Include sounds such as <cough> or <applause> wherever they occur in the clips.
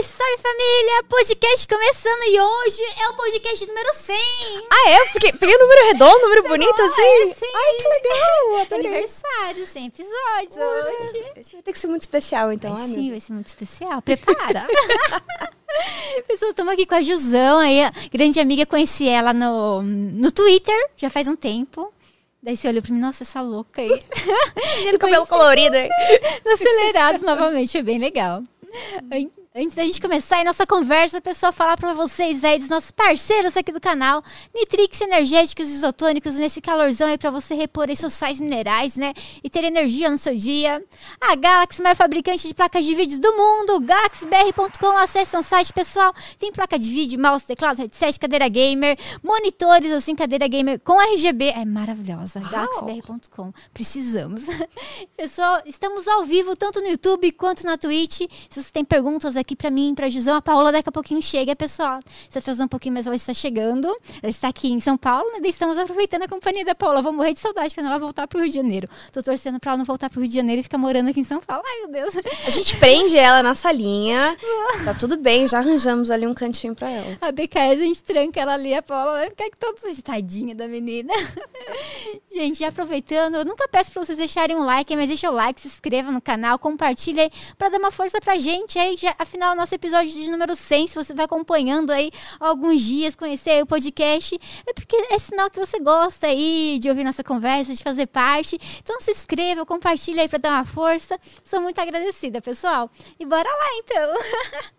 Salve, salve família! Podcast começando e hoje é o podcast número 100. Ah, é? Peguei, peguei um número redondo, um número bonito assim? É, sim. Ai, que legal! É aniversário, 100 episódios hoje. Esse vai ter que ser muito especial, então. Vai ah, sim, vai ser muito especial. Prepara. <laughs> Pessoal, estamos aqui com a Jusão, aí, a grande amiga, conheci ela no, no Twitter, já faz um tempo. Daí você olhou pra mim, nossa, essa louca aí. <laughs> Deus. cabelo colorido aí. <laughs> no Acelerados novamente, foi bem legal. An- Antes da gente começar a nossa conversa, pessoal, falar pra vocês aí dos nossos parceiros aqui do canal, Nitrix Energéticos Isotônicos, nesse calorzão aí pra você repor aí seus sais minerais, né? E ter energia no seu dia. A Galaxy, maior fabricante de placas de vídeo do mundo, galaxybr.com, acesse o site, pessoal. Tem placa de vídeo, mouse, teclado, headset, cadeira gamer, monitores, assim, cadeira gamer com RGB. É maravilhosa. galaxybr.com. Precisamos. <laughs> Pessoal, estamos ao vivo tanto no YouTube quanto na Twitch. Se você tem perguntas aqui pra mim, pra Jusão, a Paola daqui a pouquinho chega, pessoal. Se atrasou um pouquinho, mas ela está chegando. Ela está aqui em São Paulo, né? Estamos aproveitando a companhia da Paola. Vou morrer de saudade quando ela voltar pro Rio de Janeiro. Tô torcendo pra ela não voltar pro Rio de Janeiro e ficar morando aqui em São Paulo. Ai, meu Deus. A gente prende ela na salinha. <laughs> Tá tudo bem, já arranjamos ali um cantinho pra ela. A BKS, a gente tranca ela ali, a Paola vai ficar toda tadinha da menina. <laughs> gente, já aproveitando, eu nunca peço pra vocês deixarem um like, mas deixa o like, se inscreva no canal, compartilha aí pra dar uma força pra gente aí. Já, afinal, nosso episódio de número 100, se você tá acompanhando aí alguns dias, conhecer o podcast, é porque é sinal que você gosta aí de ouvir nossa conversa, de fazer parte. Então se inscreva, compartilha aí pra dar uma força. Sou muito agradecida, pessoal. E bora lá, então.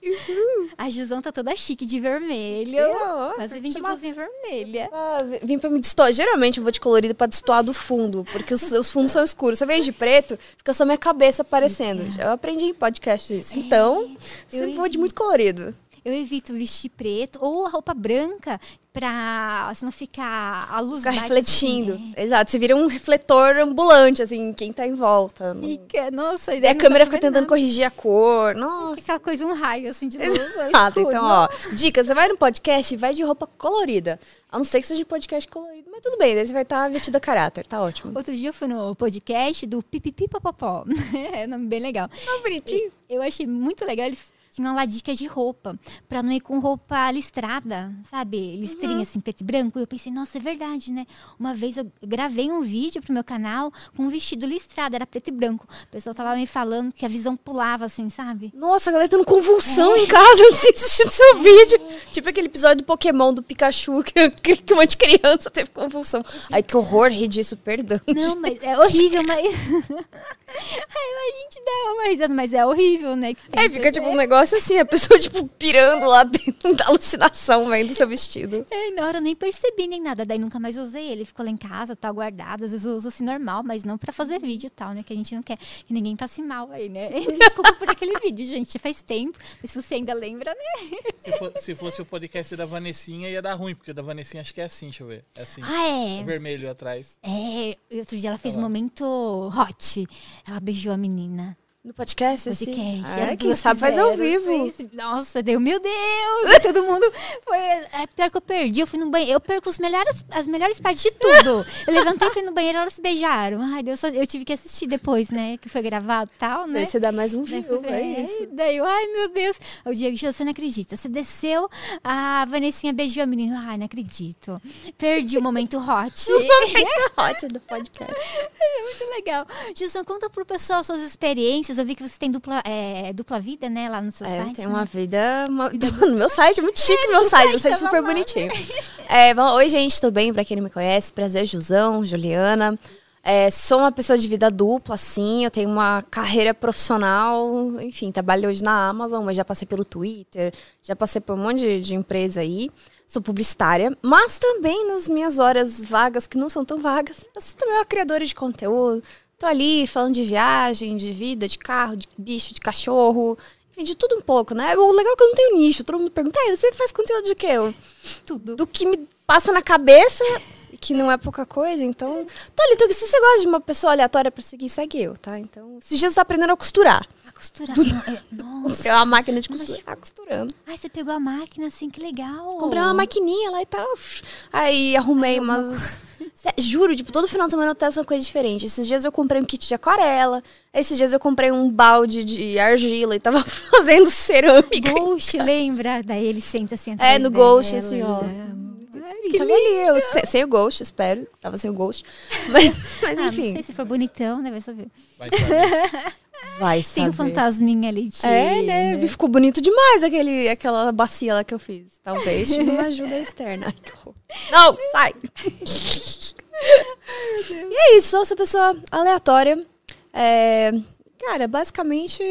<laughs> A Jusão tá toda chique de vermelho. Eu, Mas vim de blusinha vermelha. Ah, vim pra me destoar. Geralmente eu vou de colorido pra destoar do fundo, porque os, os fundos são escuros. Você vem de preto, fica só minha cabeça aparecendo. Eu aprendi em podcast isso. Então, sempre vou de muito colorido. Eu evito vestir preto ou a roupa branca pra se não ficar a luz Ficar refletindo. Assim, Exato, você vira um refletor ambulante, assim, quem tá em volta. né? Não- Fica, nossa, Daí a câmera fica tentando corrigir a cor. Nossa. Aquela coisa, um raio assim de luz. Exato, escuro. então, ó, dica, você vai no podcast e vai de roupa colorida. A não ser que seja um podcast colorido, mas tudo bem, daí você vai estar vestido a caráter, tá ótimo. Outro dia eu fui no podcast do Pipipi Popopó. <laughs> é um nome bem legal. Ah, bonitinho. Eu achei muito legal. Eles tinham lá dicas de roupa. Pra não ir com roupa listrada, sabe? Listrinha, Uhum. assim, preto e branco. Eu pensei, nossa, é verdade, né? Uma vez eu gravei um vídeo pro meu canal com um vestido listrado, era preto e branco. O pessoal tava me falando que a visão pulava, assim, sabe? Nossa, a galera dando convulsão em casa, <laughs> assim, assistindo seu vídeo. Tipo aquele episódio do Pokémon do Pikachu, <laughs> que, que um monte de criança teve convulsão. Ai, que horror, ri disso, perdão. Não, mas é horrível, mas. <laughs> Ai, a gente dá uma risada, mas é horrível, né? É, fica tipo um negócio assim, a pessoa, <laughs> tipo, pirando lá dentro da alucinação, vendo seu vestido. É, na hora eu nem percebi nem nada, daí nunca mais usei ele, ficou lá em casa, tá guardado, às vezes eu uso assim normal, mas não pra fazer vídeo e tal, né, que a gente não quer que ninguém passe mal aí, né. <laughs> Desculpa por aquele vídeo, gente, faz tempo, mas se você ainda lembra, né. Se, for- se fosse o podcast da Vanessinha, ia dar ruim, porque o da Vanessinha acho que é assim, deixa eu ver. É assim. Ah, é. Vermelho atrás. É, e outro dia ela fez um Olha lá. momento hot, ela beijou a menina. No podcast, assim? Podcast. Ah, as quem sabe faz ao vivo. assim, Nossa, deu, meu Deus! Todo mundo foi. É pior que eu perdi. Eu fui no banheiro. Eu perco os melhores, as melhores partes de tudo. Eu levantei fui no banheiro elas se beijaram. Ai, Deus, eu tive que assistir depois, né? Que foi gravado e tal, né? Daí você dá mais um Daí, view, é isso. daí eu, ai meu Deus. O Diego, você não acredita. Você desceu, a Vanessinha beijou a menina. Ai, não acredito. Perdi o momento hot. <laughs> Momento hot do podcast. É muito legal. Gilson, conta pro pessoal suas experiências. Eu vi que você tem dupla, é, dupla vida, né, lá no seu É, site. tem né? uma vida uma- <laughs> no meu site, é muito <laughs> chique meu site, meu site é tá super babado. bonitinho. É, bom, oi, gente, tudo bem? Pra quem não me conhece, prazer, Jusão, Juliana. É, sou uma pessoa de vida dupla, sim, eu tenho uma carreira profissional, enfim, trabalho hoje na Amazon, mas já passei pelo Twitter, já passei por um monte de, de empresa aí. Sou publicitária, mas também nas minhas horas vagas, que não são tão vagas, eu sou também uma criadora de conteúdo. Tô ali falando de viagem, de vida, de carro, de bicho, de cachorro, enfim, de tudo um pouco, né? O legal é que eu não tenho nicho. Todo mundo pergunta, "Ah, você faz conteúdo de quê? Eu, Tudo. do que me passa na cabeça, que não é pouca coisa. Então, tô ali, tô, se você gosta de uma pessoa aleatória pra seguir, segue eu, tá? Então, esses dias eu tô aprendendo a costurar. A costurar. Não, é- Nossa. Comprei uma máquina de costurar, tá costurando. Ai, você pegou a máquina assim, que legal. Comprei uma maquininha lá e tal. Aí arrumei Ai, umas Juro, tipo, todo final de semana eu testo uma coisa diferente. Esses dias eu comprei um kit de aquarela. Esses dias eu comprei um balde de argila e tava <laughs> fazendo cerâmica. Ghost, lembra? Daí ele senta assim É, no. Ghost, assim, ó. Ai, que Tava ali, eu, se- sem o Ghost, espero. Tava sem o Ghost. <laughs> Mas, mas Ah, não enfim. sei se for bonitão, né? Vai saber. Vai saber. Vai Tem o fantasminha ali. de- É, né? Ficou bonito demais aquele, aquela bacia lá que eu fiz. Talvez tive uma ajuda externa. Ai, que horror. Não, sai! e é isso, sou essa pessoa aleatória. É, cara, basicamente.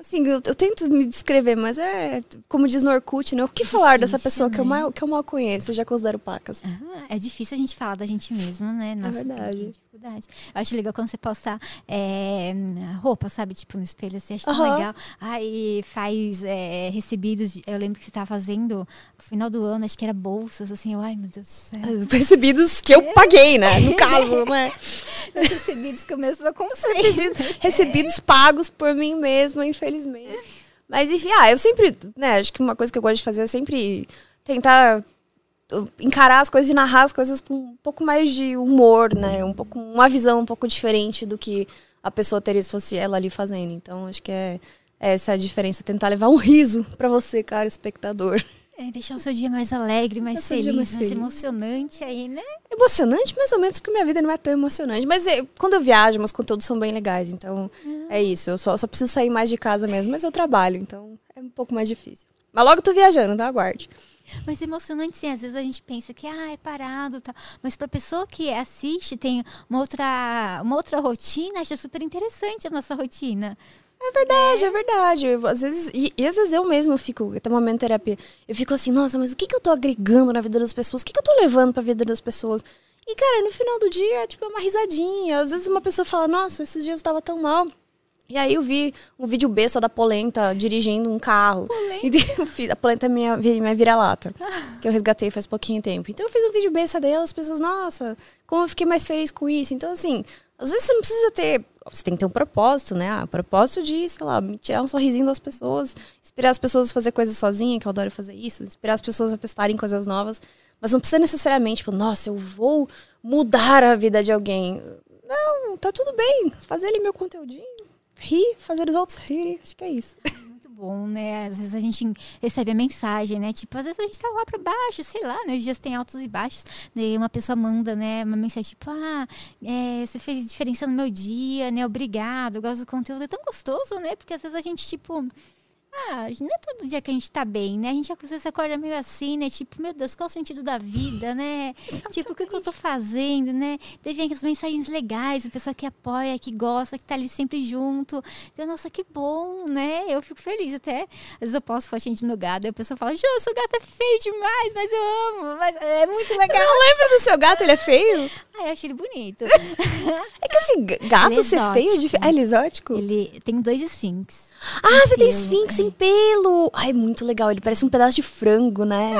Assim, eu, eu tento me descrever, mas é como diz no Orkut, né? O que falar dessa Difícil, pessoa que, eu né? mal, que eu mal conheço? Eu já considero pacas. Ah, é difícil a gente falar da gente mesmo, né? Nossa, tem verdade. Dificuldade. Eu acho legal quando você posta é, roupa, sabe? Tipo, no espelho, assim, acho tão Aham. legal. Aí faz é, recebidos. eu lembro que você estava fazendo no final do ano, acho que era bolsas, assim. Eu, ai, meu Deus do céu. Os Recebidos que eu paguei, né? No caso, <laughs> né? Os recebidos que eu mesma comprei. recebidos pagos por mim mesma, infelizmente. Mas enfim, ah, eu sempre, né, acho que uma coisa que eu gosto de fazer é sempre tentar encarar as coisas e narrar as coisas com um pouco mais de humor, né? Um pouco uma visão um pouco diferente do que a pessoa teria se fosse ela ali fazendo. Então, acho que é essa a diferença, tentar levar um riso pra você, cara, espectador. É, deixar o seu dia mais alegre, mais feliz, mais, mais feliz. emocionante aí, né? Emocionante, mais ou menos, porque minha vida não é tão emocionante. Mas é, quando eu viajo, meus conteúdos são bem legais. Então, é isso. Eu só, só preciso sair mais de casa mesmo. Mas eu trabalho, então é um pouco mais difícil. Mas logo eu tô viajando, tá? Aguarde. Mas emocionante, sim. Às vezes a gente pensa que ah, é parado, tá. Mas pra pessoa que assiste, tem uma outra, uma outra rotina, acha super interessante a nossa rotina. É verdade, é verdade. Eu, às vezes, e, e às vezes eu mesma fico, até momento de terapia, eu fico assim, nossa, mas o que, que eu tô agregando na vida das pessoas? O que, que eu tô levando pra vida das pessoas? E, cara, no final do dia, tipo, é uma risadinha. Às vezes uma pessoa fala, nossa, esses dias eu tava tão mal. E aí eu vi um vídeo besta da Polenta dirigindo um carro. <laughs> Fiz- a Polenta é minha, minha vira-lata. <laughs> Que eu resgatei faz pouquinho tempo. Então eu fiz um vídeo besta dela, as pessoas, nossa, como eu fiquei mais feliz com isso. Então, assim, às vezes você não precisa ter. Você tem que ter um propósito, né? Ah, propósito de, sei lá, tirar um sorrisinho das pessoas, inspirar as pessoas a fazer coisas sozinha, que eu adoro fazer isso, inspirar as pessoas a testarem coisas novas. Mas não precisa necessariamente, tipo, nossa, eu vou mudar a vida de alguém. Não, tá tudo bem. Fazer ali meu conteúdinho, rir, fazer os outros rirem. Acho que é isso. Muito bom, né? Às vezes a gente recebe a mensagem, né? Tipo, às vezes a gente tá lá pra baixo, sei lá, né? Os dias tem altos e baixos. Daí uma pessoa manda, né? Uma mensagem tipo, ah, é, você fez diferença no meu dia, né? Obrigado, gosto do conteúdo. É tão gostoso, né? Porque às vezes a gente, tipo. Ah, não é todo dia que a gente tá bem, né? A gente às vezes acorda meio assim, né? Tipo, meu Deus, qual o sentido da vida, né? <laughs> Tipo, o que, que eu tô fazendo, né? Daí vem as mensagens legais, a pessoa que apoia, que gosta, que tá ali sempre junto. Então, nossa, que bom, né? Eu fico feliz até. Às vezes eu posto fotinho do meu gato, aí a pessoa fala, Jô, seu gato é feio demais, mas eu amo. Mas é muito legal. Não lembra do seu gato? Ele é feio? Ai, <laughs> eu achei ele bonito. <laughs> É que g- gato Ele é ser feio é difícil. Ah, ele é exótico? ele tem dois esfinx. Ah, você tem esfinx sem pelo. Ai, muito legal. Ele parece um pedaço de frango, né?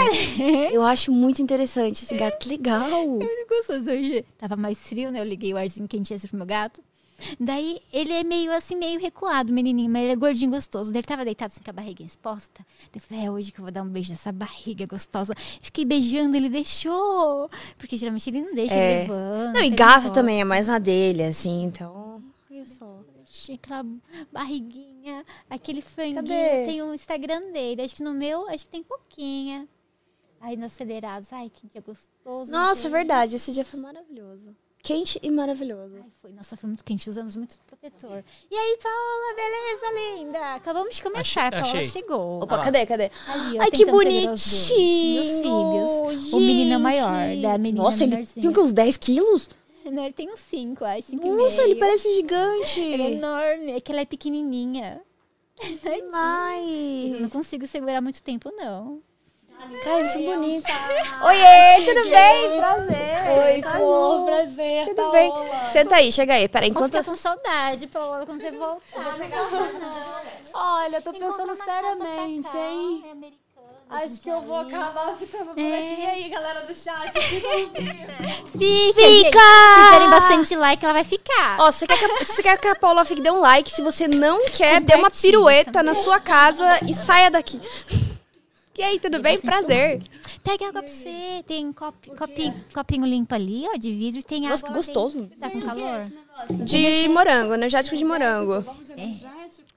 Eu acho muito interessante esse gato. Que legal. muito gostoso hoje. Tava mais frio, né? Eu liguei o arzinho quentinho assim pro meu gato. Daí ele é meio assim, meio recuado, menininho, mas ele é gordinho gostoso. Daí ele tava deitado assim com a barriguinha exposta. Daí eu falei, é hoje que eu vou dar um beijo nessa barriga gostosa. Fiquei beijando, ele deixou. Porque geralmente ele não deixa, É. ele levanta. Não, e gato também é mais na dele, assim, então. Olha só. Achei aquela barriguinha, aquele franguinho. Cadê? Tem o Instagram dele. Acho que no meu, acho que tem pouquinha. Aí no acelerados. Ai, que dia gostoso. Nossa, é gente. verdade. Esse dia foi maravilhoso. Quente e maravilhoso. Ai, foi. Nossa, foi muito quente. Usamos muito protetor. E aí, Paola, beleza, linda? Acabamos de começar. Achei- Paola achei. chegou. Opa, lá. cadê, cadê? Ali, Ai, que bonitinho. Meus filhos. O menino é maior, da menina Nossa, ele tem uns 10 quilos? Não, ele tem uns 5, acho. 5 e Nossa, ele parece gigante. Ele é enorme. É que ela é pequenininha. <laughs> Eu não consigo segurar muito tempo, não. Cara, eles são bonitos. Oiê, tudo bem? Prazer. Oi, Tá pô, prazer. Tudo Paola. bem? Senta aí, chega aí. Peraí, Vou enquanto ficar com saudade, Paola, quando você voltar. Olha, eu tô pensando seriamente, hein? é Acho que eu vou acabar ficando por É. aqui. E aí, galera do chat? <laughs> Fica! gente. Se derem bastante like, ela vai ficar. Ó, você quer, que a, você quer que a Paula fique, dê um like. Se você não quer, dê uma pirueta também. na sua casa e saia daqui. E aí, tudo bem? bastante Prazer. Pega água pra você. Tem copo, copinho, copinho limpo ali, ó, de vidro. e Tem Nossa, água. que gostoso. Tá com calor? De morango, energético de morango. É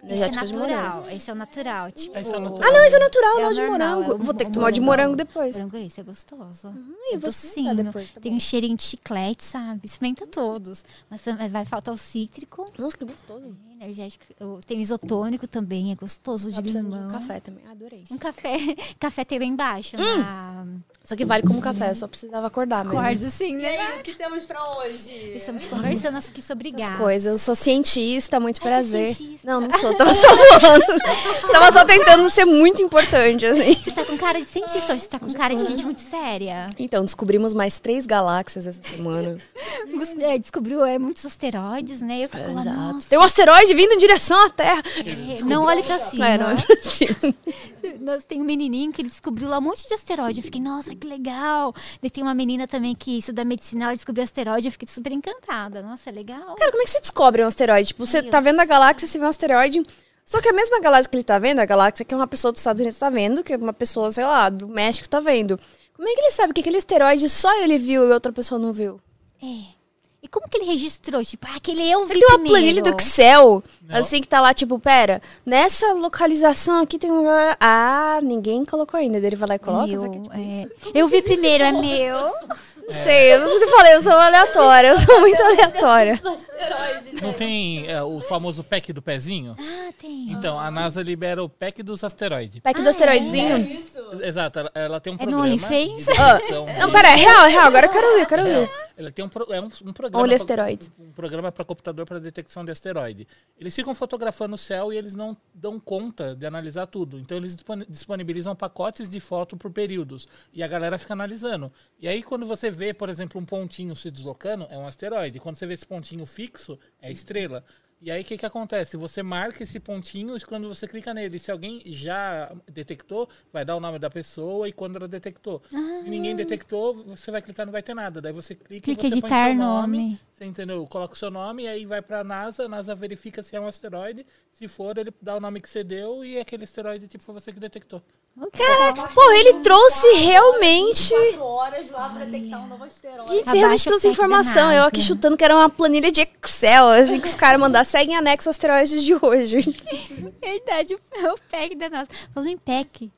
Energético de morango. natural. Esse é o natural. Tipo, Esse é o natural. Ah, não, isso é natural, É não o de normal, morango. é o Vou ter que tomar de morango depois. Morango esse é gostoso. eu é vou experimentar docinho. depois, tá Tem um cheirinho de chiclete, sabe? Experimenta todos. Mas também vai faltar o cítrico. Nossa, que gostoso. Energético. Eu- Tem isotônico também, é gostoso de Tá de limão. um café também. Adorei. Um café. <laughs> Café tem lá embaixo. Hum. Na Isso aqui vale como café, só precisava acordar mesmo. corda, assim, E né? aí, o que temos pra hoje? Estamos conversando aqui sobre As gatos. coisas. Eu sou cientista, muito Ah, é prazer. cientista. Não, não sou. Tava só <laughs> zoando. tava só tentando ser muito importante, assim. Você tá com cara de cientista, hoje você tá com cara de gente muito séria. Então, descobrimos mais três galáxias essa semana. É, descobriu é, muitos asteroides, né? Eu fico lá, nossa. Tem um asteroide vindo em direção à Terra. é, não olhe pra cima. É, não é pra cima. <laughs> Nós tem um menininho que ele descobriu lá um monte de asteroide. Eu fiquei, nossa, que legal. Daí tem uma menina também que estuda medicina, ela descobriu asteroide. Eu fiquei super encantada. Nossa, é legal. Cara, como é que você descobre um asteroide? Tipo, você Meu tá vendo a galáxia, você vê um asteroide. Só que a mesma galáxia que ele tá vendo, a galáxia que uma pessoa dos Estados Unidos tá vendo, que uma pessoa, sei lá, do México tá vendo. Como é que ele sabe que aquele asteroide só ele viu e outra pessoa não viu? É. E como que ele registrou? Tipo, ah, aquele eu vi Ele tem uma primeiro. planilha do Excel, Não. assim, que tá lá, tipo, pera, nessa localização aqui tem um... Ah, ninguém colocou ainda. Daí Ele vai lá e coloca. Meu, que, tipo, é. Eu vi primeiro, é meu. Não sei, eu te falei, eu sou aleatória, eu sou muito aleatória. Não tem é, o famoso pack do pezinho? Ah, tem. Então, a NASA libera o pack dos asteroides. Pack do asteroidezinho. Isso. Exato, ela, ela tem um É no programa. De detecção Não, pera, é real, é real, agora eu quero ver, eu quero ver. Ela tem um, pro- é um, um programa. Olha pra- asteroides. Um programa para computador para detecção de asteroide. Eles ficam fotografando o céu e eles não dão conta de analisar tudo. Então eles disponi- disponibilizam pacotes de foto por períodos. E a galera fica analisando. E aí quando você vê, por exemplo, um pontinho se deslocando, é um asteroide. Quando você vê esse pontinho fixo, é estrela. E aí o que, que acontece? Você marca esse pontinho e quando você clica nele, se alguém já detectou, vai dar o nome da pessoa e quando ela detectou. Se ninguém detectou, você vai clicar não vai ter nada. Daí você clica Clica e você editar põe seu nome, nome. Você entendeu? Coloca o seu nome e aí vai pra NASA, a NASA verifica se é um asteroide. Se for, ele dá o nome que você deu e aquele asteroide tipo foi você que detectou. Pô, ele trouxe realmente. Horas lá pra detectar um novo asteroide. Gente, realmente trouxe informação. Eu aqui chutando que era uma planilha de Excel, assim, que os caras mandaram. Seguem anexo asteroides de hoje. <laughs> Verdade, o pack da NASA. Falou em pack.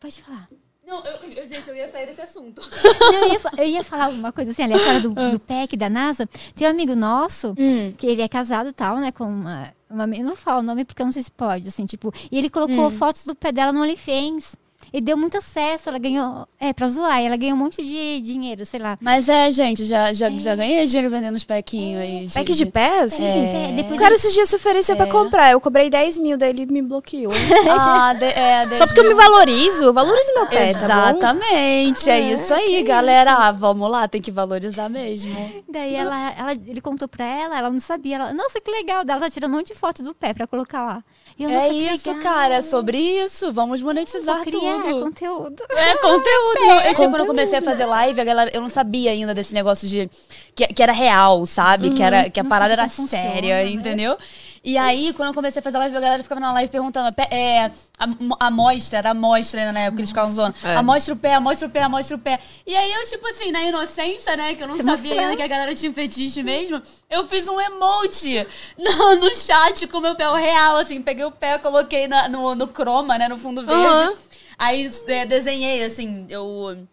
Pode falar. Não, eu, eu- gente, eu ia sair desse assunto. Não, eu, ia, eu ia falar uma coisa assim, aleatória do, do PEC da NASA. Tem um amigo nosso, que ele é casado e tal, né? Com uma, uma. Eu não falo o nome porque eu não sei se pode, assim, tipo. E ele colocou fotos do pé dela no OnlyFans. E deu muito acesso, ela ganhou. É, pra zoar, ela ganhou um monte de dinheiro, sei lá. Mas é, gente, já, já, já ganhei dinheiro vendendo os pequinhos aí. Pack de pés? Pack de pé. O Depois cara esses dias se ofereceu pra comprar. Eu cobrei 10 mil, daí ele me bloqueou. <laughs> Ah, de, é, Só porque eu me valorizo, eu valorizo meu pé, tá bom? Exatamente, é, isso aí, galera. Ah, vamos lá, tem que valorizar mesmo. <laughs> Daí ela, ela, ele contou pra ela, ela não sabia. Ela, Nossa, que legal. Daí ela tá tirando um monte de foto do pé pra colocar lá. Eu, É "Nossa, que isso, cara, é sobre isso. Vamos monetizar tudo. conteúdo. É <laughs> conteúdo. Eu, tipo, quando eu comecei a fazer live, a galera, eu não sabia ainda desse negócio de que, que era real, sabe? que era que a parada era séria, né? entendeu? E aí, quando eu comecei a fazer live, a galera ficava na live perguntando, "Pé- é, a, a amostra, era amostra ainda na época, eles ficavam zoando. É. Amostra o pé, amostra o pé, amostra o pé. E aí eu, tipo assim, na inocência, né, que eu não Você sabia mostrou. ainda que a galera tinha fetiche mesmo, eu fiz um emote <laughs> no, no chat com o meu pé o real, assim, peguei o pé, coloquei na- no, no croma, né, no fundo verde. Aham. Aí é, desenhei, assim, eu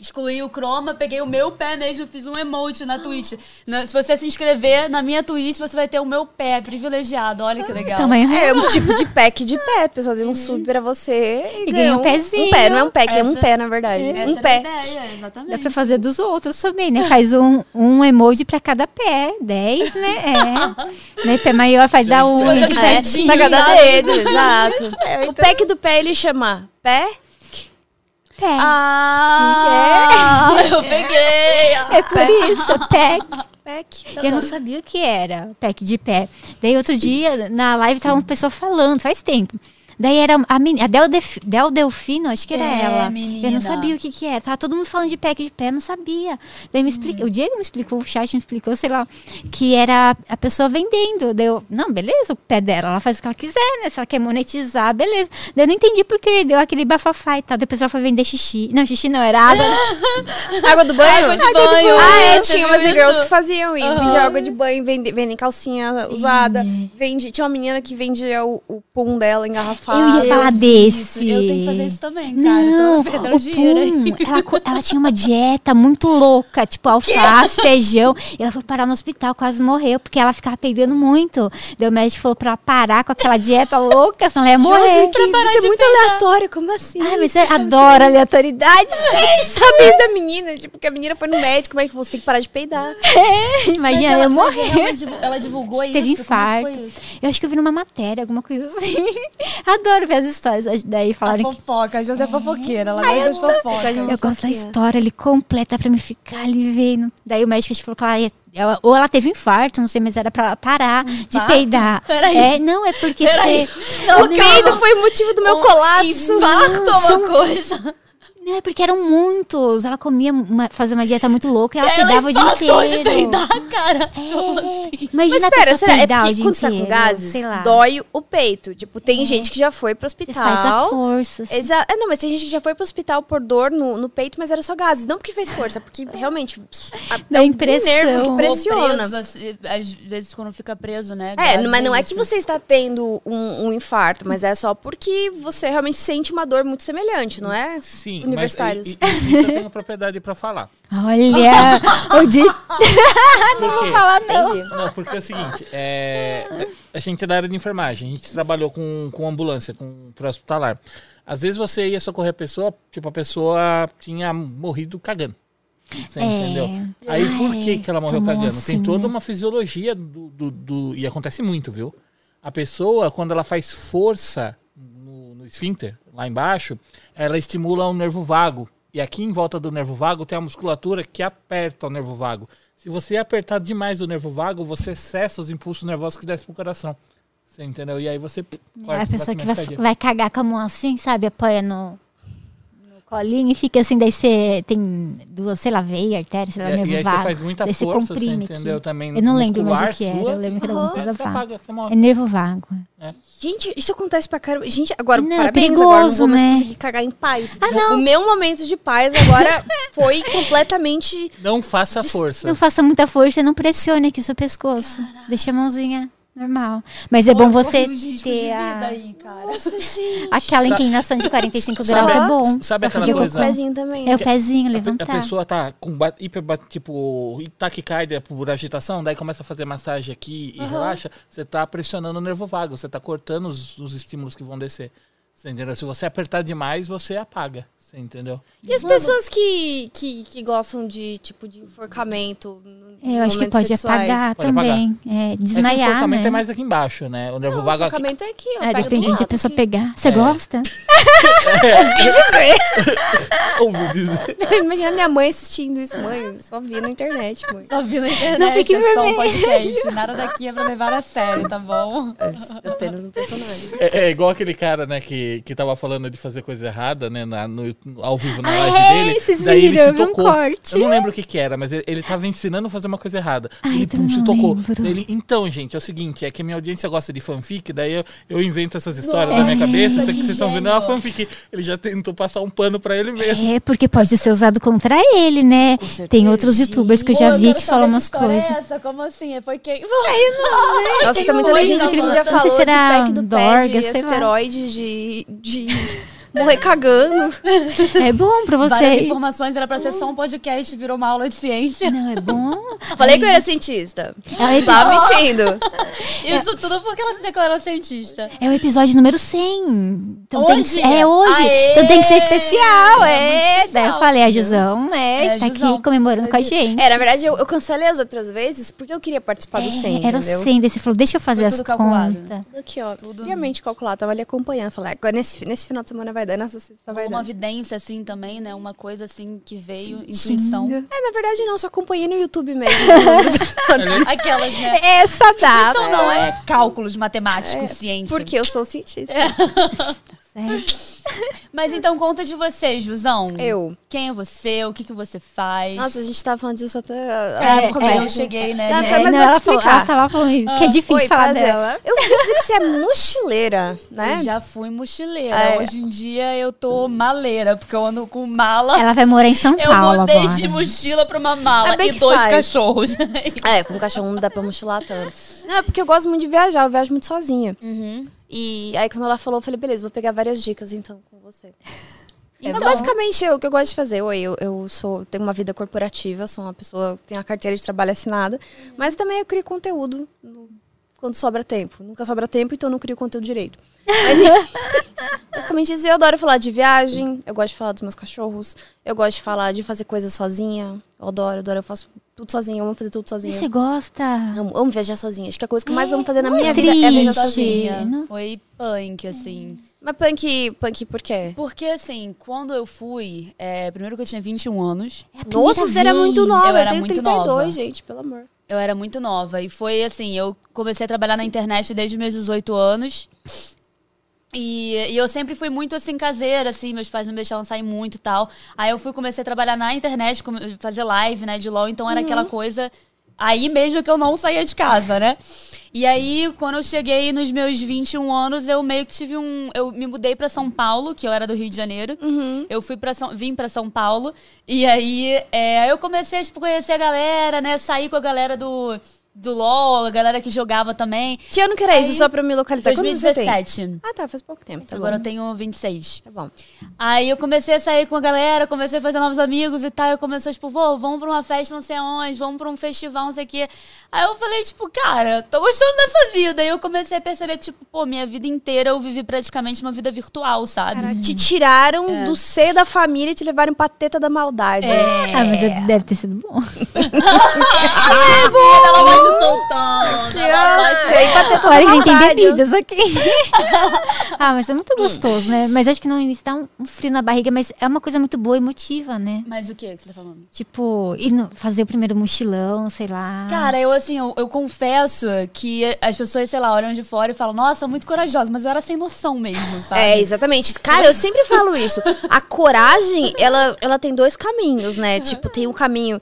excluí o croma, peguei o meu pé mesmo, fiz um emote na Twitch. Na- se você se inscrever na minha Twitch, você vai ter o meu pé privilegiado. Olha que legal. Tamanho É um tipo de pack de pé. A pessoa deu um sub pra você e, E ganha ganha um pezinho. Um pé, não é um pack, é um Essa- pé, na verdade. Essa um é pé. a ideia, Dá exatamente. pra fazer dos outros também, né? Faz um, um emoji pra cada pé. 10, né? É. <laughs> né? Pé maior faz dar um. Pra cada dedo, exato. <laughs> O pack do pé ele chama pé. Pé. Ah, eu peguei. É por isso, pack. Pack. Eu não sabia o que era pack de pé. Daí outro dia, na live, tava uma pessoa falando, faz tempo. Daí era a, meni- a Del, Def, Del Delfino, acho que era É, ela. Eu menina. não sabia o que que era. Tava todo mundo falando de pack de pé, eu não sabia. Daí me explica, o Diego me explicou, o chat me explicou, sei lá, que era a pessoa vendendo. Daí eu, não, beleza, o pé dela, ela faz o que ela quiser, né? Se ela quer monetizar, beleza. Daí eu não entendi por que deu aquele bafafá e tal. Depois ela foi vender xixi. Não, xixi não, era água. <laughs> Água do banho? Água de banho. Ah, é, tinha umas girls que faziam isso. Vendia água de banho, vende- vendem calcinha usada. Vende, tinha uma menina que vendia o, o pum dela engarrafado. Eu ia falar Isso, desse. eu tenho que fazer isso também, cara. Não, Tô <laughs> perdendo o. Pum, ela, ela tinha uma dieta muito louca, tipo alface, feijão. E ela foi parar no hospital, quase morreu, porque ela ficava peidando muito. Daí o médico falou pra ela parar com aquela dieta louca, senão ela ia morrer. Josi, que você é muito aleatório, como assim? Ai, mas você adora aleatoriedade. <laughs> saber da menina, tipo, que a menina foi no médico, mas você tem que parar de peidar. <laughs> Imagina, Mas ela ia mas morrer. ela divu- Ela divulgou isso? Teve Como é infarto. foi isso? Eu acho que eu vi numa matéria, alguma coisa assim. Adoro ver as histórias. Daí A falaram que fofoca, a José é fofoqueira, ela gosta de fofoca. Eu gosto da história ali completa pra me ficar ali vendo. Daí o médico falou que ela ia. ela- ou ela teve infarto, não sei, mas era pra ela parar de Infarto? peidar. <laughs> Peraí. É, não, é porque Peraí. você. O peido foi o motivo do meu colapso. Infarto é uma coisa. Não, é porque eram muitos. Ela comia, uma, fazia uma dieta muito louca e ela, Ela peidava o dia inteiro. de peidar, cara. É. Imagina Mas pera, será? É porque dia quando você tá com gases, dói o peito. Tipo, tem gente que já foi pro Você faz a hospital. força. assim. Exa é, não, mas tem gente que já foi pro hospital por dor no, no peito, mas era só gases. Não porque fez força, porque <laughs> realmente a, Dá é um impressão. nervo que pressiona. Preso, assim, às vezes quando fica preso, né? É, Gases mas não é que você está tendo um, um infarto, mas é só porque você realmente sente uma dor muito semelhante, não é? Sim, Universitários. mas e- e- isso eu tenho propriedade pra falar. Olha, <laughs> o dia. Por quê? falar não. Entendi. Não, porque é o seguinte, é, a gente é da área de enfermagem, a gente trabalhou com, com ambulância, com pré-hospitalar. Às vezes você ia socorrer a pessoa, tipo, a pessoa tinha morrido cagando. Você É. entendeu? Aí por que, que ela morreu tomou cagando? assim, Tem toda né? uma fisiologia do, do, do- E acontece muito, viu? A pessoa, quando ela faz força esfíncter, lá embaixo, ela estimula o nervo vago. E aqui em volta do nervo vago tem a musculatura que aperta o nervo vago. Se você apertar demais o nervo vago, você cessa os impulsos nervosos que descem pro coração. Você entendeu? E aí você. pff, É a pessoa que vai, vai cagar com a mão assim, sabe? Apoia no, no colinho e fica assim, daí você tem duas, sei lá, veia, artéria, sei lá, E, nervo e aí você vago. faz muita daí você força, você comprime entendeu? aqui. Também Eu não lembro mais o que era, sua, eu lembro que era alguma é, coisa você vaga. você. É nervo vago. Gente, isso acontece pra caramba. Gente, agora, Não, é parabéns, agora não perigoso, vou mais né? conseguir cagar em paz. Ah, não. O meu momento de paz agora <laughs> foi completamente... Não faça força. Não faça muita força e não pressione aqui seu pescoço. Deixa a mãozinha normal. Mas é bom você ter a- aí, cara. Nossa, gente. aquela inclinação de <laughs> 45 Sabe- graus. É bom. sabe aquela fazer o coisa- cocô. pezinho também. É o pezinho, levantar. A pessoa tá com hiper, tipo, taquicardia por agitação, daí começa a fazer massagem aqui e relaxa, você tá pressionando o nervo vago, você tá cortando os, os estímulos que vão descer. Você entendeu? Se você apertar demais, você apaga. Você entendeu? E as pessoas que, que, que gostam de, tipo, de enforcamento no- Eu acho que pode sexuais? apagar Pode também. É, é que o desmaiar, enforcamento né? é mais aqui embaixo, né? O nervo Não, vago aqui. enforcamento é aqui, ó. É, depende de a lado pessoa aqui. pegar. Você É. gosta? <laughs> <laughs> Ouviu dizer. Imagina minha mãe assistindo isso. Mãe, só vi na internet, mãe. Só vi na internet, Não fique é só um podcast. Nada daqui é pra levar a sério, tá bom? É apenas um personagem. É, é igual aquele cara, né, que, que tava falando de fazer coisa errada, né, na- no, ao vivo na Ah, live é, dele. vocês daí ele viram? se Eu vi um tocou. corte. Eu não lembro o que que era, mas ele, ele tava ensinando a fazer uma coisa errada. Ai, ele também pum, se não tocou. ele, então, gente, é o seguinte, é que a minha audiência gosta de fanfic, daí eu, eu invento essas histórias na minha cabeça, isso aqui que vocês estão vendo é uma fanfic. Ele já tentou passar um pano pra ele mesmo. É, porque pode ser usado contra ele, né? Tem outros youtubers que eu já Pô, vi que falam umas é coisas. essa? Como assim? Foi quem? <laughs> <laughs> Nossa, tá muito muito, legenda que a gente já não falou se pé, dorga, de sei lá. esteroide, de, de morrer cagando. É bom pra Várias você. informações, era pra ser só um podcast, virou uma aula de ciência. Não, é bom. Falei que eu era cientista. É o, epi- Tava mentindo. <laughs> Isso tudo porque ela se declarou cientista. é o episódio número 100. Então tem que ser, Hoje? é hoje. Aê! Então tem que ser especial. É É. especial, Daí eu falei, a filho. Jusão, é, É, está Jusão. aqui comemorando com a gente. É, na verdade, eu, eu cancelei as outras vezes porque eu queria participar do 100, É, era o entendeu? 100. Daí você falou, deixa eu fazer Foi as tudo calculado. contas. Tudo aqui, ó. Tudo friamente calculado. Tava ali acompanhando. Falei, agora nesse, nesse final de semana vai vai essa só vai Uma dando. vidência, assim, também, né? Uma coisa, assim, que veio, intuição. É, na verdade não, só acompanhei no YouTube mesmo. <laughs> <laughs> Aquelas, né? Essa dá. Intuição não, é cálculos matemáticos, ciência. Porque eu sou cientista. <laughs> Certo. <laughs> Mas então conta de você, Jusão. Eu. Quem é você? O que, que você faz? Nossa, a gente tava falando disso até é, no começo. eu cheguei, né? Não, né? mas não, vou ela, te falou, explicar. ela tava falando isso, que é difícil Oi, falar prazer. dela. Eu queria dizer que você é mochileira, né? Eu já fui mochileira. É. Hoje em dia eu tô maleira, porque eu ando com mala. Ela vai morar em São Eu Paulo mudei agora. de mochila pra uma mala É e dois faz. cachorros. É, com cachorro não dá pra mochilar tanto. Não, é porque eu gosto muito de viajar, eu viajo muito sozinha. Uhum. E aí quando ela falou, eu falei, beleza, vou pegar várias dicas então com você. Então, É basicamente o que eu gosto de fazer. Oi, eu, eu sou, tenho uma vida corporativa, sou uma pessoa que tem a carteira de trabalho assinada, mas também eu crio conteúdo no- quando sobra tempo. Nunca sobra tempo, então eu não crio conteúdo direito. Mas <laughs> <laughs> basicamente isso. Eu adoro falar de viagem, eu gosto de falar dos meus cachorros, eu gosto de falar de fazer coisas sozinha. Eu adoro, adoro, eu faço tudo sozinha, eu amo fazer tudo sozinha. Você gosta? Amo, amo viajar sozinha. Acho que a coisa que eu mais amo fazer na não minha é vida é viajar triste. sozinha. Não. Foi punk, assim. Mas punk, punk por quê? Porque, assim, quando eu fui, é, primeiro que eu tinha 21 anos, É Nossa, você era muito nova. Eu Eu, era tenho muito 32, nova. gente, pelo amor. eu era muito nova. E foi assim, eu comecei a trabalhar na internet desde meus 18 anos. E, e eu sempre fui muito assim, caseira, assim, meus pais não me deixavam sair muito e tal. Aí eu fui, comecei a trabalhar na internet, fazer live, né, de LOL, então era aquela coisa. Aí mesmo que eu não saía de casa, né? E aí, quando eu cheguei nos meus 21 anos, eu meio que tive um. Eu me mudei pra São Paulo, que eu era do Rio de Janeiro. Eu fui para São, vim pra São Paulo. E aí é, eu comecei a tipo, conhecer a galera, né? Sair com a galera do, do LOL, a galera que jogava também. Que ano que era isso, Aí, só pra eu me localizar? Quantos você tem? 2017. Ah, tá, faz pouco tempo. Tá Agora eu bom. tenho 26. Tá bom. Aí eu comecei a sair com a galera, comecei a fazer novos amigos e tal. Eu comecei, tipo, vou, vamos pra uma festa não sei aonde, vamos pra um festival, não sei o quê. Aí eu falei, tipo, cara, tô gostando dessa vida. E eu comecei a perceber, tipo, pô, minha vida inteira eu vivi praticamente uma vida virtual, sabe? Cara, te tiraram do seio da família e te levaram pra teta da maldade. Ah, mas é- deve ter sido bom. <laughs> Ela vai se soltando. E pra teta da Olha que nem tem bebidas aqui. <laughs> ah, mas é muito gostoso, né? Mas acho que no início dá um, um frio na barriga, mas é uma coisa muito boa e emotiva, né? Mas o que que você tá falando? Tipo, ir no- fazer o primeiro mochilão, sei lá. Cara, eu assim, eu, eu confesso que as pessoas, sei lá, olham de fora e falam, nossa, muito corajosa, mas eu era sem noção mesmo, sabe? É, exatamente. Cara, eu sempre falo isso. A coragem, ela, ela tem dois caminhos, né? <laughs> Tipo, tem o caminho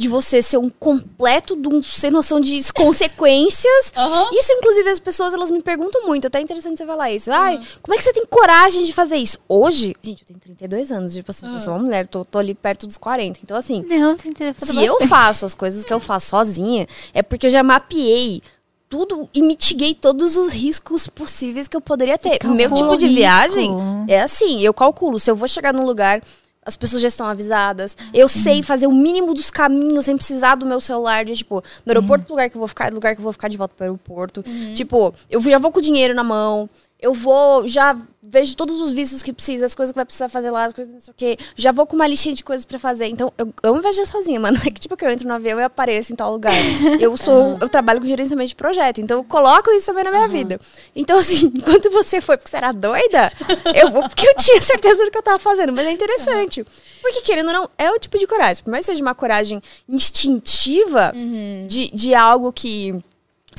de você ser um completo de um sem noção de consequências. <laughs> Aham. Isso, inclusive, as pessoas, elas me perguntam muito. Até é interessante você falar isso. Ai, como é que você tem coragem de fazer isso? Hoje, gente, eu tenho 32 anos. Tipo assim, eu sou uma mulher, tô, tô ali perto dos 40. Então, assim, Não, tem que fazer se eu faço as coisas que eu faço sozinha, é porque eu já mapeei tudo e mitiguei todos os riscos possíveis que eu poderia ter. Meu tipo de risco. viagem é assim, eu calculo, se eu vou chegar num lugar, as pessoas já estão avisadas, eu sei fazer o mínimo dos caminhos sem precisar do meu celular, de, tipo, no aeroporto do lugar que eu vou ficar, do lugar que eu vou ficar de volta pro aeroporto. Tipo, eu já vou com o dinheiro na mão, eu vou, já vejo todos os vistos que precisa, as coisas que vai precisar fazer lá, as coisas não sei o quê. Já vou com uma listinha de coisas pra fazer. Então, eu, eu amo viajar sozinha, mano. <laughs> É que tipo que eu entro no avião e apareço em tal lugar. <laughs> Eu sou, eu trabalho com gerenciamento de projeto, então eu coloco isso também na minha vida. Então, assim, <laughs> enquanto você foi porque você era doida, eu vou porque eu tinha certeza do que eu tava fazendo. Mas é interessante. Porque, querendo ou não, é o tipo de coragem. Por mais que seja uma coragem instintiva de, de algo que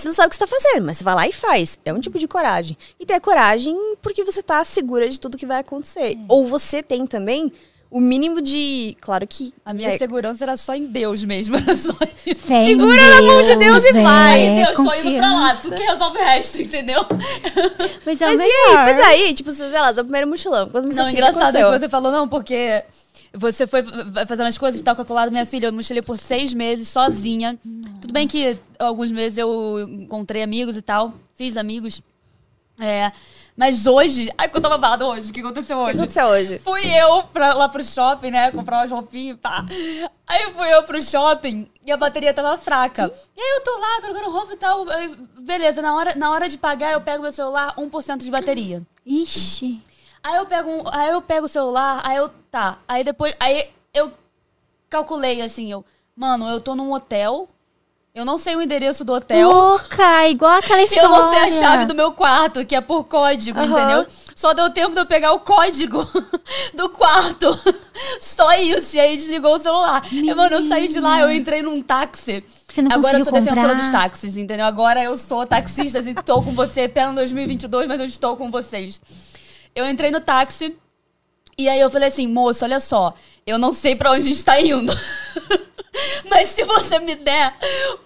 você não sabe o que você tá fazendo, mas você vai lá e faz. É um tipo de coragem. E tem a coragem porque você tá segura de tudo que vai acontecer. Ou você tem também o mínimo de. Claro que. A minha é, segurança era só em Deus mesmo. <laughs> Era só em Fé Segura na mão de Deus e é, vai, Deus, tô indo pra lá. Tu que resolve o resto, entendeu? Mas <laughs> é o Mas e melhor. aí? Mas aí, tipo, sei lá, seu primeiro mochilão. Quando você Não, engraçado é que você falou, não, porque você foi vai fazendo as coisas e tal, calculado, minha filha, eu mochilei por seis meses sozinha. Tudo bem que alguns meses eu encontrei amigos e tal, fiz amigos. É, mas hoje, ai, que eu tava babado hoje, o que aconteceu O que hoje? aconteceu hoje? Fui eu pra, lá pro shopping, né? Comprar umas roupinhas, pá. Aí fui eu pro shopping e a bateria tava fraca. E aí eu tô lá, trocando roupa e tal. beleza, na hora, na hora de pagar, eu pego meu celular, 1% de bateria. Ixi. Aí eu pego, um- aí eu pego o celular, aí eu, tá. Aí depois, aí eu calculei assim, eu, mano, eu tô num hotel, eu não sei o endereço do hotel. Louca, igual aquela história. <laughs> Eu não sei a chave do meu quarto, que é por código, Aham. entendeu? Só deu tempo de eu pegar o código <laughs> do quarto. <laughs> Só isso. E aí desligou o celular. E, mano, eu saí de lá, eu entrei num táxi. Agora eu sou defensora comprar? dos táxis, entendeu? Agora eu sou taxista e estou com você. Pena 2022, mas eu estou com vocês. Eu entrei no táxi e aí eu falei assim, moço, olha só, eu não sei pra onde a gente tá indo. <laughs> Mas se você me der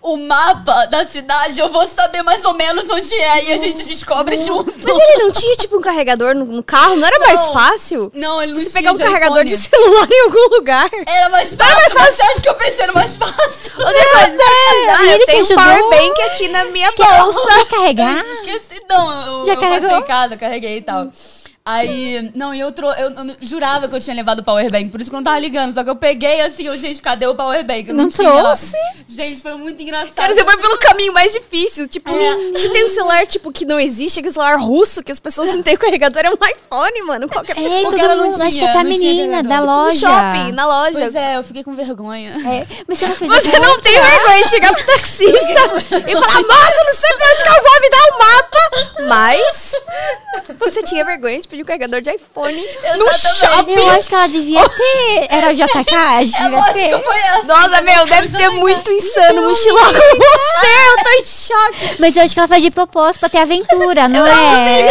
o mapa da cidade, eu vou saber mais ou menos onde é e a gente descobre junto. Mas ele não tinha, tipo, um carregador no, no carro? Não era mais fácil? Não, ele não Você tinha pegar um carregador iPhone. de celular em algum lugar. Era mais fácil. Mas Você acha que eu pensei era mais fácil? Outra coisa, ah, ele eu te tenho um ajudou? powerbank aqui na minha bolsa. <laughs> Quer carregar? Esqueci, não. Eu, Já eu carregou? passei em casa, eu carreguei e tal. Aí, não, e eu, tro... eu, eu jurava que eu tinha levado o powerbank, por isso que eu não tava ligando. Só que eu peguei assim, eu, gente, cadê o powerbank? Eu não, Não tinha. trouxe? Gente, foi muito engraçado. Cara, você foi pelo caminho mais difícil. Tipo, É. que tem um celular, tipo, que não existe, aquele celular russo, que as pessoas não têm carregador, é um iPhone, mano. Qualquer É, Porque todo ela não mundo. Acho que tinha, até a tinha menina da no loja. shopping, na loja. Pois é, eu fiquei com vergonha. É, Mas você não fez Você não outra? tem vergonha de chegar pro taxista e falar, moça, não sei pra onde que eu vou, me dá o mapa. Mas você tinha vergonha de pedir um carregador de iPhone no shopping. Eu acho que ela devia <laughs> ter. Era o JK? É Devia ter. foi essa. Nossa, meu, deve ser muito insano mochilar com você. Eu tô em choque. Mas eu acho que ela faz de propósito pra ter aventura, não é?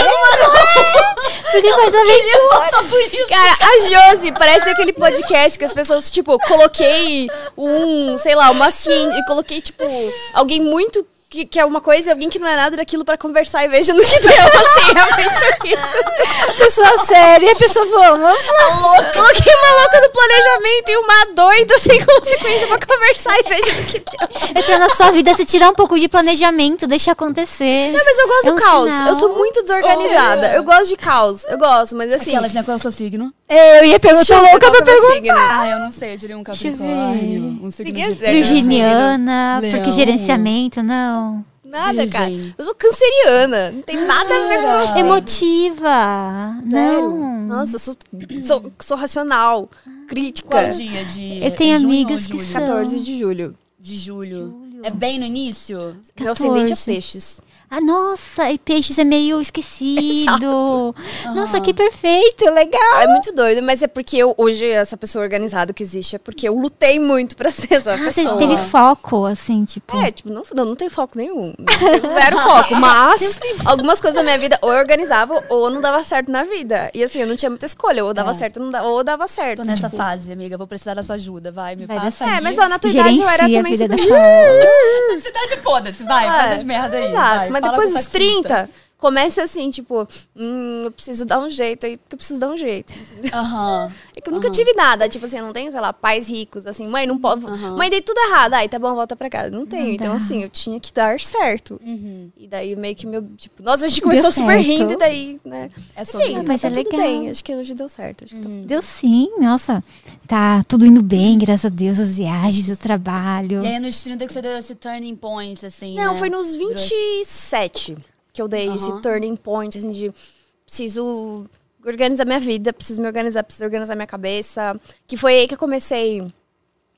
Porque faz aventura. Cara, a Josi parece aquele podcast que as pessoas, tipo, coloquei um, sei lá, uma ciência e coloquei, tipo, alguém muito. Que, que é uma coisa e alguém que não é nada daquilo pra conversar e veja no que deu, <laughs> assim, é muito isso. Pessoa séria, a pessoa falou, vamos Tá louca. Coloquei uma louca do planejamento e uma doida sem <laughs> consequência pra conversar e veja no que deu. É pra na sua vida você tirar um pouco de planejamento, deixar acontecer. Não, mas eu gosto É do um caos. sinal. Eu sou muito desorganizada. Eu gosto de caos. Eu gosto, mas assim. Aquelas, né? Qual é o seu signo? Eu ia perguntar Chuta, louca pra é meu perguntar. Ah, eu não sei, eu diria um capricórnio. Um signo de. Virginiana, Leão. porque gerenciamento, não. Nada, cara. Eu sou canceriana. Não tem nada a ver com você. Emotiva. Não. Nossa, eu sou, sou, sou racional, crítica. Qual dia de Eu tenho é junho que julho? são. 14 de julho. De julho. É bem no início? Meu ascendente é 14. peixes. Ah, nossa, e peixes é meio esquecido. Nossa, que perfeito, legal. É muito doido, mas é porque eu, hoje essa pessoa organizada que existe é porque eu lutei muito pra ser essa Ah, você pessoa. teve foco, assim, tipo. É, tipo, não, não, não tem foco nenhum. Zero foco. Mas algumas coisas da minha vida ou eu organizava ou não dava certo na vida. E assim, eu não tinha muita escolha. Ou dava É. certo ou não dava, ou dava certo. Tô nessa tipo. fase, amiga. Vou precisar da sua ajuda. Vai, me Vai passa. É, mas ó, na tua idade eu era também da super... Paula. <laughs> Cidade foda-se, vai, É, faz as merda aí. Exato, vai, mas fala depois dos taxista. 30, começa assim, tipo, hum, eu preciso dar um jeito aí, porque eu preciso dar um jeito. Aham. <laughs> É que eu nunca tive nada, tipo assim, eu não tenho, sei lá, pais ricos, assim, mãe, não pode. Mãe, dei tudo errado. Aí tá bom, volta pra casa. Não tenho. Não então, dá. assim, eu tinha que dar certo. Uhum. E daí meio que meu. Tipo, nossa, a gente começou super certo. rindo, e daí, né? É sobre Enfim, isso. mas tá é tudo legal. bem. Acho que hoje deu certo. Acho que tá Deu sim, nossa. Tá tudo indo bem, graças a Deus, as viagens, o trabalho. E aí nos 30 que você deu esse turning point, assim, Não, né? foi nos Virou- 27 que eu dei esse Aham. turning point, assim, de preciso organizar minha vida, preciso me organizar, preciso organizar minha cabeça. Que foi aí que eu comecei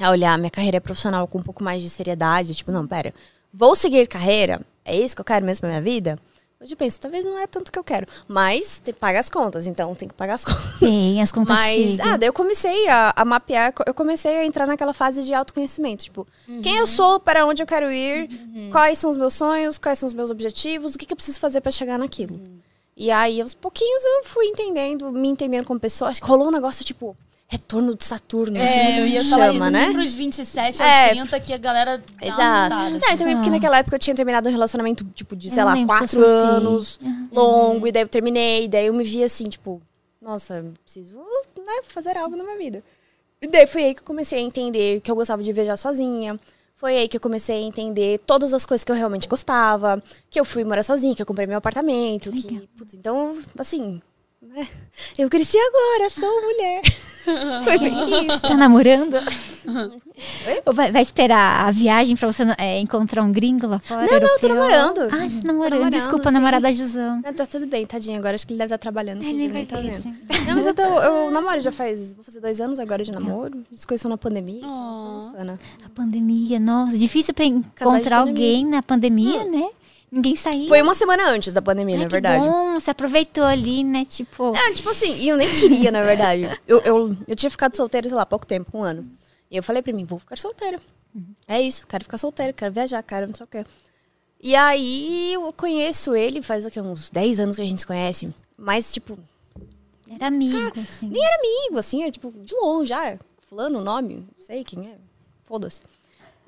a olhar minha carreira profissional com um pouco mais de seriedade. Tipo, não, pera, vou seguir carreira? É isso que eu quero mesmo pra minha vida? Hoje eu penso, talvez não é tanto que eu quero. Mas tem que pagar as contas, então tem que pagar as <laughs> contas. Tem, as contas Mas, chegam. ah, daí eu comecei a, a mapear, eu comecei a entrar naquela fase de autoconhecimento. Tipo, quem eu sou, para onde eu quero ir, quais são os meus sonhos, quais são os meus objetivos, o que, que eu preciso fazer para chegar naquilo. E aí, aos pouquinhos, eu fui entendendo, me entendendo como pessoa. Acho que rolou um negócio, tipo, retorno de Saturno, que É, muita eu ia gente chama, isso né? assim pros 27 É. aos 30 que a galera dá uma Exato. agitada, Não, assim. também porque naquela época eu tinha terminado um relacionamento, tipo, de, sei Eu lá, que quatro anos, longo, e daí eu terminei, e daí eu me vi assim, tipo, nossa, preciso né, fazer algo na minha vida. E daí foi aí que eu comecei a entender que eu gostava de viajar sozinha. Foi aí que eu comecei a entender todas as coisas que eu realmente gostava, que eu fui morar sozinha, que eu comprei meu apartamento, que, putz, então, assim, eu cresci agora, sou mulher. <laughs> foi bem que isso. Tá namorando? <laughs> Ou vai, vai esperar a viagem pra você é, encontrar um gringo lá fora? Não, não, tô europeu? namorando. Ah, você tá namorando. namorando, Desculpa, sim. namorada Jusão. Não, tá tudo bem, tadinho. Agora acho que ele deve estar trabalhando. Ele vai ver, tá vendo. Não, mas eu, tô, eu <laughs> namoro já faz. Vou fazer dois anos agora de namoro. A gente se conheceu na pandemia. Oh. Nossa, Ana. A pandemia, nossa, difícil pra encontrar alguém na pandemia, né? Ninguém saía. Foi uma semana antes da pandemia, Ai, na que verdade. bom, você aproveitou ali, né? Tipo, É, tipo assim, e eu nem queria, na verdade. Eu, eu, eu tinha ficado solteira, sei lá, há pouco tempo, um ano. E eu falei pra mim, vou ficar solteira. É isso, quero ficar solteira, quero viajar, quero não sei o quê. E aí eu conheço ele faz o quê? Uns 10 anos que a gente se conhece. Mas, tipo, era amigo, assim. nem era amigo, assim, era tipo, de longe, já. Fulano, o nome, não sei quem é. Foda-se.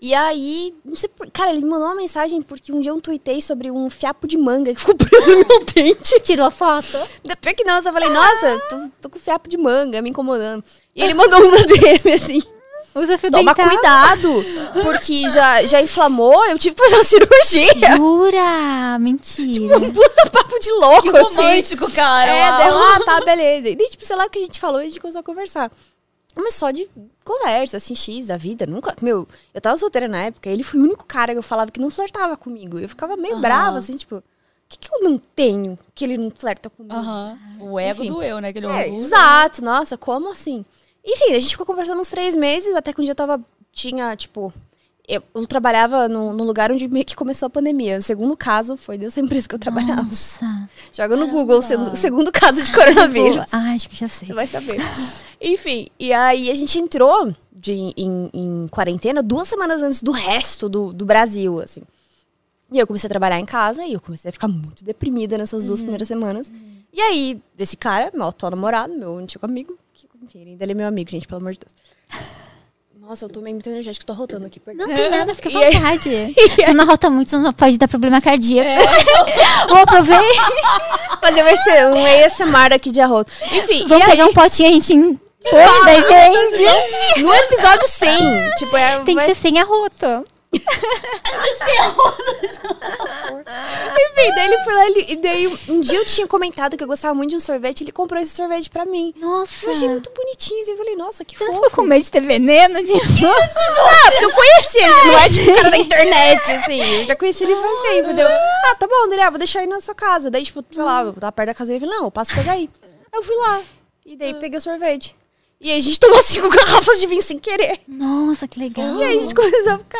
E aí, não sei por. Cara, ele me mandou uma mensagem porque um dia eu tuitei sobre um fiapo de manga que <laughs> ficou preso no meu dente. Tirou foto? Depois que não, eu só falei, nossa, tô, tô com fiapo de manga me incomodando. E ele mandou um na <laughs> DM assim. Usa fio Toma dental. cuidado, porque já, já inflamou, eu tive que fazer uma <laughs> cirurgia. Jura? Mentira. Puta papo de louco, Que assim. romântico, cara. É, deu, ah, tá, beleza. E daí, tipo, sei lá o que a gente falou, a gente começou a conversar. Mas só de conversa, assim, X da vida. Nunca. Meu, eu tava solteira na época, ele foi o único cara que eu falava que não flertava comigo. Eu ficava meio Aham. brava, assim, tipo, o que, que eu não tenho que ele não flerta comigo? Aham. O ego Enfim. doeu, né? Aquele É, orgulho. exato, nossa, como assim? Enfim, a gente ficou conversando uns três meses, até que um dia eu tava. Tinha, tipo. Eu, eu trabalhava no, no lugar onde meio que começou a pandemia. O segundo caso foi dessa <laughs> empresa que eu trabalhava. Nossa. Joga no Google, segundo, segundo caso de coronavírus. Ah, acho que já sei. Você vai saber. Enfim, e aí a gente entrou de, em, em quarentena duas semanas antes do resto do, do Brasil, assim. E eu comecei a trabalhar em casa e eu comecei a ficar muito deprimida nessas duas primeiras semanas. E aí, esse cara, meu atual namorado, meu antigo amigo, que, enfim, ele ainda ele é meu amigo, gente, pelo amor de Deus. Nossa, eu tomei muito energético, tô rotando aqui, perdão. Não tem <laughs> nada, fica à E vontade. <laughs> Você não rota muito, senão pode dar problema cardíaco. <laughs> Vou aproveitar. Fazer vai ser um ASMR aqui de arroto. Enfim, Vamos e aí, pegar um potinho, a gente põe, daí vende. no episódio 100, tipo, é, Tem que vai- ser sem arroto. Enfim, daí ele foi lá ele- e daí um dia eu tinha comentado que eu gostava muito de um sorvete, ele comprou esse sorvete pra mim. Nossa. Eu achei muito bonitinho, assim, eu falei, nossa, que Você fofo. ficou com medo de ter veneno? De... <laughs> Ah, porque eu conheci ele, não é tipo cara da internet, <laughs> assim. Eu já conheci ele faz tempo, entendeu? Ah, tá bom, ah, vou deixar aí na sua casa. Daí, tipo, sei lá, eu tava perto da casa dele, falei, não, eu passo pegar aí. Aí eu fui lá, e daí peguei o sorvete. E aí a gente tomou cinco <laughs> garrafas de vinho sem querer. Nossa, que legal. E aí a gente começou a ficar...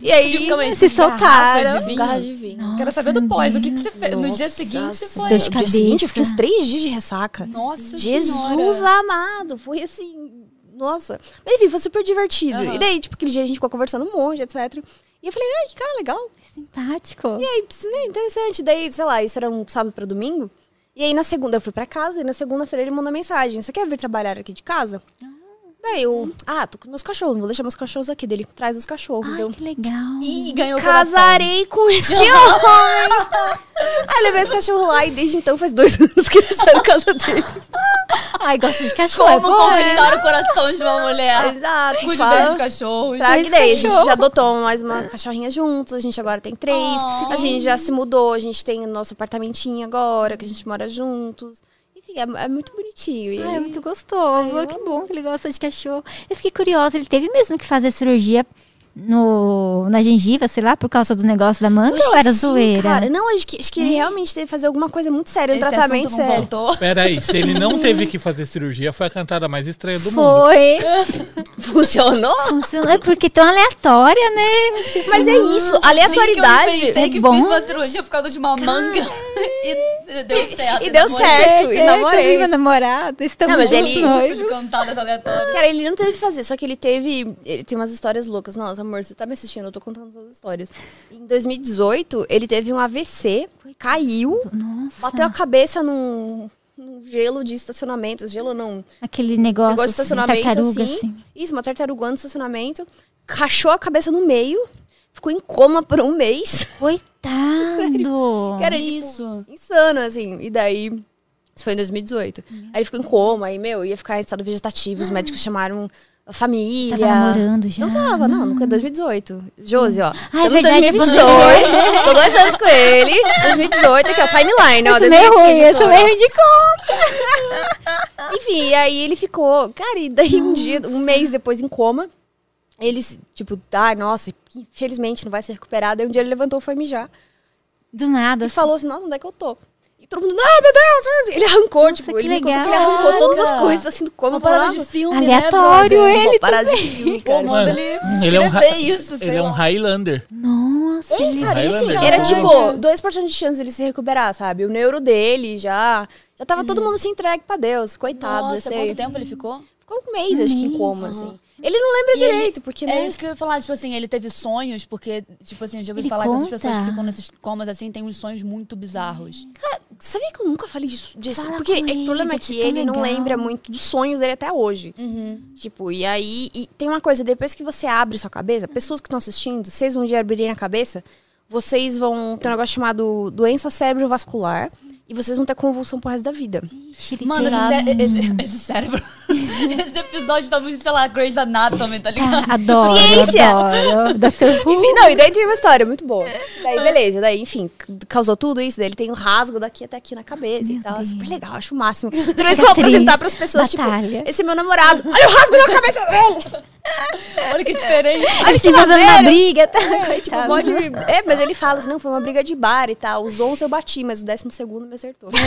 E aí... Aí, se cinco garrafas soltaram. de vinho? Garrafa de vinho. Quero saber do pós. O que, que você fez? No dia Nossa seguinte foi. De No dia seguinte, eu fiquei uns três dias de ressaca. Nossa Jesus Senhora. amado, foi assim, nossa. Mas enfim, foi super divertido. Aham. E daí, tipo, aquele dia a gente ficou conversando um monte, etc. E eu falei, ai, que cara legal. Simpático. E aí, né, interessante. Daí, sei lá, isso era um sábado pra domingo. E aí, na segunda, eu fui pra casa. E na segunda-feira, ele mandou mensagem. Você quer vir trabalhar aqui de casa? Daí eu, ah, tô com meus cachorros. Não vou deixar meus cachorros aqui. Dele, traz os cachorros. Ai, Deu, que legal. Ih, ganhou. Casarei com este <laughs> homem. Aí levei esse cachorro lá. E desde então, faz dois <laughs> anos que ele sai da casa dele. Ai, gosto de cachorro. é Como bom, né? conquistar o coração de uma mulher. Exato. Cuide fala- bem dos cachorros. Pra que daí, a gente já adotou mais uma cachorrinha juntos, a gente agora tem três, Oh. a gente já se mudou, a gente tem o nosso apartamentinho agora, que a gente mora juntos. É, é muito bonitinho. E Ah, é muito gostoso. Ai, que bom que ele gosta de cachorro. Eu fiquei curiosa, ele teve mesmo que fazer cirurgia no, na gengiva, sei lá, por causa do negócio da manga ou era sim, zoeira? Cara. Não, acho que, acho que ele realmente teve que fazer alguma coisa muito séria, um Esse tratamento sério. voltou. <laughs> Peraí, se ele não <laughs> teve que fazer cirurgia, foi a cantada mais estranha do mundo. Foi. <laughs> Funcionou? Funcionou. É porque tão aleatória, né? Mas é isso, Sim, que eu aleatoriedade. é que bom. fiz uma cirurgia por causa de uma manga. E deu certo. E deu namorei. certo, e É, namorei. inclusive, meu namorado. Estamos Não, mas ele- noivos. de cantadas aleatórias. Cara, ele não teve que fazer, só que ele teve. Ele tem umas histórias loucas. Nossa, amor, você tá me assistindo, eu tô contando essas histórias. Em 2018, ele teve um AVC, caiu, Nossa, bateu a cabeça num, num gelo de estacionamento. Gelo não. aquele negócio, negócio de assim, estacionamento tartaruga, assim. assim. Isso, uma tartaruga no estacionamento. Cachou a cabeça no meio. Ficou em coma por um mês. <laughs> Coitado. Que era, tipo, Isso. insano, assim. E daí. Isso foi em 2018. Aí ele ficou em coma, aí, meu, ia ficar em estado vegetativo. Os médicos chamaram família. Tava namorando já. Não tava, não, nunca 2018. Josi, ó. Ah, é estamos em verdade, 2022. tô dois anos com ele. 2018, aqui, ó, timeline, ó. Isso meio 2015, ruim, isso ó. meio de conta. <laughs> Enfim, e aí ele ficou. Cara, e daí um dia, um mês depois em coma. Ele, tipo, ai, nossa, infelizmente não vai se recuperar. Daí um dia ele levantou, foi mijar. Do nada. E assim. falou assim, nossa, onde é que eu tô? Todo mundo, ah, meu Deus! Ele arrancou, tipo, que ele me contou que ele legal. arrancou todas as coisas, assim, do coma. Uma parada de filme, Aleatório, né, ele Pô, parada de filme, cara. Mano, ele ele é um, isso, ele é um. Highlander. Nossa. É, cara, e assim, Highlander, era foi tipo bem. 2% de chance dele se recuperar, sabe? O neuro dele já. Já tava todo mundo se entregue pra Deus. Coitado Nossa, quanto tempo ele ficou? Ficou um mês, acho que em coma, assim. Ele não lembra E ele- direito, porque, É né? isso que eu ia falar, tipo assim, ele teve sonhos, porque, tipo assim, eu já ouvi Ele falar que essas conta. pessoas que ficam nesses comas assim têm uns sonhos muito bizarros. Sabia que eu nunca falei disso? disso? Fala porque com é, o problema é ele, que que tão ele não legal. lembra muito dos sonhos dele até hoje. Tipo, e aí e tem uma coisa, depois que você abre sua cabeça, pessoas que estão assistindo, vocês um dia abrirem a cabeça, vocês vão ter um negócio chamado doença cerebrovascular e vocês vão ter convulsão pro resto da vida. Ixi, ele Mano, esse, cé- esse- esse cérebro. <laughs> esse episódio tá muito, sei lá, Grey's Anatomy, tá ligado? Ah, adoro, Ciência! adoro. Dr. Who. Enfim, não, e daí tem uma história muito boa. Daí, beleza, daí, enfim, causou tudo isso, daí ele tem um rasgo daqui até aqui na cabeça e Meu tal. É Deus. super legal, acho o máximo. Vez que eu vou apresentar pras pessoas, batalha. tipo, esse é meu namorado, olha o rasgo na cabeça dele! <laughs> Olha que diferente. Ele se envolvendo na briga, tá? Tipo, Coitado. pode... É, mas ele fala assim, não, foi uma briga de bar e tal. Os 11 eu bati, mas o décimo segundo me acertou. <laughs>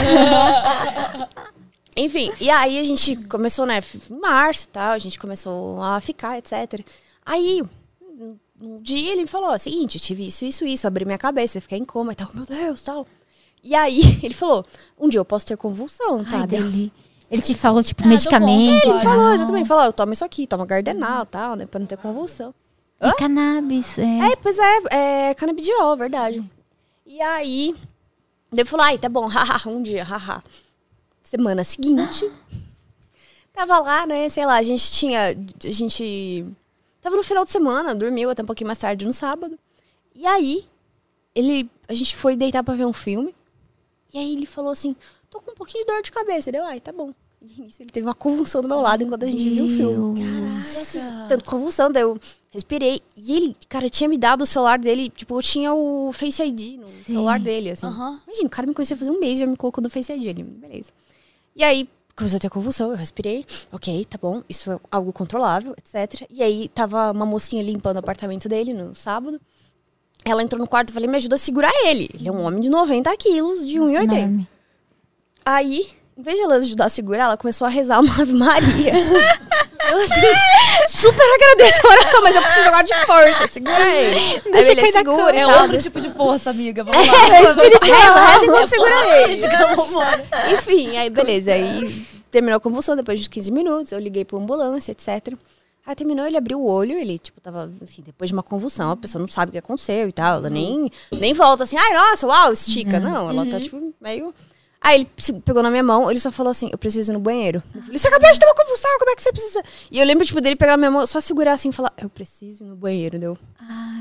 Enfim, e aí a gente começou, né, em março e tal, a gente começou a ficar, etc. Aí, um- dia ele me falou, seguinte, eu tive isso, isso, isso, abri minha cabeça, fiquei em coma e tal, meu Deus, tal. E aí, <laughs> ele falou, um dia eu posso ter convulsão, tá? Ai, eu- dele. Ele te falou, tipo, Ah, medicamento. Ele Claro. falou, exatamente, falou, ó, toma isso aqui, toma gardenal, tal, né, pra não ter convulsão. E cannabis. É. É, pois é, é canabidiol, verdade. E aí, eu falei, ai, tá bom, <laughs> haha, um dia, haha. Semana seguinte, tava lá, né, sei lá, a gente tinha, a gente tava no final de semana, dormiu até um pouquinho mais tarde no sábado. E aí, ele, a gente foi deitar pra ver um filme, e aí ele falou assim, tô com um pouquinho de dor de cabeça. Deu, ai, tá bom. Ele teve uma convulsão do meu lado enquanto a gente viu o filme. Tanto convulsão, daí eu respirei. E ele, cara, tinha me dado o celular dele, tipo, eu tinha o Face ID no celular dele, assim. Aham. Imagina, o cara me conhecia fazer um mês e já me colocou no Face ID ali, beleza. E aí, começou a ter convulsão, eu respirei, ok, tá bom, isso é algo controlável, etc. E aí, tava uma mocinha limpando o apartamento dele no sábado. Ela entrou no quarto e falei, me ajuda a segurar ele. Ele é um homem de 90 quilos, de 1,80. Enorme. Aí, em vez de ela ajudar a segurar, ela começou a rezar uma Ave Maria. <laughs> eu assim, super agradeço a oração, mas eu preciso agora de força. Segura ele. Aí Deixa ele cair da segura cama. É tal. outro tipo de força, amiga. Vamos lá. Reza, reza enquanto segura ele. Enfim, aí beleza. Aí terminou a convulsão depois de 15 minutos. Eu liguei pra ambulância, etc. Aí terminou, ele abriu o olho, ele, tipo, tava, enfim, depois de uma convulsão, a pessoa não sabe o que aconteceu e tal. Ela nem, nem volta assim, ai, nossa, uau, estica. Não, ela tá, tipo, meio. Aí ele pegou na minha mão, ele só falou assim, eu preciso ir no banheiro. Eu falei, você acabou de ter uma convulsão, como é que você precisa? E eu lembro, tipo, dele pegar na minha mão, só segurar assim e falar, eu preciso ir no banheiro, deu.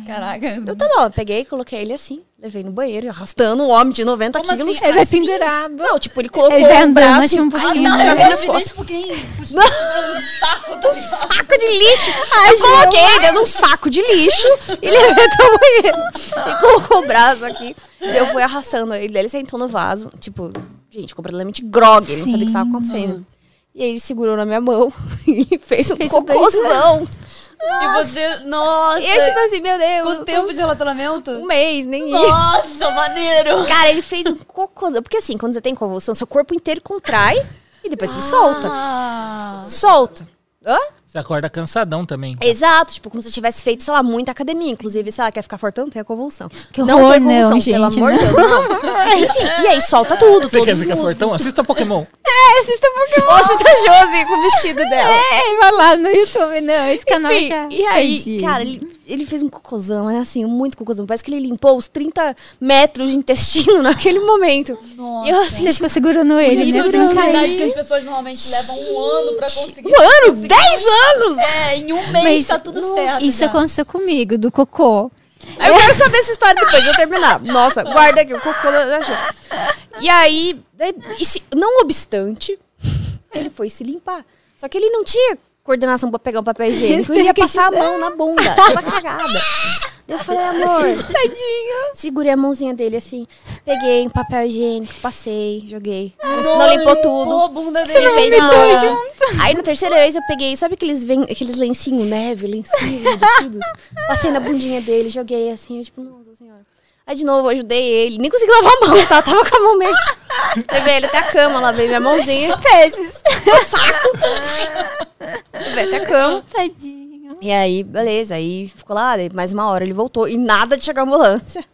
Caraca. Eu tá bom, eu peguei, coloquei ele assim, levei no banheiro, arrastando um homem de 90 Como quilos. assim? Ele vai Assim? pendurado. Não, tipo, ele colocou Ele vai o andando braço assim um Ai, pouquinho. não, né? eu Eu nas me deixa um pouquinho. Um saco, ligado? saco de lixo. eu coloquei ele dentro de um saco de lixo e levei até o banheiro. E colocou o braço aqui. E eu fui arrastando ele. Ele sentou no vaso. Tipo, gente, completamente grog. Ele não sabia o que estava acontecendo. E aí ele segurou na minha mão <laughs> e fez um Fez um cocôzão. E você, nossa. E eu, tipo assim, meu Deus. Quanto eu tô- tempo de relacionamento? Um mês, nem isso. Nossa, maneiro. Cara, ele fez um cocôzão. Porque assim, quando você tem convulsão, seu corpo inteiro contrai e depois ele solta. Ah. Solta. Hã? Você acorda cansadão também. Exato, tipo, como se você tivesse feito, sei lá, muita academia. Inclusive, sei lá, quer ficar fortão, tem a convulsão. Que não horror, tem convulsão, não, pelo gente, amor de Deus, não. <laughs> Enfim, e aí solta tudo. Você quer ficar fortão? Assista Pokémon. Assista Pokémon. Ou assista a Josi com o vestido dela. É, vai lá no YouTube. Não, esse canal Enfim, já e aí, perdi. cara, ele, ele fez um cocôzão, é assim, muito cocôzão. Parece que ele limpou os 30 metros de intestino <laughs> naquele momento. Nossa. E eu assim, Você ficou segurando ele, né? é dificuldade cair. que as pessoas normalmente levam um ano pra conseguir. um ano, 10 anos! É, em um mês Mas, tá tudo nossa, certo. Isso já. aconteceu comigo, do cocô. Eu quero saber essa história depois de eu terminar. Nossa, guarda aqui o cocô. E aí, e não obstante, ele foi se limpar. Só que ele não tinha coordenação pra pegar um papel higiênico. Ele ia passar a mão na bunda, <laughs> toda cagada. Eu falei, amor, Tadinho. segurei a mãozinha dele assim, peguei um papel higiênico, passei, joguei. não limpou tudo. A bunda dele. Ele fez nada. Aí na terceira vez eu peguei, sabe aqueles, ven- aqueles lencinhos neve, lencinhos? <laughs> Passei na bundinha dele, joguei assim, eu tipo, nossa senhora. Aí de novo eu ajudei ele, nem consegui lavar a mão, tá? Tava com a mão meio. Levei ele até a cama, lavei minha mãozinha. Fezes. <laughs> Saco. Levei até a <laughs> cama. Tadinho. E aí, beleza, aí ficou lá, mais uma hora ele voltou e nada de chegar a ambulância.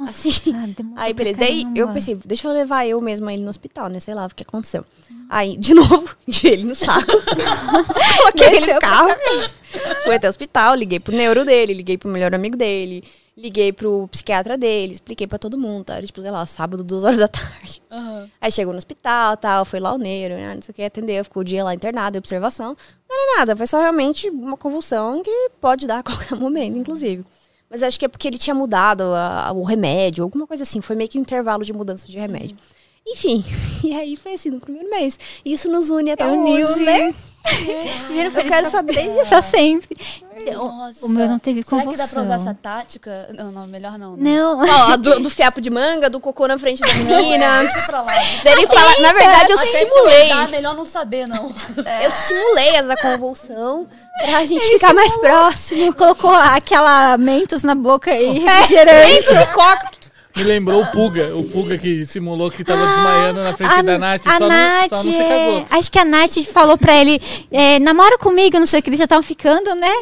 Ah, demorou Aí, pra beleza. Daí eu pensei, deixa eu levar eu mesma ele no hospital, né? Sei lá o que aconteceu. Aí, de <laughs> novo, de ele no saco. <laughs> Coloquei ele no carro. Fui até o hospital, liguei pro neuro dele, liguei pro melhor amigo dele, liguei pro psiquiatra dele, expliquei pra todo mundo, tá? Era, tipo, sei lá, sábado, duas horas da tarde. Aham. Aí chegou no hospital, tal, foi lá o neuro, né, não sei o que, atendeu, ficou o dia lá internado, observação. Não era nada, foi só realmente uma convulsão que pode dar a <laughs> qualquer momento, inclusive. Mas acho que é porque ele tinha mudado a- o remédio, alguma coisa assim, foi meio que um intervalo de mudança de remédio. Enfim, <laughs> e aí foi assim no primeiro mês. Isso nos une até Uniu, hoje. né? Viram Eu quero pra- saber. pra sempre. Nossa. O meu não teve Será convulsão. que dá pra usar essa tática? Não, não, melhor não. né? Não. Ó, do, do <laughs> fiapo de manga, do cocô na frente da menina. Deixa pra lá. Ele fala, na verdade, eu Até se simulei. usar, melhor não saber, não. <laughs> Eu simulei essa convulsão pra gente ficar mais próximo. Colocou aquela mentos na boca e refrigerante. Mentos e coca. Me lembrou o Puga, o Puga que simulou que tava desmaiando na frente <gasps> da Nath, a só, Nath, não, só não se é, cagou. Acho que a Nath falou pra ele, é, namora comigo, não sei o que, eles já estavam ficando, né?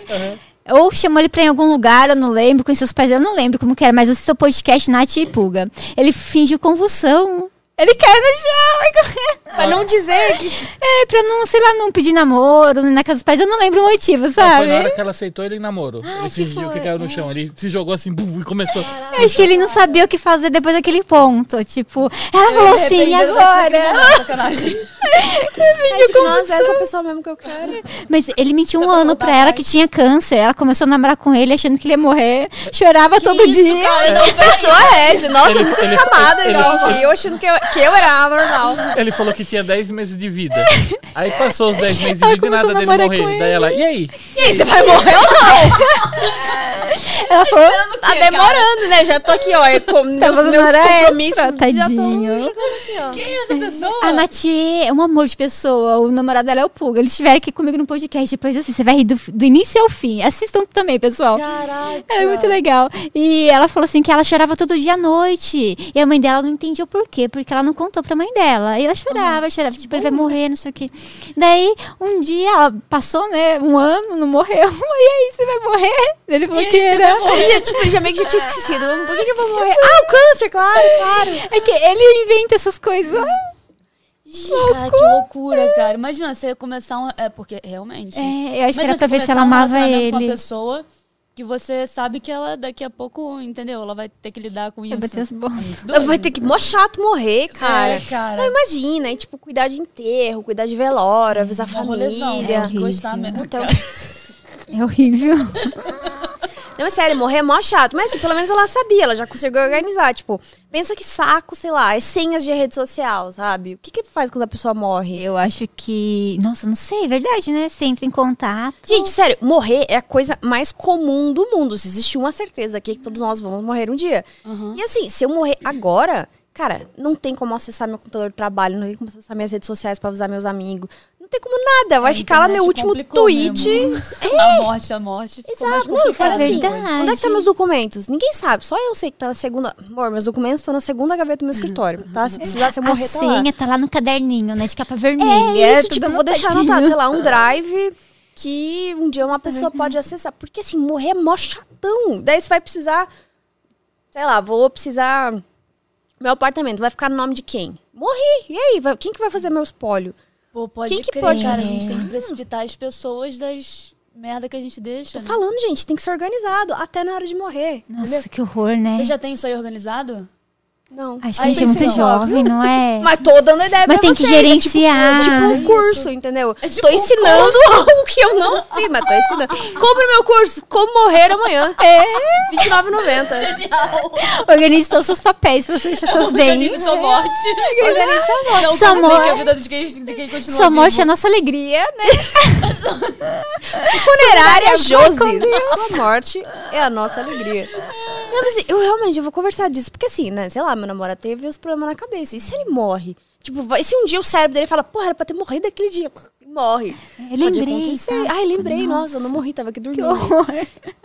Ou chamou ele pra ir em algum lugar, eu não lembro, com seus pais, eu não lembro como que era, mas o seu podcast, Nath e Puga. Ele fingiu convulsão. Ele caiu no chão. Pra não dizer que É, pra não, sei lá, não pedir namoro na casa dos pais, eu não lembro o motivo, Não, foi sabe? na hora que ela aceitou ele em namoro. ele que fingiu que foi, caiu no chão. Ele se jogou assim bum, e começou. Eu acho que ele não sabia o que fazer depois daquele ponto. Tipo, ela falou assim, e Dependendo da agora? Acho que, nossa, é essa pessoa mesmo que eu quero. Mas ele mentiu um ano pra ela que tinha câncer. Ela começou a namorar com ele achando que ele ia morrer. Chorava todo isso, dia. cara? Que <laughs> pessoa é essa? Nossa, Ele- muitas ele- camadas, ele- ele- E eu achando que eu, que eu era normal. Ele falou que tinha 10 meses de vida. Aí passou os 10 meses de vida e nada dele morrer. Daí ela, e aí? E aí, você vai morrer ou não? <laughs> Ela falou, Tá demorando, né? Já tô aqui, ó. eu com- <laughs> meus, fazendo meus hora compromissos extra, já tadinho. aqui, ó. Quem é essa pessoa? a Nath é um amor de pessoa. O namorado dela é o Puga. Eles estiveram aqui comigo no podcast. Depois, assim, você vai rir do, do início ao fim. Assistam também, pessoal. Caraca. É muito legal. E ela falou assim que ela chorava todo dia à noite. E a mãe dela não entendia o porquê, porque ela não contou pra mãe dela. E ela chorava, chorava, tipo, ele vai morrer, não sei o quê. Daí, um dia, ela passou, né, um ano, não morreu. <laughs> E aí, você vai morrer? Ele falou que era. Ele já, tipo, já meio que já tinha esquecido. <laughs> Por que, que eu vou morrer? Ah, o câncer, claro, claro. É que ele inventa essas coisas. Cara, que loucura, cara. Imagina você começar um. É, porque realmente. É, eu acho que era pra ver se ela um amava relacionamento com ele. uma pessoa que você sabe que ela daqui a pouco, entendeu? Ela vai ter que lidar com Vai isso. as bolas. Muito <laughs> doido. Vai ter que. Mó chato morrer, cara. É, cara. Não, imagina, aí, tipo, cuidar de enterro, cuidar de velório, avisar a rolezão, família. que gostar mesmo. Então, <laughs> É horrível. <laughs> não, é sério, morrer é mó chato. Mas assim, pelo menos ela sabia, ela já conseguiu organizar. Tipo, pensa que saco, sei lá, as senhas de rede social, sabe? O que que faz quando a pessoa morre? Eu acho que. Nossa, não sei, é verdade, né? Você entra em contato. Gente, sério, morrer é a coisa mais comum do mundo. Se existe uma certeza aqui que todos nós vamos morrer um dia. Uhum. E assim, se eu morrer agora, cara, não tem como acessar meu computador de trabalho, não tem como acessar minhas redes sociais pra avisar meus amigos. Não tem como nada. Vai A ficar lá meu último tweet. mesmo. A morte, a morte. Exato, não, cara, complicado assim, depois. onde é que tá meus documentos? Ninguém sabe, só eu sei que tá na segunda. Amor, meus documentos estão na segunda gaveta do meu escritório, tá? Se precisar, se eu morrer, a tá lá. senha tá lá no caderninho, né? De capa vermelha. É isso, tudo tipo, vou deixar anotado, sei lá, um drive que um dia uma pessoa pode acessar. Porque assim, morrer é mó chatão. Daí você vai precisar, sei lá, vou precisar. Meu apartamento vai ficar no nome de quem? Morri. E aí? Vai- Quem que vai fazer meu espólio? Pô, pode Quem que crer, pode- cara. A gente tem que precipitar as pessoas das merda que a gente deixa. Tô né? falando, gente, tem que ser organizado até na hora de morrer. entendeu? Nossa, que horror, né? Você já tem isso aí organizado? Não. Acho que Aí a gente é muito ó, jovem, não é? <laughs> Mas tô dando ideia Mas pra tem que vocês, é gerenciar. tipo, um Isso. curso, entendeu? É tipo tô um ensinando <laughs> algo que eu não fiz, mas tô ensinando. Compre meu curso, Como Morrer Amanhã. <laughs> É. R$29,90. Organize todos os seus papéis pra você deixar seus Organize bens. sua morte. Organize sua morte. Não, Sua assim morte. que a vida de quem, de quem continua Sua morte é vivo? a nossa alegria, né? Funerária Josi. Deus. Sua morte é a nossa alegria. Não, mas eu realmente eu vou conversar disso, porque assim, né, sei lá, meu namorado teve os problemas na cabeça. E se ele morre? Tipo, vai, se um dia o cérebro dele fala, porra, era pra ter morrido aquele dia. <laughs> morre. É, lembrei, tá? Ai, lembrei. Nossa, Nossa. eu não morri, tava aqui dormindo.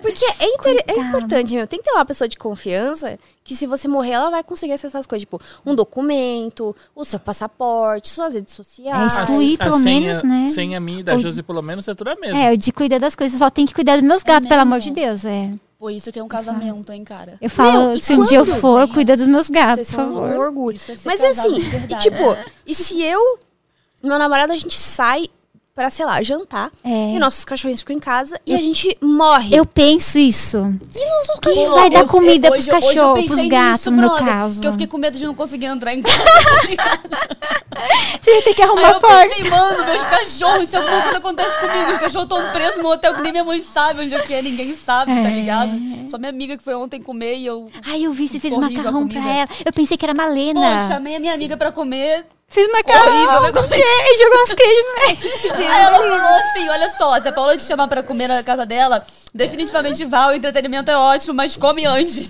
Porque é, inter- é importante, meu. Tem que ter uma pessoa de confiança que se você morrer, ela vai conseguir acessar as coisas. Tipo, um documento, o seu passaporte, suas redes É sociais. excluir, pelo senha, menos, né? Senha minha e da O- Josi, pelo menos, é tudo a mesma. É, de cuidar das coisas, só tem que cuidar dos meus gatos, pelo amor de? Deus. É. Pô, isso aqui é um casamento, hein, cara. Eu falo, Meu, se um dia eu for, cuida dos meus gatos, por são um favor. orgulho. É Mas assim, e tipo, e se eu meu namorado a gente sai pra, sei lá, jantar É. e nossos cachorrinhos ficam em casa e a gente morre. Eu penso isso. nossos Quem cachorros. vai dar comida hoje- pros hoje eu cachorros, pros gatos, no meu caso? Que eu fiquei com medo de não conseguir entrar em <laughs> casa. Você ia ter que arrumar a eu porta. pensei, mano, meus cachorros, se alguma coisa acontece comigo, os cachorros estão presos no hotel que nem minha mãe sabe onde é que é, ninguém sabe, tá É. ligado? Só minha amiga que foi ontem comer e eu. Ai, eu vi, você fez macarrão pra ela. Eu pensei que era Malena. Pô, chamei a minha amiga pra comer. Fiz macarrão Horrível, com queijo, jogou uns queijos no meio. Aí ela falou assim: olha só, se a Paula te chamar pra comer na casa dela, definitivamente vá, o entretenimento é ótimo, mas come antes.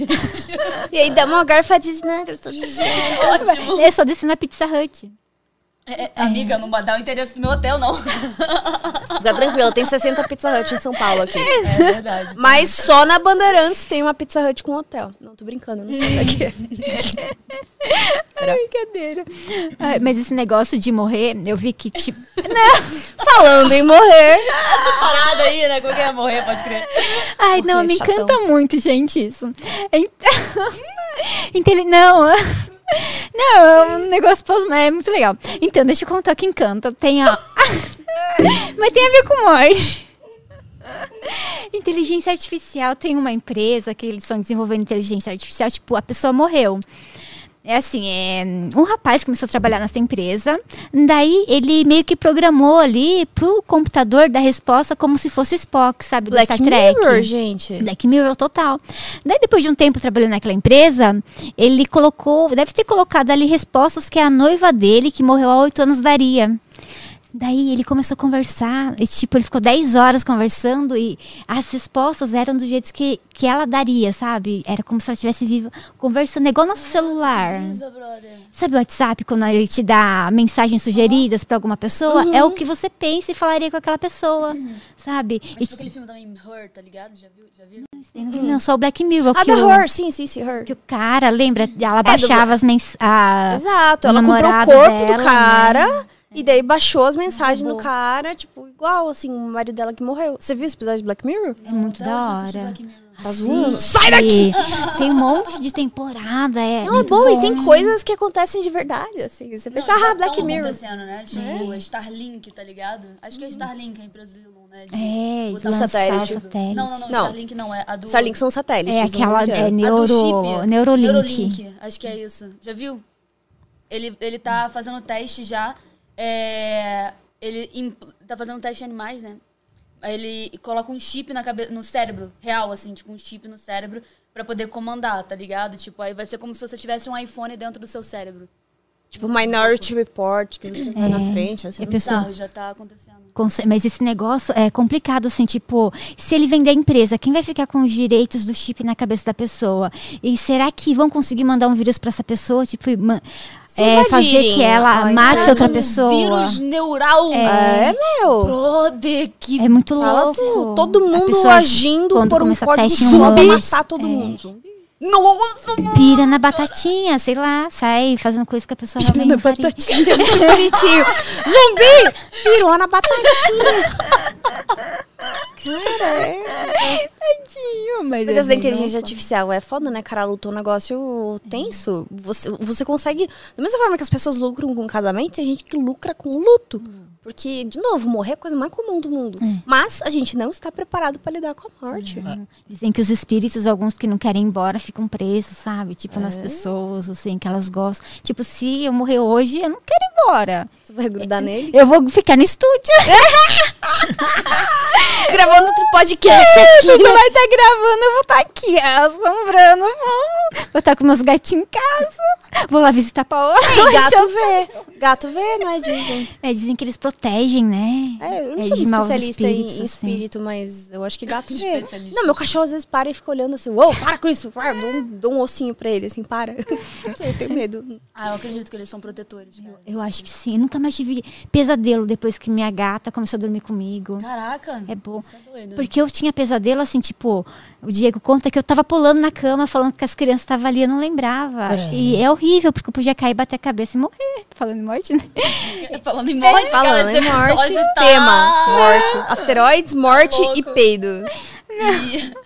E aí dá uma garfadinha, que eu estou dizendo. ótimo. Eu só desci na Pizza Hut. É, é, amiga, não dá o interesse do meu hotel, não. <laughs> Fica tranquilo, tem 60 Pizza Hut em São Paulo aqui. É verdade. Mas só na Bandeirantes tem uma Pizza Hut com hotel. Não, tô brincando, não sei daqui. <laughs> Brincadeira. Ai, mas esse negócio de morrer, eu vi que, tipo. <laughs> Falando em morrer. Parada aí, né? Como que é morrer, pode crer. Ai, não, Morrer, me chatão. encanta muito, gente, isso. Então. Inteli- Não. Não, é um negócio pós é muito legal. Então, deixa eu contar que encanta. Tem a. <laughs> Mas tem a ver com morte. Inteligência artificial tem uma empresa que eles estão desenvolvendo inteligência artificial, tipo, a pessoa morreu. É assim, é, um rapaz começou a trabalhar nessa empresa, daí ele meio que programou ali pro computador dar resposta como se fosse o Spock, sabe, do Black Star Trek. Mirror, gente. Black Mirror total. Daí, depois de um tempo trabalhando naquela empresa, ele colocou, deve ter colocado ali respostas que a noiva dele, que morreu há oito anos, daria. Daí ele começou a conversar, e, tipo, ele ficou 10 horas conversando e as respostas eram do jeito que, que ela daria, sabe? Era como se ela estivesse viva, conversando, igual nosso celular. Brother. Sabe o WhatsApp, quando ele te dá mensagens sugeridas pra alguma pessoa? É o que você pensa e falaria com aquela pessoa, sabe? Mas E, tipo aquele filme também, Her, tá ligado? Já viu? Já viu? não, só o Black Mirror. Ah, que o- Her, sim, sim, sim, Her. que o cara, lembra? Ela É, do- baixava as mensagens. Exato, ela comprou o corpo dela, do cara né? E daí baixou as mensagens no cara, tipo, igual assim, o marido dela que morreu. Você viu esse episódio de Black Mirror? É muito da hora. Mirror. Tá. Sai daqui! <laughs> Tem um monte de temporada. É Não, é muito bom, e tem coisas que acontecem de verdade, assim. Você pensa, ah, Black Mirror. acontecendo, né? Tipo, a Starlink, tá ligado? Acho que é Starlink, a empresa do Elon, né? De É, de lançar satélite. o satélite. Não, não, não, Não. Starlink não, é a do... Starlink são satélites. É aquela é a do neuro, chip. Neurolink. Neurolink, acho que é isso. Já viu? Ele, ele tá fazendo teste já. É, ele tá fazendo teste em animais, né? Aí ele coloca um chip na cabeça, no cérebro, real, assim, tipo um chip no cérebro, pra poder comandar, tá ligado? Tipo, aí vai ser como se você tivesse um iPhone dentro do seu cérebro. Tipo, Minority Report, que você vai É. na frente, assim. É pessoa- já tá acontecendo. Mas esse negócio é complicado, assim, tipo, se ele vender a empresa, quem vai ficar com os direitos do chip na cabeça da pessoa? E será que vão conseguir mandar um vírus pra essa pessoa, tipo, e é, fazer que ela a mate outra Um pessoa? Vírus neural. É, meu. Brother, que É muito louco. assim, todo mundo agindo quando por um começa código humano, matar todo é. mundo. Nossa, mano! Pira na batatinha, sei lá, sai fazendo coisa que a pessoa realmente não faria. <laughs> Bonitinho. Zumbi! Pirou na batatinha. Cara, é. Tadinho, mas, Mas é essa inteligência louco. artificial é foda, né, cara? Lutou um negócio tenso. Você, você consegue. Da mesma forma que as pessoas lucram com casamento, tem gente que lucra com luto. Porque, de novo, morrer é a coisa mais comum do mundo. Mas a gente não está preparado pra lidar com a morte. Dizem que os espíritos, alguns que não querem ir embora, ficam presos, sabe? Tipo, É. nas pessoas, assim, que elas gostam. Tipo, se eu morrer hoje, eu não quero ir embora. Você vai grudar nele? Eu vou ficar no estúdio. <laughs> Gravando outro podcast aqui. Você vai estar gravando, eu vou estar aqui, assombrando. Vou vou estar com meus gatinhos em casa. Vou lá visitar a Paola. E gato vê. Gato vê, não é Disney. É, dizem que eles protegem, né? É, eu não É sou de especialista em, assim. espírito, mas eu acho que gato <laughs> é. Especialista. Não, meu cachorro às vezes para e fica olhando assim, uou, para com isso, para, dou, um, dou um ossinho pra ele, assim, para. <laughs> Não sei, eu tenho medo. Ah, eu acredito que eles são protetores. cara. Eu acho que sim. Nunca mais tive pesadelo depois que minha gata começou a dormir comigo. Caraca. É bom. Isso é doido. Porque eu tinha pesadelo, assim, tipo, o Diego conta que eu tava pulando na cama, falando que as crianças estavam ali, eu não lembrava. E é horrível, porque eu podia cair, bater a cabeça e morrer. Falando em morte, né? <laughs> Falando em morte, cara, Falando esse em morte, tá... tema, <laughs> morte. Asteroides, morte e peido. <laughs>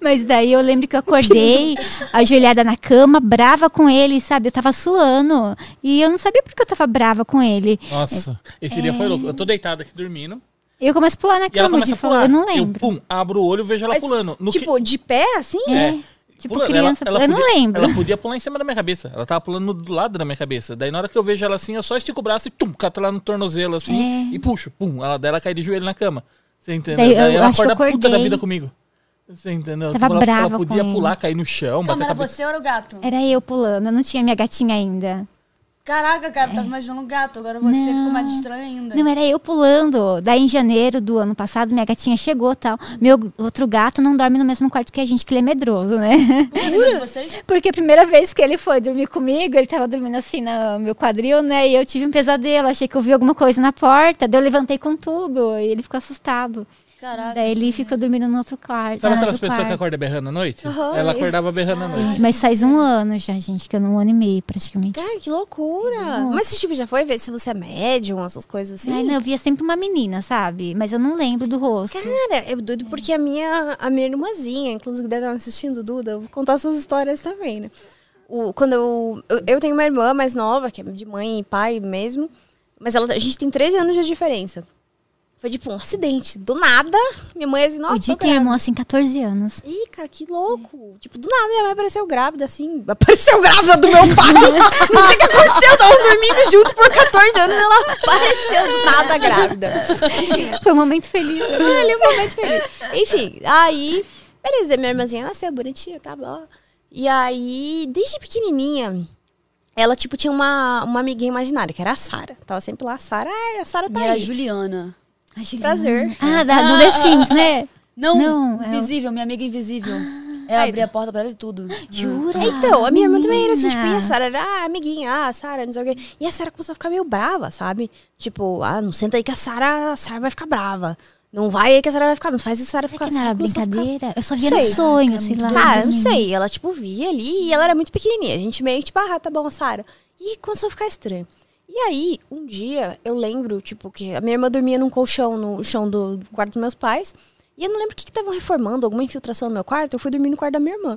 Mas daí eu lembro que eu acordei, ajoelhada na cama, brava com ele, sabe? Eu tava suando. E eu não sabia por que eu tava brava com ele. Nossa, esse dia foi louco. Eu tô deitado aqui dormindo. Eu começo a pular na ela cama, de pular. eu não lembro. pum, abro o olho e vejo ela Mas, pulando. No que- tipo, de pé, assim? É. Tipo Pulando. criança, eu não podia- lembro. Ela podia pular em cima da minha cabeça. Ela tava pulando do lado da minha cabeça. Daí na hora que eu vejo ela assim, eu só estico o braço e tum, cato ela no tornozelo assim É. e puxo. Pum, ela, daí ela cai de joelho na cama. Você entendeu? Daí Daí, eu ela acho que eu acorda puta da vida comigo. Você entendeu? Tava ela, brava ela podia com pular, ele. cair no chão, Calma, bater era cabeça. você ou era o gato? Era eu pulando, eu não tinha minha gatinha ainda. Caraca, cara, eu tava imaginando o gato. Agora você Não. ficou mais estranho ainda. Não, era eu pulando. Daí em janeiro do ano passado, minha gatinha chegou tal. Meu outro gato não dorme no mesmo quarto que a gente, que ele é medroso, né? Vocês? Porque a primeira vez que ele foi dormir comigo, ele tava dormindo assim no meu quadril, né? E eu tive um pesadelo, achei que eu vi alguma coisa na porta. Daí eu levantei com tudo e ele ficou assustado. Caraca. Daí ele ficou dormindo no outro quarto. Sabe no aquelas pessoas que acordam berrando à noite? Aham. Ela acordava berrando à noite. Mas faz um ano já, gente, que eu não um ano e meio praticamente. Cara, que loucura. Mas você, tipo, já foi ver se você é médium, essas coisas assim? Ai, não, eu via sempre uma menina, sabe? Mas eu não lembro do rosto. Cara, é doido porque a minha, a minha irmãzinha, inclusive, deve estar assistindo, Duda, eu vou contar essas histórias também, né? O, quando eu, eu. Eu tenho uma irmã mais nova, que é de mãe e pai mesmo, mas ela, a gente tem 13 anos de diferença. Foi tipo um acidente. Do nada, minha mãe assim, nossa, o Di tô tem grávida. irmão assim, 14 anos. Ih, cara, que louco. Tipo, do nada minha mãe apareceu grávida, assim. Apareceu grávida do meu pai. <laughs> Não sei o que aconteceu, eu tava dormindo junto por 14 anos ela apareceu do nada grávida. Foi um momento feliz. Ali um momento feliz. Enfim, aí, beleza, minha irmãzinha nasceu bonitinha, tá bom. E aí, desde pequenininha, ela, tipo, tinha uma, uma amiguinha imaginária, que era a Sara. Tava sempre lá, a Sara, ai, a Sara tá E era a aí. Juliana. Prazer. Ah, da, do The Sims, né? Não, Não, é invisível, minha amiga invisível. Ela Ai, abria a porta pra ela e tudo. Jura? Então, a minha irmã também era assim, tipo, e a. Sara era ah, amiguinha, ah, a Sara, não sei o quê. E a Sara começou a ficar meio brava, sabe? Tipo, ah, não senta aí que a Sara, a Sara vai ficar brava. Não vai aí que a Sara vai ficar, não faz a Sara ficar que não era Sara começou a ficar- brincadeira? Eu só via no Sei. sonho, sei lá. Cara, não sei. Ela, tipo, via ali e ela era muito pequenininha. A gente meio que, tipo, ah, tá bom, Sara. E começou a ficar estranho. E aí, um dia, eu lembro, tipo, que a minha irmã dormia num colchão no chão do quarto dos meus pais. E eu não lembro o que estavam reformando, alguma infiltração no meu quarto. Eu fui dormir no quarto da minha irmã.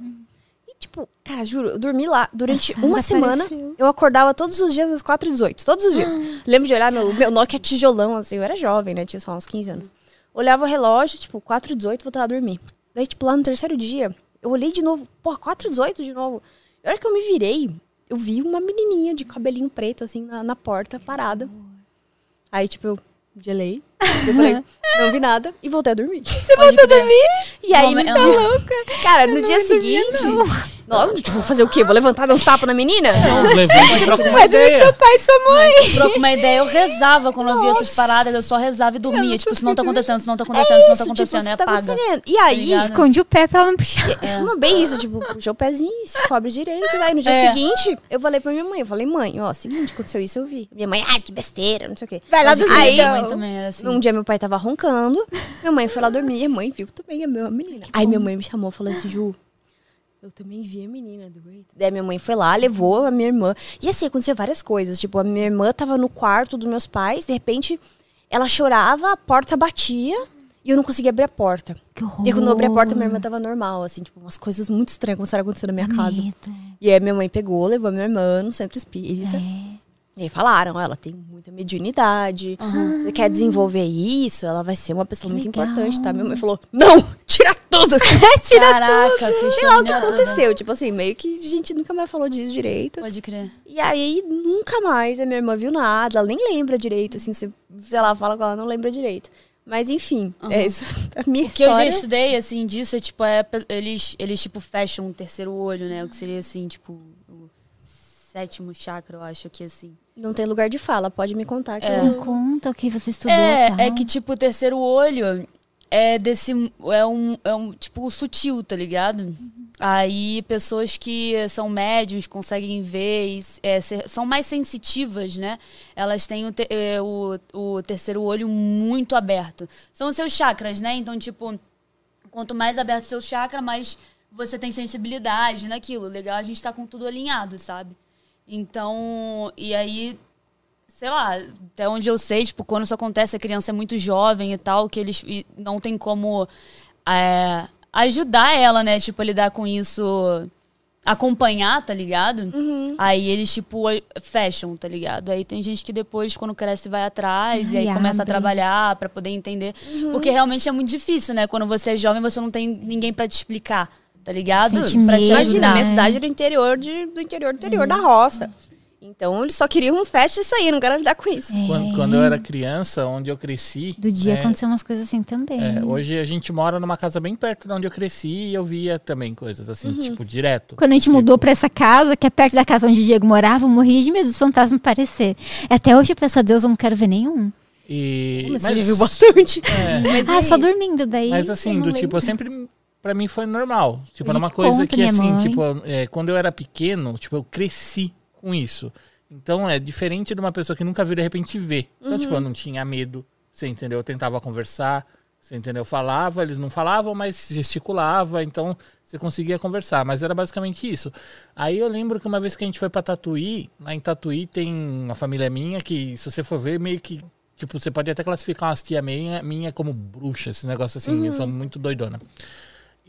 E, tipo, cara, juro, eu dormi lá durante A Sara uma semana. apareceu. Eu acordava todos os dias às 4h18. Todos os dias. Lembro de olhar meu, meu Nokia tijolão, assim. Eu era jovem, né? Tinha, lá, uns 15 anos. Olhava o relógio, tipo, 4h18, voltava a dormir. Daí, tipo, lá no terceiro dia, eu olhei de novo. Pô, 4h18 de novo. E a hora que eu me virei, eu vi uma menininha de cabelinho preto, assim, na, na porta, parada. Aí, tipo, eu gelei. Eu falei, <laughs> não vi nada. E voltei a dormir. Pode crer. E aí, Não, eu dia, não- cara, no dia seguinte... Não, vou fazer o quê? Vou levantar e dar uns tapas na menina? <laughs> Levanta e troca uma ideia. seu pai e sua mãe. Troca uma ideia, eu rezava quando eu via essas paradas, eu só rezava e dormia. Tipo, isso não tá acontecendo, isso não tá acontecendo, isso não tá tipo, acontecendo, isso é tá apaga. acontecendo. E aí, ligado? Escondi o pé pra ela não puxar. É. <laughs> Não, bem isso, tipo, puxou o pezinho, se cobre direito. Daí no dia É. seguinte, eu falei pra minha mãe, eu falei, mãe, ó, seguinte, aconteceu isso, eu vi. Minha mãe, ai, que besteira, não sei o quê. Vai lá dormir. crer, minha mãe também era assim. Um dia meu pai tava roncando, minha mãe foi lá dormir, e a mãe viu também a minha menina. Aí minha mãe me chamou e falou assim, Ju, eu também vi a menina do Eita. Daí minha mãe foi lá, levou a minha irmã. E assim, aconteceu várias coisas. Tipo, a minha irmã tava no quarto dos meus pais, de repente, ela chorava, a porta batia e eu não conseguia abrir a porta. Que horror. E quando eu abri a porta, minha irmã tava normal, assim, tipo, umas coisas muito estranhas começaram a acontecer na minha casa. Medo. E aí minha mãe pegou, levou a minha irmã no centro espírita. É. E aí falaram, ó, ela tem muita mediunidade. Você quer desenvolver isso? Ela vai ser uma pessoa muito legal. importante, tá? Minha mãe falou, não, <laughs> tira tudo! <laughs> tira Caraca, fechou Sei lá o que aconteceu. Tipo assim, meio que a gente nunca mais falou disso direito. Pode crer. E aí, nunca mais a minha irmã viu nada. Ela nem lembra direito, assim. Se, sei lá, fala com ela, não lembra direito. Mas enfim, é isso. <laughs> A minha O que eu já história. estudei, assim, disso é, tipo, é, eles, eles, tipo, fecham um terceiro olho, né? O que seria, assim, tipo, o sétimo chakra, eu acho que assim. Não tem lugar de fala, pode me contar. Que É. eu... Conta o que você estudou. É, tal. é que, tipo, o terceiro olho é desse. É um, é um tipo sutil, tá ligado? Aí pessoas que são médiums conseguem ver, e, é, ser- são mais sensitivas, né? Elas têm o, te- é, o, o terceiro olho muito aberto. São os seus chakras, né? Então, tipo, quanto mais aberto o seu chakra, mais você tem sensibilidade naquilo. Legal, a gente tá com tudo alinhado, sabe? Então, e aí sei lá, até onde eu sei, tipo, quando isso acontece, a criança é muito jovem e tal, que eles e não tem como é, ajudar ela, né, tipo, a lidar com isso, acompanhar, tá ligado? Aí eles, tipo, fecham, tá ligado? Aí tem gente que depois, quando cresce, vai atrás e Ai, aí começa a abre. trabalhar pra poder entender. Porque realmente é muito difícil, né? Quando você é jovem, você não tem ninguém pra te explicar, tá ligado? Sente pra te medo, ajudar. minha né? cidade é do interior de, do interior do interior da roça. Então eles só queriam um fest isso aí, não quero lidar com isso. É. Quando, quando eu era criança, onde eu cresci. Do dia né, aconteceu umas coisas assim também. é, hoje a gente mora numa casa bem perto de onde eu cresci e eu via também coisas assim, Uhum. tipo, direto. Quando a gente mudou pra essa casa, que é perto da casa onde o Diego morava, eu morria de medo dos fantasmas aparecer. Até hoje eu penso, a Deus, eu não quero ver nenhum. E, Mas, você já viu bastante. é, Mas ah, só dormindo daí. Mas assim, do lembro. tipo, eu sempre. Pra mim foi normal. Tipo, era uma coisa que, assim, mãe. tipo, é, quando eu era pequeno, tipo, eu cresci com isso. Então é diferente de uma pessoa que nunca viu de repente ver. Então, tipo, eu não tinha medo. Você entendeu? Eu tentava conversar. Você entendeu? Eu falava, eles não falavam, mas gesticulava, então você conseguia conversar. Mas era basicamente isso. Aí eu lembro que uma vez que a gente foi pra Tatuí, lá em Tatuí tem uma família minha que, se você for ver, meio que. Tipo, você pode até classificar umas tia minha, minha como bruxa, esse negócio assim, eles são muito doidona.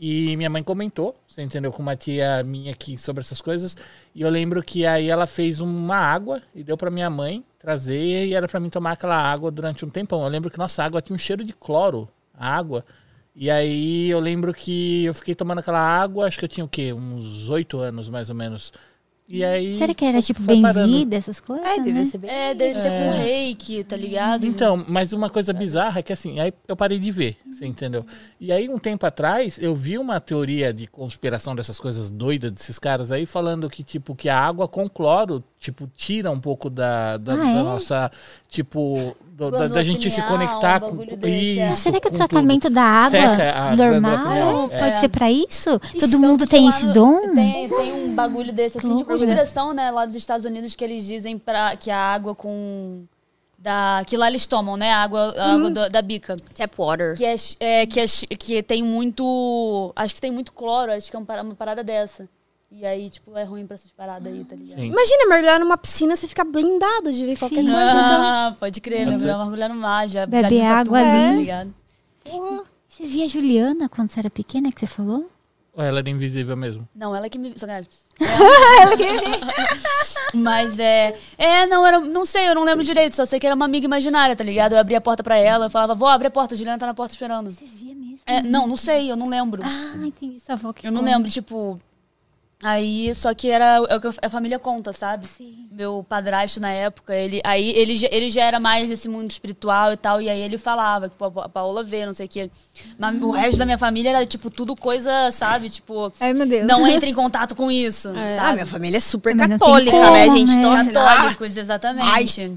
E minha mãe comentou, você entendeu, com uma tia minha aqui sobre essas coisas. E eu lembro que aí ela fez uma água e deu pra minha mãe trazer e era pra mim tomar aquela água durante um tempão. Eu lembro que nossa água tinha um cheiro de cloro, a água. E aí eu lembro que eu fiquei tomando aquela água, acho que eu tinha o quê? Uns oito anos mais ou menos. E aí. Será que era tipo benzida, essas coisas? É, deve né? ser bem. É, deve ser com reiki, tá ligado? Então, mas uma coisa bizarra é que assim, aí eu parei de ver, você entendeu? E aí, um tempo atrás, eu vi uma teoria de conspiração dessas coisas doidas desses caras aí, falando que, tipo, que a água com cloro, tipo, tira um pouco da, da, Ah, da é? nossa, tipo, do- da, da gente se conectar um com é. isso. Mas será que o com tratamento tudo. da água Seca a glândula normal pineal, pode é. ser pra isso? E Todo mundo tem esse no- dom? Tem, tem um bagulho desse, assim, de loucura. conspiração, né, lá dos Estados Unidos, que eles dizem pra, que a água com... Da, que lá eles tomam, né? A água, a água do- da bica. Tap water. Que, é, é, que, é, que tem muito. Acho que tem muito cloro, acho que é uma parada dessa. E aí, tipo, é ruim pra essas paradas aí, tá ligado? Sim. Imagina mergulhar numa piscina, você fica blindado de ver qualquer Sim. coisa. Então... Ah, pode crer, Pode mergulhar, ser. mergulhar no mar, já, Bebe já água tudo, ali. tá ligado? Você via a Juliana quando você era pequena, que você falou? Ou ela era invisível mesmo? Não, ela que me. Sacanagem. <laughs> <laughs> Mas é. É, não, era. Não sei, eu não lembro direito, só sei que era uma amiga imaginária, tá ligado? Eu abria a porta pra ela, eu falava, vó, abre a porta, a Juliana tá na porta esperando. Você via mesmo? É, não, não sei, eu não lembro. Ah, entendi. Sua avó que Eu não lembro, tipo. Aí, só que era é o que a família conta, sabe? Sim. Meu padrasto na época, ele, aí ele, já- ele já era mais desse mundo espiritual e tal, e aí ele falava que a Paola vê, não sei o quê. Mas o resto da minha família era, tipo, tudo coisa, sabe? Tipo, Ai, meu Deus. não entre em contato com isso, É, sabe? ah, minha família é super católica, como, né, gente? né? Católicos, exatamente.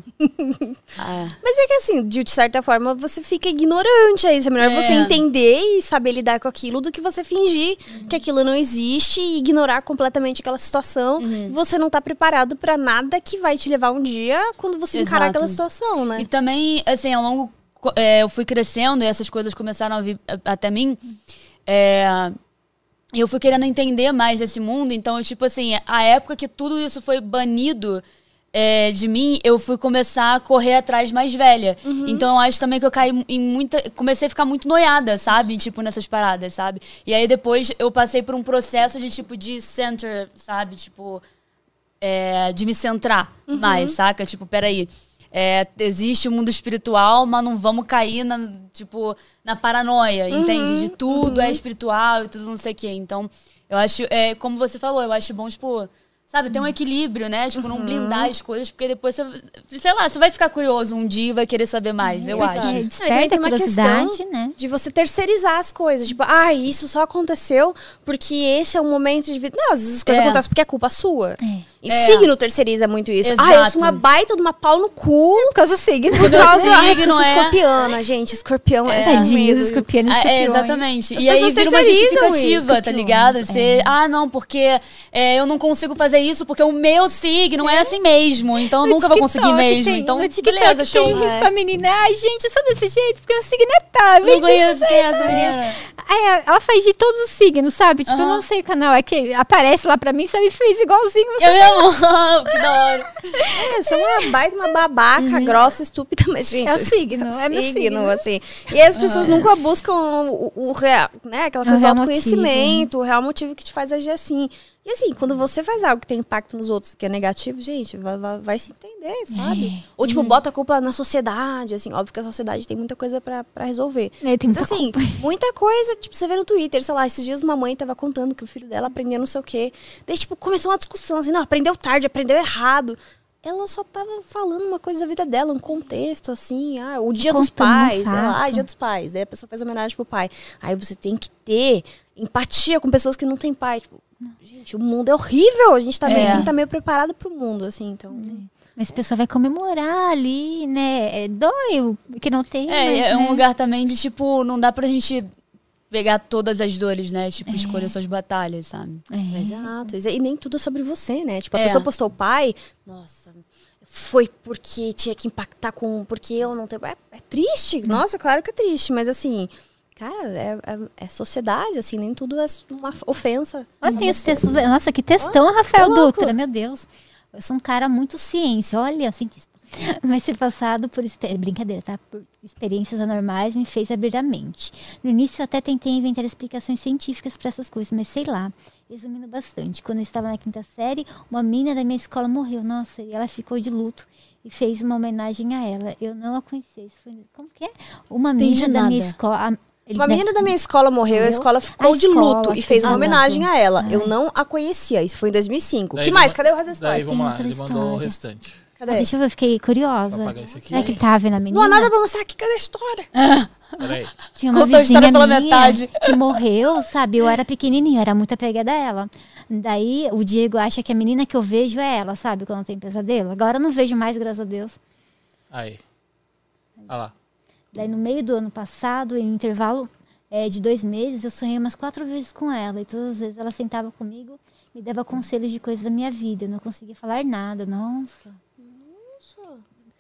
Ah, <laughs> Mas é que assim, de certa forma, você fica ignorante a isso. É melhor É. você entender e saber lidar com aquilo do que você fingir que aquilo não existe e ignorar completamente aquela situação. Uhum. Você não tá preparado pra nada que vai te levar um dia quando você encarar Exato. aquela situação, né? E também, assim, ao longo. é, eu fui crescendo e essas coisas começaram a vir até mim. É, e eu fui querendo entender mais desse mundo. Então, eu, tipo assim, a época que tudo isso foi banido é, de mim, eu fui começar a correr atrás mais velha. Então, eu acho também que eu caí em muita. Comecei a ficar muito noiada, sabe? Tipo, nessas paradas, sabe? E aí depois eu passei por um processo de, tipo, de center, sabe? Tipo é, de me centrar mais, saca? Tipo, peraí. É, existe o mundo espiritual, mas não vamos cair na, tipo, na paranoia, entende? De tudo é espiritual e tudo não sei o quê. Então, eu acho, é, como você falou, eu acho bom, tipo, Sabe, ter um equilíbrio, né? Tipo, não blindar as coisas, porque depois você, sei lá, você vai ficar curioso um dia e vai querer saber mais, eu Exato. acho. É, É, e desperta também tem a uma curiosidade, questão né? de você terceirizar as coisas. Tipo, ah, isso só aconteceu porque esse é um momento de vida. Não, às vezes as coisas É. acontecem porque é culpa sua. É. E É. signo terceiriza muito isso. Ah, eu Exato. sou uma baita de uma pau no cu. Por causa do signo. Por causa ai, signo eu sou é- escorpiana, gente. Escorpião é, Tadinhos, medo. escorpião e Ah, é, escorpiões. exatamente. As e aí pessoas vira uma justificativa, isso, tá ligado? Você, ah, não, porque é, eu não consigo fazer isso porque o meu signo é, assim mesmo, então nunca vou conseguir mesmo. tem- então, no TikTok beleza, show. tem É. essa menina. Ai, gente, eu sou desse jeito porque o signo é tal. Não conheço quem é essa menina. Ai, ela faz de todos os signos, sabe? Tipo, eu não sei o canal. É que aparece lá pra mim, sabe? Fez igualzinho. Eu mesmo? <laughs> que da hora. É, sou uma baita, uma babaca, grossa, estúpida, mas, gente. É o signo, é meu signo. assim. E as pessoas nunca buscam o, o real, né? Aquela coisa do autoconhecimento, o real motivo que te faz agir assim. E assim, quando você faz algo que tem impacto nos outros, que é negativo, gente, vai, vai, vai se entender, sabe? Ou, tipo, bota a culpa na sociedade, assim. Óbvio que a sociedade tem muita coisa pra, pra resolver. É, tem Mas muita assim, <laughs> muita coisa, tipo, você vê no Twitter, sei lá, esses dias uma mãe tava contando que o filho dela aprendeu não sei o quê. Daí, tipo, começou uma discussão, assim, não, aprendeu tarde, aprendeu errado. Ela só tava falando uma coisa da vida dela, um contexto, assim, ah, o dia dos Contando um pais, sei lá, fato. dia dos pais. Aí a pessoa faz homenagem pro pai. Aí você tem que ter empatia com pessoas que não têm pai. Tipo, gente, o mundo é horrível, a gente tá meio, É. tem que estar meio preparado pro mundo, assim, então... Mas a pessoa vai comemorar ali, né? É, dói o que não tem. É, mas, é um né? lugar também de, tipo, não dá pra gente pegar todas as dores, né? Tipo, escolher suas batalhas, sabe? É. Exato. E nem tudo é sobre você, né? Tipo, a É. pessoa postou o pai, nossa, foi porque tinha que impactar com. Porque eu não tenho. É, é triste, nossa, claro que é triste, mas assim, cara, é, é- é sociedade, assim, nem tudo é uma ofensa. Olha os textos. Nossa, que textão, Rafael. Dutra, meu Deus. Eu sou um cara muito ciência, olha, cientista. Mas ser passado por brincadeira, tá? Por experiências anormais me fez abrir a mente. No início eu até tentei inventar explicações científicas para essas coisas, mas sei lá, resumindo bastante. Quando eu estava na quinta série, uma menina da minha escola morreu, nossa, e ela ficou de luto e fez uma homenagem a ela. Eu não a conhecia. Isso foi, como que é? Uma menina da minha escola. A- ele- Uma menina da minha escola morreu, a Morreu? escola ficou A de escola luto e fez uma um homenagem a ela. Eu não a conhecia, isso foi em 2005. Daí que mais? ma- Cadê o resto da Daí história? vamos lá, ele mandou o restante. Ah, Cadê? deixa eu ver, eu fiquei curiosa. Será que ele tava vendo a menina? Não há nada pra mostrar aqui, cadê a história? Peraí. Tinha uma Contou a vizinha história pela minha metade. que morreu, sabe? Eu era pequenininha, eu era muito apegada a ela. Daí o Diego acha que a menina que eu vejo é ela, sabe? Quando tem pesadelo. Agora eu não vejo mais, graças a Deus. Aí. Olha lá. Daí no meio do ano passado, em intervalo é, de dois meses, eu sonhei umas quatro vezes com ela. E todas as vezes ela sentava comigo me dava conselhos de coisas da minha vida. Eu não conseguia falar nada. Nossa.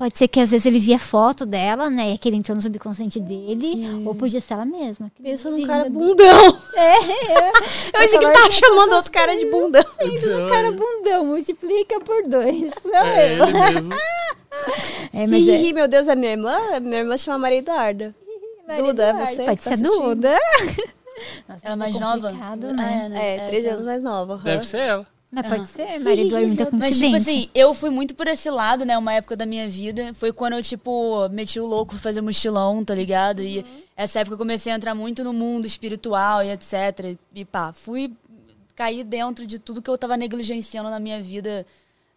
Pode ser que às vezes ele via foto dela, né? E que ele entrou no subconsciente dele. Ou podia ser ela mesma. Que Pensa num cara bundão. <laughs> É, Eu achei que ele tava chamando outro cara de bundão. O cara bundão, multiplica por dois. Não É eu. ele mesmo. <laughs> É, mas é, Ih, meu Deus, é minha irmã? Minha irmã chama Maria Eduarda. Duda, é você? Pode Tá ser assistindo? Duda. <laughs> Nossa, Ela é mais nova? Né? né? É, 13 então. anos mais nova. Deve ser ela. Mas pode ser, Maria Eduarda, muita Mas, coincidência. tipo assim, eu fui muito por esse lado, né? Uma época da minha vida. Foi quando eu, tipo, meti o louco pra fazer mochilão, tá ligado? E essa época eu comecei a entrar muito no mundo espiritual e etc. E pá, fui cair dentro de tudo que eu tava negligenciando na minha vida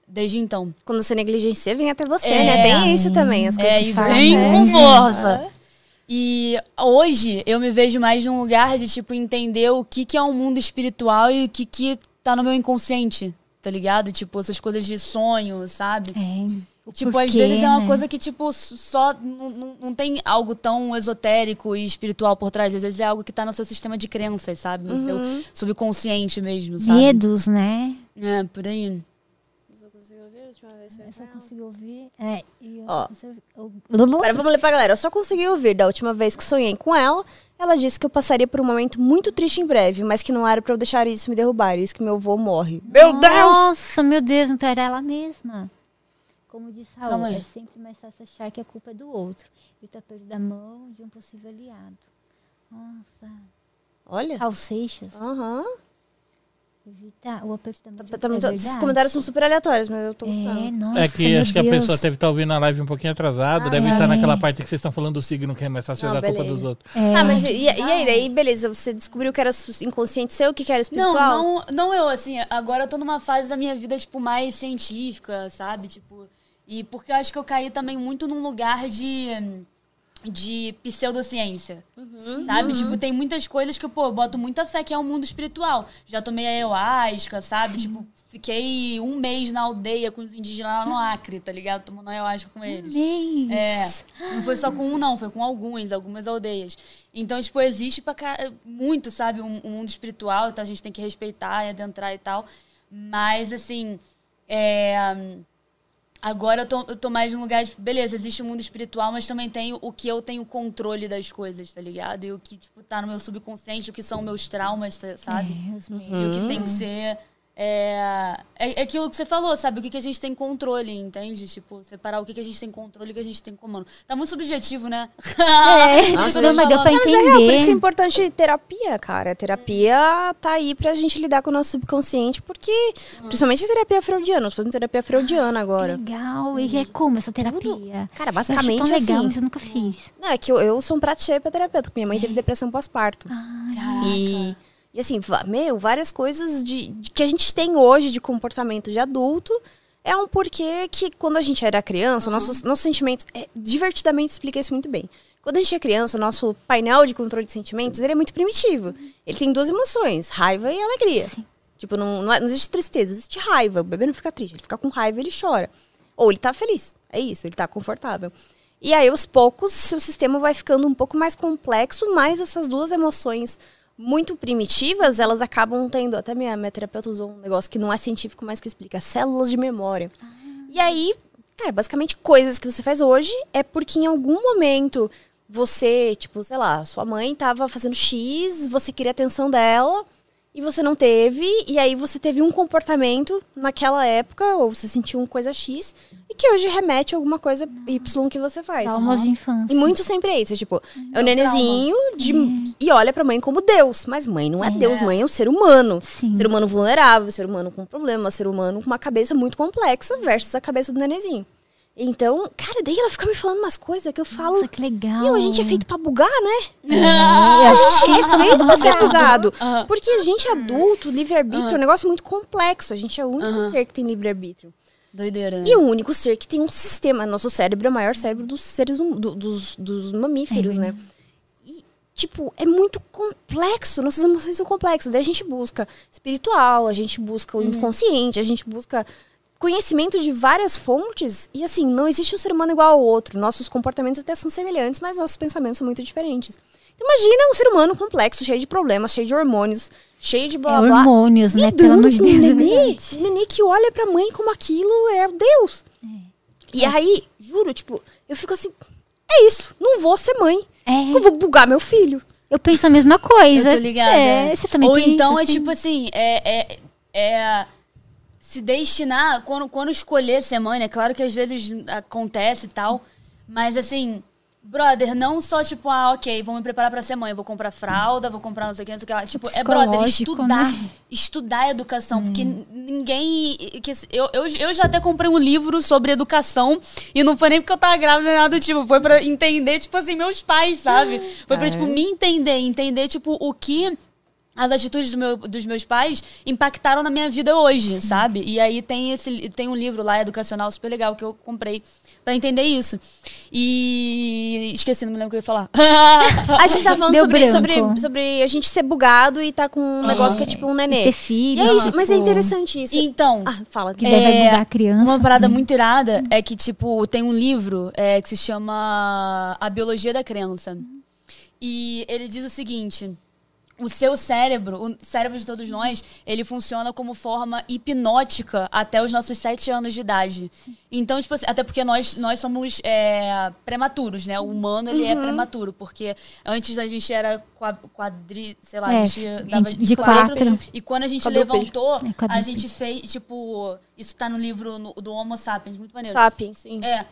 desde então. Quando você negligencia, vem até você, É. né? Tem isso também, as coisas É, e fazem, vem né? com força. E hoje eu me vejo mais num lugar de, tipo, entender o que, que é um mundo espiritual e o que, que tá no meu inconsciente, tá ligado? Tipo, essas coisas de sonho, sabe? É. Tipo, às vezes é uma né? coisa que, tipo, só não, não, tem algo tão esotérico e espiritual por trás. Às vezes é algo que tá no seu sistema de crenças, sabe? No seu subconsciente mesmo, sabe? Medos, né? É, por aí. Eu só consegui ouvir. É, e eu Ó. só consegui ouvir- Agora vamos ler pra galera. Eu só consegui ouvir da última vez que sonhei com ela. Ela disse que eu passaria por um momento muito triste em breve, mas que não era pra eu deixar isso me derrubar. Isso que meu avô morre. Meu Deus! Nossa, meu Deus, então era ela mesma. Como disse Raul, Calma aí. é sempre mais fácil achar que a culpa é do outro. E o tapete da mão de um possível aliado. Nossa. Olha. Raul Seixas. Aham. Evita o aperto da mão. Tá muito- é esses verdade. comentários são super aleatórios, mas eu tô É, gostando. nossa, É que acho que a Deus. pessoa deve estar ouvindo a live um pouquinho atrasada, deve Ai. estar naquela parte que vocês estão falando do signo, que é mais fácil Não, jogar a culpa dos outros. É, Ah, mas e, e aí, daí, beleza, você descobriu que era inconsciente seu, que que era Não, espiritual? não, não eu, assim, agora eu tô numa fase da minha vida, tipo, mais científica, sabe? Tipo, e porque eu acho que eu caí também muito num lugar de, de pseudociência, sabe? Tipo, tem muitas coisas que, pô, eu boto muita fé que é o mundo espiritual. Já tomei ayahuasca, sabe? Tipo, fiquei um mês na aldeia com os indígenas lá no Acre, tá ligado? Tomando ayahuasca com eles. Mês. É, não foi só com um, não, foi com alguns, algumas aldeias. Então, tipo, existe pra cá, muito, sabe, um, um mundo espiritual, então a gente tem que respeitar e adentrar e tal. Mas, assim, é, agora eu tô, eu tô mais num lugar de, beleza, existe o mundo espiritual, mas também tem o que eu tenho controle das coisas, tá ligado? E o que, tipo, tá no meu subconsciente, o que são meus traumas, tá- sabe? É. E o que tem que ser. É, é é aquilo que você falou, sabe? O que, que a gente tem controle, entende? Tipo, separar o que, que a gente tem controle e o que a gente tem comando. Tá muito subjetivo, né? É, <laughs> eu não, mas deu pra falando. Mas é real, por isso que é entender. importante terapia, cara. A terapia tá aí pra gente lidar com o nosso subconsciente, porque, principalmente a terapia freudiana, eu tô fazendo terapia freudiana agora. Legal. E é como essa terapia? Cara, Eu basicamente tão legal, assim. mas eu nunca fiz. Não, é que eu, eu sou um prato cheio pra terapeuta, porque minha mãe teve depressão pós-parto. E, e assim, meu, várias coisas de, de que a gente tem hoje de comportamento de adulto é um porquê que quando a gente era criança, nossos, nossos sentimentos. É, divertidamente explica isso muito bem. Quando a gente é criança, o nosso painel de controle de sentimentos ele é muito primitivo. Ele tem duas emoções, raiva e alegria. Tipo, não, não, é- não existe tristeza, existe raiva. O bebê não fica triste, ele fica com raiva e ele chora. Ou ele tá feliz. É isso, ele tá confortável. E aí, aos poucos, seu sistema vai ficando um pouco mais complexo, mas essas duas emoções muito primitivas, elas acabam tendo. Até minha, minha terapeuta usou um negócio que não é científico, mas que explica células de memória. E aí, cara, basicamente coisas que você faz hoje é porque em algum momento você, tipo, sei lá, sua mãe tava fazendo X, você queria a atenção dela e você não teve, e aí você teve um comportamento naquela época, ou você sentiu uma coisa X, e que hoje remete a alguma coisa Y que você faz. Traumas de infância. E muito sempre é isso, tipo, é o nenezinho de, e olha pra mãe como Deus. Mas mãe não é, Deus, mãe é um ser humano. Sim. Ser humano vulnerável, ser humano com problema, ser humano com uma cabeça muito complexa versus a cabeça do nenezinho. Então, cara, daí ela fica me falando umas coisas que eu falo. Nossa, que legal. Meu, a gente é feito pra bugar, né? É, <laughs> a gente É feito pra ser bugado. Porque a gente é adulto, livre-arbítrio é um negócio muito complexo. A gente é o único ser que tem livre-arbítrio. Doideira, né? E o único ser que tem um sistema. Nosso cérebro é o maior cérebro dos seres hum, do- dos, dos mamíferos, né? E, tipo, é muito complexo. Nossas emoções são complexas. Daí a gente busca espiritual, a gente busca o inconsciente, a gente busca conhecimento de várias fontes. E assim, não existe um ser humano igual ao outro. Nossos comportamentos até são semelhantes, mas nossos pensamentos são muito diferentes. Então, imagina um ser humano complexo, cheio de problemas, cheio de hormônios, cheio de blá É blá blá hormônios, né? Pelo amor de um Deus, é nenê, nenê que olha pra mãe como aquilo é Deus. E aí, juro, tipo, eu fico assim, é isso, não vou ser mãe. É, Eu vou bugar meu filho. eu penso a mesma coisa. Eu tô ligada. É, você também Ou pensa então é assim? tipo assim, é, é, é se destinar, quando, quando escolher ser mãe, né? Claro que às vezes acontece e tal, mas assim, brother, não só tipo, ah, ok, vou me preparar pra ser mãe, vou comprar fralda, vou comprar não sei o que, não sei o que lá. Tipo, é, brother, estudar, né? estudar a educação, porque ninguém... Que, eu, eu, eu já até comprei um livro sobre educação e não foi nem porque eu tava grávida nem nada do tipo, foi pra entender, tipo assim, meus pais, sabe? Foi pra, tipo, me entender, entender, tipo, o que as atitudes do meu- dos meus pais impactaram na minha vida hoje, sabe? E aí tem esse tem um livro lá educacional super legal que eu comprei pra entender isso. E esqueci, não me lembro o que eu ia falar. <laughs> A gente tá falando sobre, sobre, sobre a gente ser bugado e tá com um negócio que é tipo um nenê. Ter E filho. é isso, mas é interessante isso. então, Ah, fala. Que daí vai bugar a criança. Uma parada né? muito irada é que, tipo, tem um livro é, que se chama A Biologia da Crença. E ele diz o seguinte. O seu cérebro, o cérebro de todos nós, ele funciona como forma hipnótica até os nossos sete anos de idade. Então, tipo assim, até porque nós, nós somos é, prematuros, né? O humano, ele Uhum. é prematuro. Porque antes a gente era qua- quadri... Sei lá, É, a gente dava de quatro. E quando a gente levantou, É, a gente fez, tipo... Isso tá no livro no- do Homo Sapiens, muito maneiro. Sapiens, sim. É.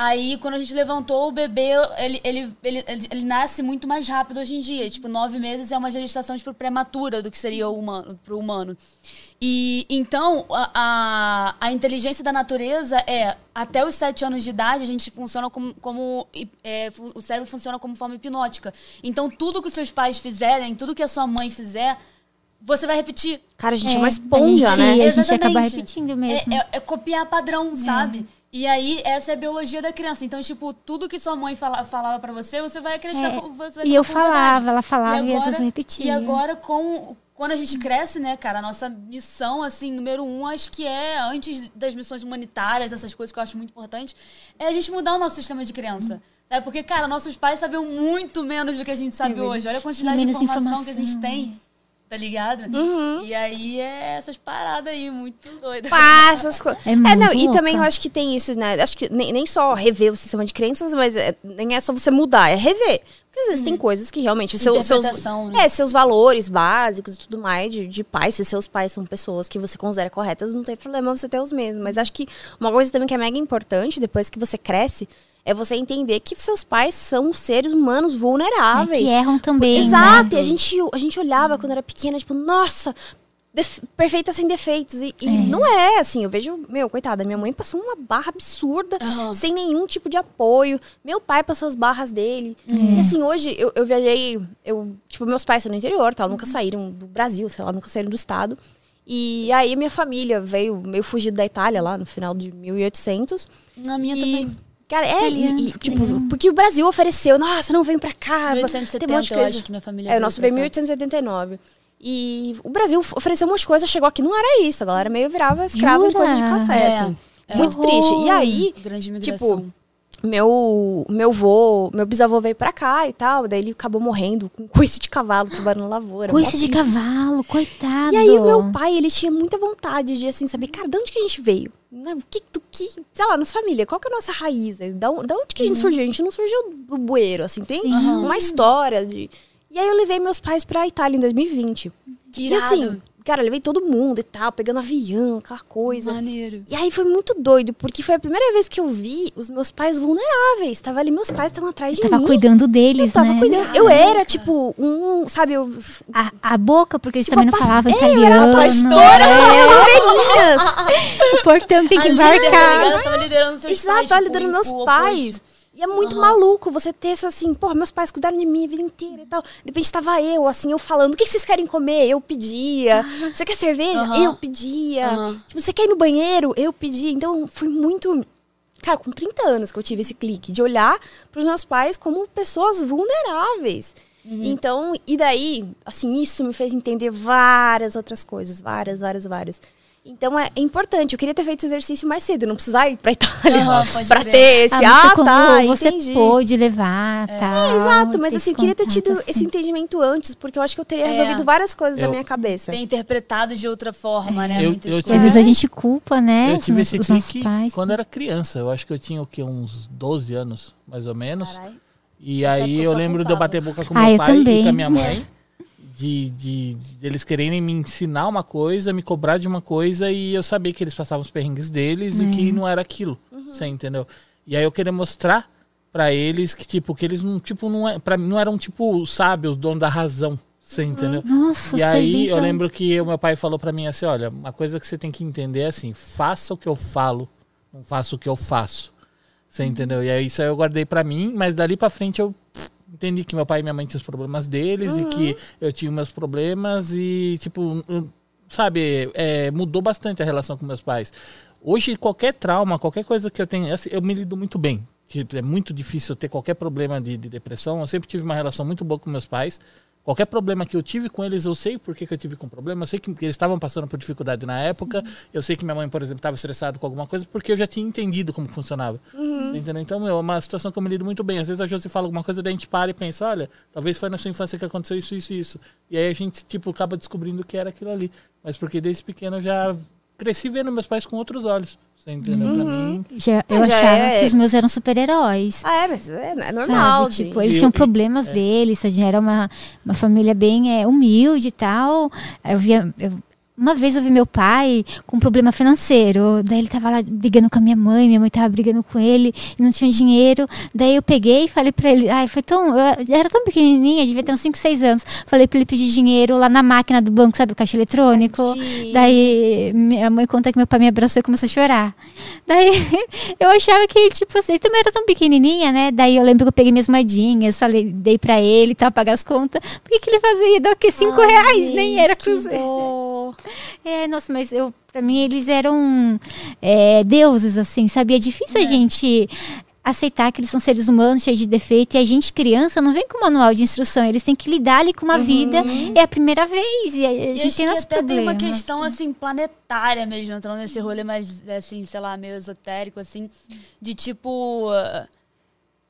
Aí, quando a gente levantou, o bebê, ele, ele, ele, ele, ele nasce muito mais rápido hoje em dia. Tipo, nove meses é uma gestação, tipo, prematura do que seria o humano, pro humano. E, então, a, a, a inteligência da natureza é, até os sete anos de idade, a gente funciona como... como é, o cérebro funciona como forma hipnótica. Então, tudo que os seus pais fizerem, tudo que a sua mãe fizer, você vai repetir. Cara, a gente é, É, uma esponja, a gente, né? A gente Exatamente. acaba repetindo mesmo. É, é- é copiar padrão, sabe? E aí, essa é a biologia da criança. Então, tipo, tudo que sua mãe fala, falava pra você, você vai acreditar. É, com- você vai E eu falava, ela falava e, às vezes eu repetia. E agora, com, quando a gente cresce, né, cara, a nossa missão, assim, número um, acho que é, antes das missões humanitárias, essas coisas que eu acho muito importante, é a gente mudar o nosso sistema de crença. Sabe? Porque, cara, nossos pais sabiam muito menos do que a gente sabe hoje. Olha a quantidade de menos informação, que a gente informação. tem. Tá ligado? E aí é essas paradas aí, muito doidas. Pá, essas coisas. <laughs> É É, não, muito e também eu louca. acho que tem isso, né? Acho que nem, nem só rever o sistema de crenças, mas é- nem é só você mudar, é rever. Porque às vezes tem coisas que realmente os seus, né? é, seus valores básicos e tudo mais de, de pais, se seus pais são pessoas que você considera corretas, não tem problema você ter os mesmos. Mas acho que uma coisa também que é mega importante depois que você cresce é você entender que seus pais são seres humanos É, vulneráveis. que erram também. Exato, e Né? a gente, a gente olhava quando era pequena, tipo, nossa, perfeita sem defeitos. E, e não é, assim, eu vejo, meu, coitada, minha mãe passou uma barra absurda, Aham. sem nenhum tipo de apoio. Meu pai passou as barras dele. E assim, hoje eu, eu viajei, eu, tipo, meus pais são no interior, tal, nunca saíram do Brasil, sei lá, nunca saíram do estado. E aí minha família veio meio fugido da Itália lá no final de 1800. Na minha e, também. Cara, é, e- e, tipo, porque o Brasil ofereceu, nossa, não vem pra cá. tem um 1870, monte de eu coisa. acho que minha família É, o nosso veio em cá. 1889. E o Brasil ofereceu umas coisas, chegou aqui, não era isso. A galera meio virava escrava Jura? coisa de café, É, assim. é. Muito triste. E aí, tipo, meu, meu vô, meu bisavô veio pra cá e tal. Daí ele acabou morrendo com <laughs> coice de cavalo, trabalhando na lavoura. Coice de cavalo, coitado. E aí o meu pai, ele tinha muita vontade de, assim, saber, cara, de onde que a gente veio? Né? Que, do que, sei lá, nossa família, qual que é a nossa raiz? Da, on- da onde que a gente surgiu? A gente não surgiu do bueiro, assim, tem Sim. uma história de... E aí eu levei meus pais pra Itália em 2020. E assim, Irado. Cara, levei todo mundo e tal, pegando avião, aquela coisa. Maneiro. E aí foi muito doido, porque foi a primeira vez que eu vi os meus pais vulneráveis. Tava ali, meus pais estavam atrás de Tava mim. cuidando deles, eu tava né? cuidando. Eu era, tipo, um, sabe, eu, A, a boca, porque eles Tipo, também a não pas- falavam É, eu era italiano. a pastora É, das ovelhinhas. o portão tem que embarcar. Eu tava liderando seus Exato, pais. tava tipo, liderando meus pais. oposto. E é muito Aham. maluco você ter essa assim, porra, meus pais cuidaram de mim a vida inteira e tal. De repente tava eu, assim, eu falando, o que vocês querem comer? Eu pedia. <laughs> Você quer cerveja? Aham. Eu pedia. Tipo, você quer ir no banheiro? Eu pedia. Então, foi muito... Cara, com 30 anos que eu tive esse clique de olhar pros meus pais como pessoas vulneráveis. Uhum. Então, e daí, assim, isso me fez entender várias outras coisas. Várias, várias, várias. Então é, é importante. Eu queria ter feito esse exercício mais cedo. Eu não precisar ir pra Itália <laughs> pra crer. ter esse. Ah, Ah, tá, você entendi. pôde levar, tá? É, exato, mas assim, eu queria ter tido contato, esse assim. entendimento antes, porque eu acho que eu teria É. resolvido várias coisas da Eu- minha cabeça. Tem interpretado de outra forma, né? Eu- Muitas eu E às vezes a gente culpa, né? Eu tive os, esse clique pais. quando era criança. Eu acho que eu tinha o quê? Uns 12 anos, mais ou menos. Caralho. E aí eu eu lembro de eu bater boca com Ah, meu eu pai e com a minha mãe. <laughs> De, de, de eles quererem me ensinar uma coisa, me cobrar de uma coisa e eu sabia que eles passavam os perrengues deles e que não era aquilo. Você entendeu? E aí eu queria mostrar pra eles que, tipo, que eles não, tipo, não, é, pra mim não eram, tipo, sábios, donos da razão. Você entendeu? Nossa, E sei aí bem eu já. lembro que o meu pai falou pra mim assim, olha, uma coisa que você tem que entender é assim, faça o que eu falo, não faça o que eu faço. Você entendeu? E aí isso aí eu guardei pra mim, mas dali pra frente eu entendi que meu pai e minha mãe tinham os problemas deles e que eu tinha meus problemas e tipo, eu- sabe, é, mudou bastante a relação com meus pais. Hoje qualquer trauma, qualquer coisa que eu tenho, assim, eu me lido muito bem. Tipo, é muito difícil ter qualquer problema de, de depressão. Eu sempre tive uma relação muito boa com meus pais. Qualquer problema que eu tive com eles, eu sei por que, eu tive com problema. Eu sei que, eles estavam passando por dificuldade na época. Eu sei que minha mãe, por exemplo, estava estressada com alguma coisa porque eu já tinha entendido como funcionava. Você entendeu? Então, meu, é uma situação que eu me lido muito bem. Às vezes a Josi fala alguma coisa, daí a gente para e pensa, olha, talvez foi na sua infância que aconteceu isso, isso, isso. E aí a gente, tipo, acaba descobrindo que era aquilo ali. Mas porque desde pequeno eu já cresci vendo meus pais com outros olhos. Você entendeu? Pra mim, Já, eu Já achava é- que os meus eram super-heróis. Ah, é, mas é, é normal. Sabe? Tipo, eles E tinham eu- problemas deles, sabe? era uma, uma família bem é, humilde e tal. Eu via. eu- uma vez eu vi meu pai com um problema financeiro. Daí ele tava lá brigando com a minha mãe, minha mãe tava brigando com ele e não tinha dinheiro. Daí eu peguei e falei pra ele, ai, foi tão. Eu era tão pequenininha, devia ter uns 5, 6 anos. Falei pra ele pedir dinheiro lá na máquina do banco, sabe, o caixa eletrônico. Daí minha mãe conta que meu pai me abraçou e começou a chorar. Daí <laughs> eu achava que, tipo assim, também era tão pequenininha, né? Daí eu lembro que eu peguei minhas moedinhas, falei, dei pra ele, tá, pagar as contas. Por que, que ele fazia? Deu o quê? 5 Ai, reais? Nem era cruzeiro. É, nossa, mas eu, pra mim eles eram é, deuses, assim, sabe? É difícil a gente aceitar que eles são seres humanos cheios de defeito e a gente, criança, não vem com manual de instrução. Eles têm que lidar ali com uma vida. É a primeira vez e a, E gente tem que nossos até tem uma questão, assim, planetária mesmo, entrando nesse rolê mais, assim, sei lá, meio esotérico, assim, de tipo.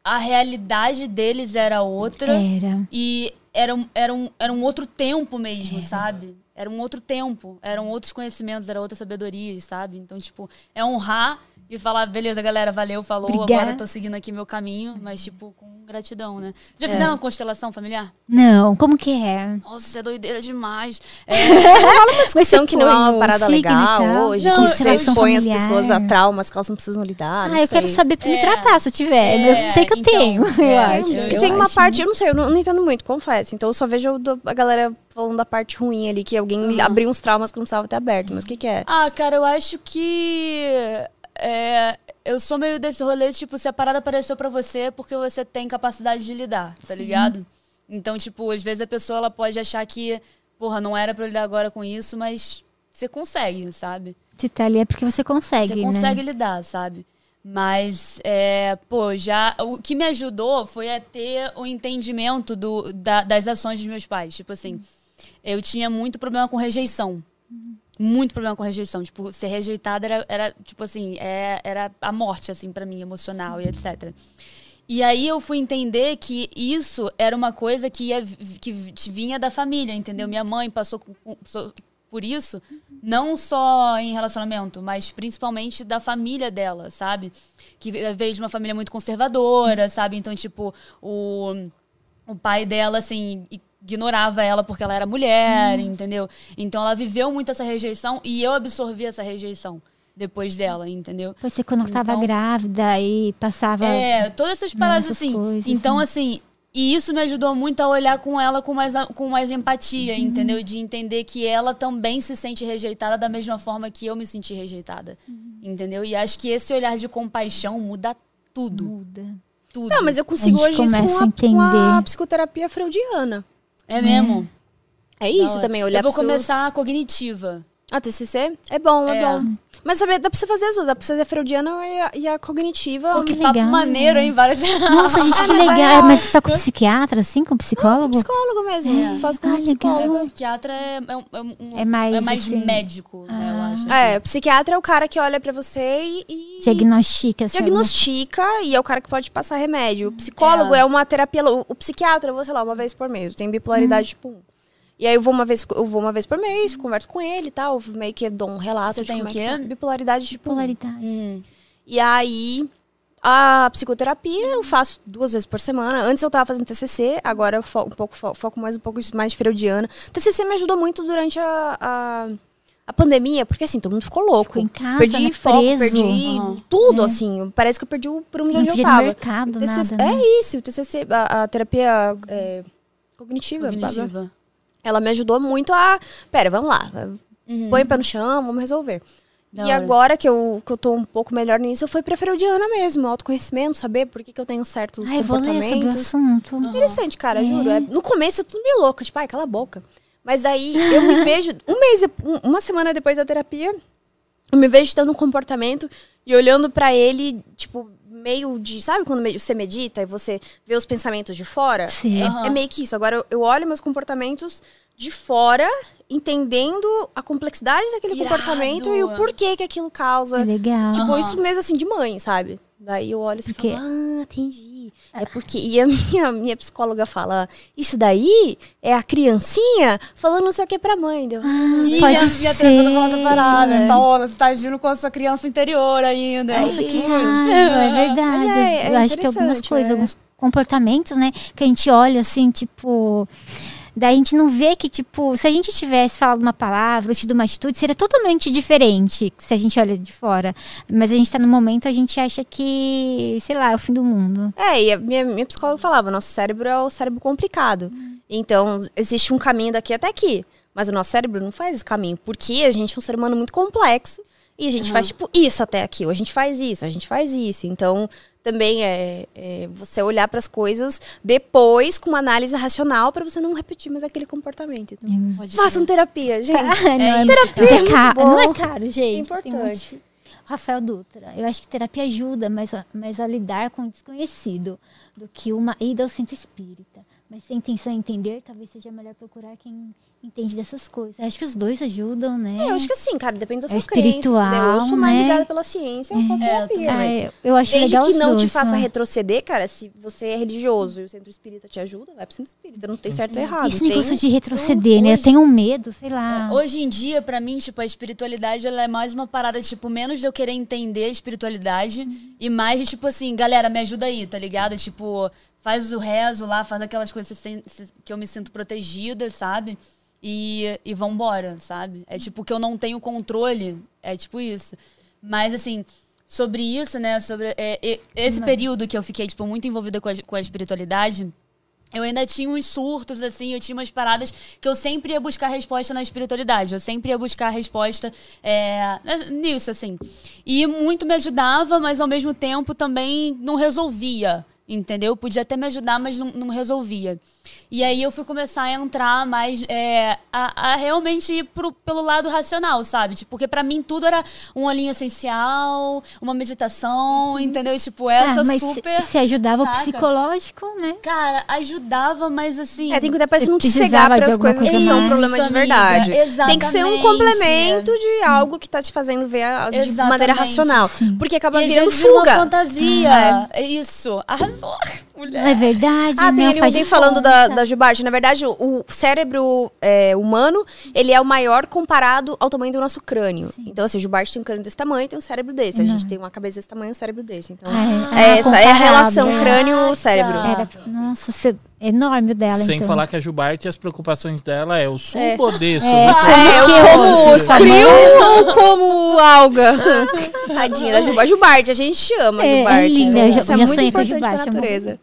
A realidade deles era outra. Era. E era era, um, era um outro tempo mesmo, sabe? Era um outro tempo. Eram outros conhecimentos, era outra sabedoria, sabe? Então, tipo, é honrar e falar, beleza, galera, valeu, falou, Obrigada. agora eu tô seguindo aqui meu caminho, mas, tipo, com gratidão, né? Já fizeram uma constelação familiar? Não, como que é? Nossa, isso é doideira demais. <laughs> É, Discussão que não é uma parada legal hoje, Não, que eu você expõe as Familiar. pessoas a traumas que elas não precisam lidar. Ah, eu quero saber pra me É. tratar, se eu tiver. É, eu sei que eu então, tenho, <laughs> eu é, acho. Diz eu- que eu tem uma acho. parte, eu não sei, eu não, não entendo muito, confesso. Então eu só vejo do- a galera falando da parte ruim ali, que alguém abriu uns traumas que não precisava ter aberto. Mas o que, que é? Ah, cara, eu acho que. É, eu sou meio desse rolê, tipo, se a parada apareceu pra você é porque você tem capacidade de lidar, tá ligado? Então, tipo, às vezes a pessoa ela pode achar que, porra, não era pra eu lidar agora com isso, mas você consegue, sabe? Se tá ali é porque você consegue, Você né? consegue lidar, sabe? Mas, é, pô, já. O que me ajudou foi a ter o entendimento do, da- das ações dos meus pais. Tipo assim, eu tinha muito problema com rejeição. Muito problema com rejeição. Tipo, ser rejeitada era, era tipo assim, é- era a morte, assim, para mim, emocional e etc. E aí eu fui entender que isso era uma coisa que, ia, que vinha da família, entendeu? Minha mãe passou so- por isso, não só em relacionamento, mas principalmente da família dela, sabe? Que veio de uma família muito conservadora, sabe? Então, tipo, o, o pai dela, assim, ignorava ela porque ela era mulher, entendeu? Então ela viveu muito essa rejeição e eu absorvi essa rejeição depois dela, entendeu? Ser quando eu tava Então- grávida e passava. É, todas essas paradas assim. coisas, então, assim, e isso me ajudou muito a olhar com ela com mais, com mais empatia, Uhum. entendeu? De entender que ela também se sente rejeitada da mesma forma que eu me senti rejeitada. Uhum. Entendeu? E acho que esse olhar de compaixão muda tudo. Muda. Tudo. Não, mas eu consigo A gente hoje isso começa com a a, com a psicoterapia freudiana. É mesmo. É isso também, olhar Eu vou começar a cognitiva. A TCC? É bom, é, É. bom. Mas sabe, dá pra você fazer as duas. Dá pra fazer a freudiana e a, e a cognitiva. Pô, que Papo legal. maneiro, hein? Várias. Nossa, gente, <laughs> que mas é legal. real. Mas só com psiquiatra, assim? Com psicólogo? Psicólogo mesmo. É. Faço com Ah, legal. psicóloga. O psiquiatra é, é, um- é um- É mais, é mais assim- médico, né? Eu acho. É, o psiquiatra é o cara que olha pra você e. e Diagnostica, sabe? diagnostica e é o cara que pode passar remédio. O psicólogo É. é, uma terapia. O, o psiquiatra, eu vou, sei lá, uma vez por mês. Tem bipolaridade tipo 1. E aí eu vou uma vez, eu vou uma vez por mês, converso com ele e tal, meio que dou um relato. Você tem o é que quê? tá. Bipolaridade tipo 1. Polaridade. Hum. E aí, a psicoterapia eu faço duas vezes por semana. Antes eu tava fazendo TCC, agora eu fo um pouco, fo- foco mais um pouco mais de freudiana. TCC me ajudou muito durante a, a, a pandemia, porque assim, todo mundo ficou louco. Ficou em casa, perdi né, foco, preso. perdi Uhum. tudo, assim. Parece que eu perdi o prumo de onde eu tava. mercado, TCC nada, né? É isso, o TCC, a, a terapia é, cognitiva, Cognitiva. Ela me ajudou muito a... Pera, vamos lá. Uhum. Põe o pé no chão, vamos resolver. Da e hora. agora que eu, que eu tô um pouco melhor nisso, eu fui pra freudiana mesmo, autoconhecimento, saber por que, que eu tenho certos Ai, vou ler comportamentos. assunto. Interessante, cara, juro. É, no começo eu tô meio louca, tipo, ai, cala a boca. Mas aí eu me <laughs> vejo, um mês, um- uma semana depois da terapia, eu me vejo tendo um comportamento e olhando pra ele, tipo, meio de. Sabe quando você medita e você vê os pensamentos de fora? Sim. É, Aham. é meio que isso. Agora eu, olho meus comportamentos de fora, entendendo a complexidade daquele Irado. comportamento e o porquê que aquilo causa. É legal. Tipo, Aham. isso mesmo assim de mãe, sabe? Daí eu olho assim e Porque- falo, ah, entendi. É porque. E a <laughs> minha, minha psicóloga fala, isso daí é a criancinha falando não sei o que pra mãe. Deu, Ah, Ih, pode minha, minha terapeuta falou outra parada. ser. Paola, você tá agindo com a sua criança interior ainda. Nossa, Que isso. raiva, <laughs> é verdade. É- é eu acho que algumas interessante, coisas, é. alguns comportamentos, né, que a gente olha assim, tipo, Daí a gente não vê que, tipo, se a gente tivesse falado uma palavra tido uma atitude, seria totalmente diferente se a gente olha de fora. Mas a gente tá no momento, a gente acha que, sei lá, é o fim do mundo. É, e a minha, minha psicóloga falava, nosso cérebro é o cérebro complicado. Então, existe um caminho daqui até aqui. Mas o nosso cérebro não faz esse caminho. Porque a gente é um ser humano muito complexo. E a gente faz, tipo, isso até aqui. Ou a gente faz isso, a gente faz isso. Então, também é, é você olhar para as coisas depois com uma análise racional para você não repetir mais aquele comportamento. Então, Pode façam terapia, gente. Ah, não, é, terapia é é muito caro, bom. não é caro, gente. É importante. Rafael Dutra, eu acho que terapia ajuda mais a, mais a lidar com o desconhecido do que uma ida ao centro espírita. Mas se a intenção é entender, talvez seja melhor procurar quem entende dessas coisas. Acho que os dois ajudam, né? É, eu acho que assim, cara, depende da É sua crença. espiritual, entendeu? Eu sou mais né? ligada pela ciência, eu faço É, eu terapia. também. mas Ah, eu- eu acho Desde legal que os não te dois, faça né? retroceder, cara, se você é religioso e o centro espírita te ajuda, vai pro centro espírita. Não tem certo ou errado. Esse Tem- negócio de retroceder, né? Eu hoje- tenho um medo, sei lá. É, Hoje em dia, pra mim, tipo, a espiritualidade ela é mais uma parada, tipo, menos de eu querer entender a espiritualidade e mais de, tipo assim, galera, me ajuda aí, tá ligado? Tipo, faz o rezo lá, faz aquelas coisas que eu me sinto protegida, sabe? E, e vambora, sabe? É tipo que eu não tenho controle, é tipo isso. Mas, assim, sobre isso, né, sobre é, e- esse período que eu fiquei, tipo, muito envolvida com a, com a espiritualidade, eu ainda tinha uns surtos, assim, eu tinha umas paradas que eu sempre ia buscar resposta na espiritualidade. Eu sempre ia buscar resposta é, nisso, assim. E muito me ajudava, mas ao mesmo tempo também não resolvia, entendeu? Podia até me ajudar, mas não, não resolvia. E aí eu fui começar a entrar mais, é, a, a realmente ir pro, pelo lado racional, sabe? Tipo, porque pra mim tudo era um olhinho essencial, uma meditação, entendeu? E, tipo, essa ah, mas super... se, se ajudava saca? o psicológico, né? Cara, ajudava, mas assim. É, tem que cuidar pra Você você não te cegar de para as alguma coisas que são mais. problemas de amiga, verdade. Tem que ser um exatamente. complemento de algo que tá te fazendo ver a- de maneira Exatamente. racional. Sim. Porque acaba E virando vira uma fuga. fantasia. É isso. Arrasou, <laughs> mulher. Não é verdade, Ah, tem né? ali alguém falando da. Da Gilbarte. Na verdade, o, cérebro é, humano, ele é o maior comparado ao tamanho do nosso crânio. Então, assim, o Gilbarte tem um crânio desse tamanho e tem um cérebro desse. A gente tem uma cabeça desse tamanho e um cérebro desse. Então, Ah, é, ah, essa é a relação crânio-cérebro. Nossa, cê- enorme o dela, Sem então. falar que a Gilbarte, as preocupações dela é o sul É. podeço. É, É, que eu como crio ou como alga? <laughs> Tadinha da. Gilbarte, a gente ama a É, Gilbarte. é linda, né? eu já- eu é já muito sonhei com a é uma natureza.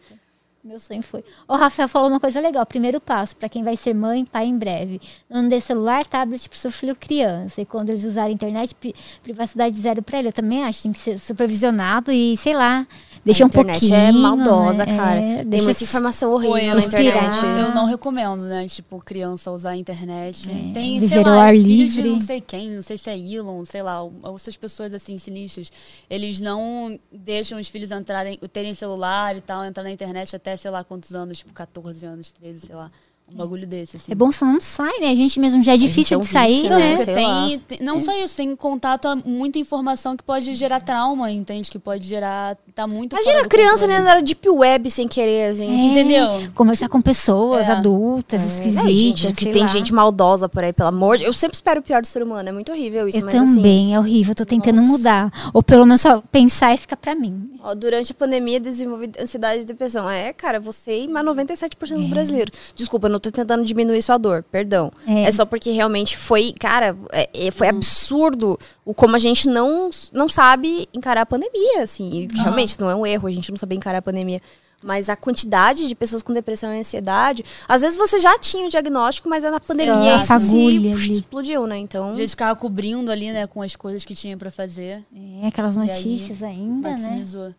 Meu sonho foi. O Rafael falou uma coisa legal. Primeiro passo para quem vai ser mãe, pai em breve. Não dê celular, tablet pro seu filho criança. E quando eles usarem internet, pri- privacidade zero para ele. Eu também acho. Tem que ser supervisionado e, sei lá, deixa a um internet pouquinho. é maldosa, né? cara. É, Tem deixa muita informação horrível eu, na internet. eu não recomendo, né? Tipo, criança usar a internet. Tem, sei lá, ar filho livre. de não sei quem, não sei se é Elon, sei lá, ou essas pessoas assim, sinistras. Eles não deixam os filhos entrarem, terem celular e tal, entrar na internet até sei lá quantos anos, tipo 14 anos, 13, sei lá. Um bagulho desse, assim. É bom se não sai, né? A gente mesmo já é difícil é um de sair, vício, né? né? Tem, tem- não só isso, tem contato a muita informação que pode gerar trauma, entende? Que pode gerar. Tá muito Imagina a criança controle. né, na deep web sem querer, assim. É, Entendeu? Conversar com pessoas É. adultas, É, esquisitas. gente, que tem lá. gente maldosa por aí, pelo amor de Eu sempre espero o pior do ser humano. É muito horrível isso, Eu mas assim. também, é horrível. Eu tô tentando mudar. Ou pelo menos só pensar e ficar pra mim. Ó, durante a pandemia, desenvolvi ansiedade e depressão. É, cara, você e mais 97% dos brasileiros. Desculpa, eu não tô tentando diminuir sua dor, perdão. É. É, só porque realmente foi, cara, é, é, foi absurdo o como a gente não, não sabe encarar a pandemia, assim. E realmente não é um erro a gente não saber encarar a pandemia. Mas a quantidade de pessoas com depressão e ansiedade, às vezes você já tinha o diagnóstico, mas é na pandemia a isso fagulha se, ali. explodiu, né? Então, Às vezes ficava cobrindo ali, né, com as coisas que tinha pra fazer. É, aquelas aí, notícias ainda, né? Maximizou.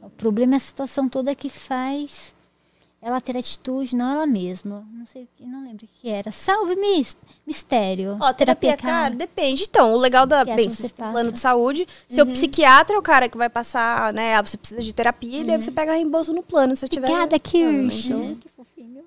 O problema é a situação toda que faz ela ter atitude, não ela mesma. Não sei, o que- não lembro o que era. Salve mis- mistério. Ó, terapia, cara, depende. Então, o legal da Psiquiatra bem, passa. plano de saúde, seu psiquiatra é o cara que vai passar, né? Você precisa de terapia e daí você pega reembolso no plano, se eu tiver. Obrigada, né? Kirsch. Então, Que fofinho.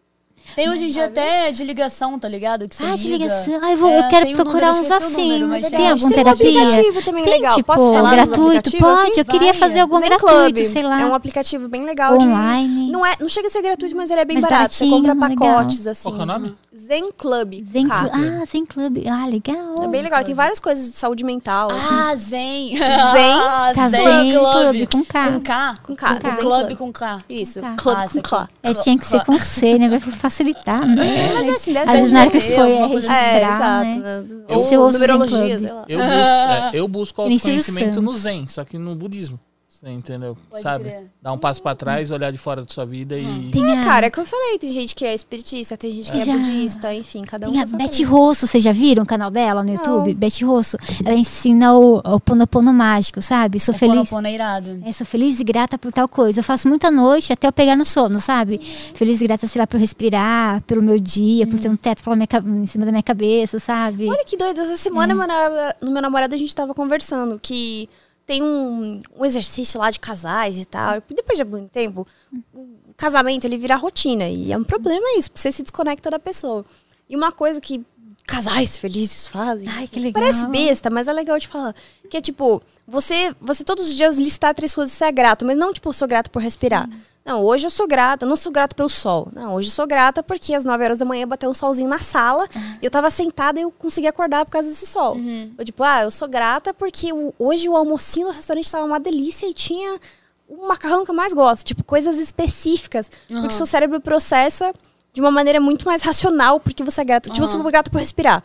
Tem hoje em dia até de ligação, tá ligado? Que você Ah, de liga. ligação. Ah, eu, vou, É, eu quero tem um procurar número, uns o assim. número, mas tem tem- alguma tem um terapia? aplicativo também tem, legal. tipo, Posso falar gratuito? Pode. Eu queria Vai. fazer algum Zen gratuito, Club sei lá. É um aplicativo bem legal de- Online. Não, é, não chega a ser gratuito, mas ele é bem Mas barato. Você baratinho, compra legal. pacotes, assim. Qual que é o nome? Zen Club. Zen K. Club. Ah, Zen Club. Ah, legal. É bem legal. Tem várias coisas de saúde mental. assim. Ah, Zen. Zen. Tá <laughs> Zen Zen Club. Club com K. Com K? Com K, Club com K. Isso. Club Ah, com essa K. É, tinha que ser com C, né? Foi facilitar, né? Mas assim, deve Às vezes na hora que de foi é alguma coisa registrar, É, né? né? Eu- é o Ou do numerologia, sei lá. Eu busco, é, eu busco Silvio autoconhecimento no. Zen, só que no budismo. Você entendeu? Pode Sabe? crer. Dar um passo pra trás, olhar de fora da sua vida e. Tem a, Cara, é o que eu falei, tem gente que é espiritista, tem gente que é Já. budista, enfim, cada um tem a Beth. Rosso, vocês já viram o canal dela no YouTube? Beth Rosso. Ela ensina o, o Ponopono mágico, sabe? Sou O feliz. Ponopono é irado. É, sou feliz e grata por tal coisa. Eu faço muita noite até eu pegar no sono, sabe? Feliz e grata, sei lá, por respirar, pelo meu dia, por ter um teto pela minha, em cima da minha cabeça, sabe? Olha que doido, essa semana meu namora- no meu namorado a gente tava conversando que tem um, um exercício lá de casais e tal. Depois de muito tempo, o casamento ele vira rotina. E é um problema isso, porque você se desconecta da pessoa. E uma coisa que casais felizes fazem. Ai, que legal. Parece besta, mas é legal de falar. Que é tipo, você, você todos os dias listar três coisas que você é grato, mas não tipo, eu sou grato por respirar. Não, hoje eu sou grata, não sou grata pelo sol. Não, hoje eu sou grata porque às 9 horas da manhã bateu um solzinho na sala. E eu tava sentada e eu consegui acordar por causa desse sol. Eu tipo, ah, eu sou grata porque hoje o almocinho no restaurante tava uma delícia e tinha o macarrão que eu mais gosto. Tipo, coisas específicas. Porque seu cérebro processa de uma maneira muito mais racional porque você é grata. Tipo, eu sou grata por respirar.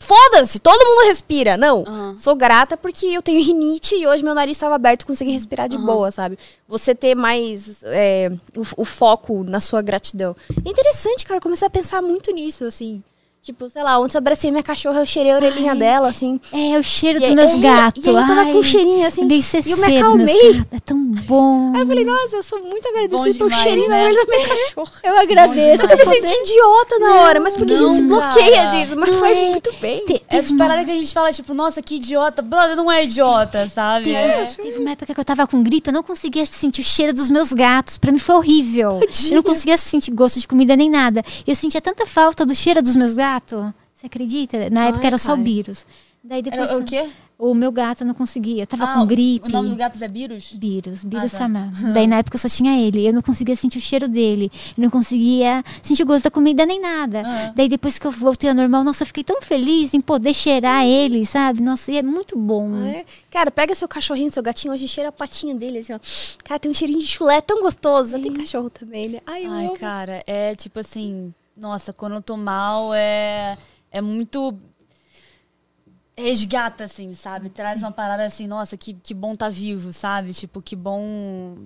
Foda-se, todo mundo respira. Não, Aham. sou grata porque eu tenho rinite e hoje meu nariz estava aberto e consegui respirar de boa, sabe? Você ter mais é, o, o foco na sua gratidão. É interessante, cara, comecei a pensar muito nisso, assim. Tipo, sei lá, ontem eu abracei minha cachorra, eu cheirei a orelhinha dela, assim. É, o cheiro dos meus é, gatos. E aí tava Ai, com um cheirinho, assim. bem e eu me acalmei. É tão bom. Aí eu falei, nossa, eu sou muito agradecida pelo cheirinho né? da minha cachorra. Eu agradeço. Só que eu me senti idiota na hora, mas porque a gente não, se bloqueia cara. disso, mas Não faz é. muito bem. Te- Essas uma, paradas que a gente fala, tipo, nossa, que idiota. Brother, não é idiota, sabe? teve, É. teve uma época que eu tava com gripe, eu não conseguia sentir o cheiro dos meus gatos. Pra mim foi horrível. Eu não conseguia sentir gosto de comida nem nada. Eu sentia tanta falta do cheiro dos meus gatos. Você acredita? Na época Ai, era só o cara. Vírus. Daí depois. Era o quê? O meu gato não conseguia. Eu tava Ah, com gripe. O nome do gato é Virus? Vírus, vírus Ah, tá. Samar. <laughs> Daí na época eu só tinha ele. Eu não conseguia sentir o cheiro dele. Eu não conseguia sentir o gosto da comida nem nada. Ah. Daí depois que eu voltei ao normal, nossa, eu fiquei tão feliz em poder cheirar ele, sabe? Nossa, e é muito bom. É. Cara, pega seu cachorrinho, seu gatinho, hoje cheira a patinha dele, assim, ó. Cara, tem um cheirinho de chulé tão gostoso. Tem cachorro também, né? Ai, eu Ai, amo. cara, é tipo assim, nossa, quando eu tô mal é, é muito. Resgata, assim, sabe? Traz uma parada assim, nossa, que, que bom tá vivo, sabe? Tipo, que bom.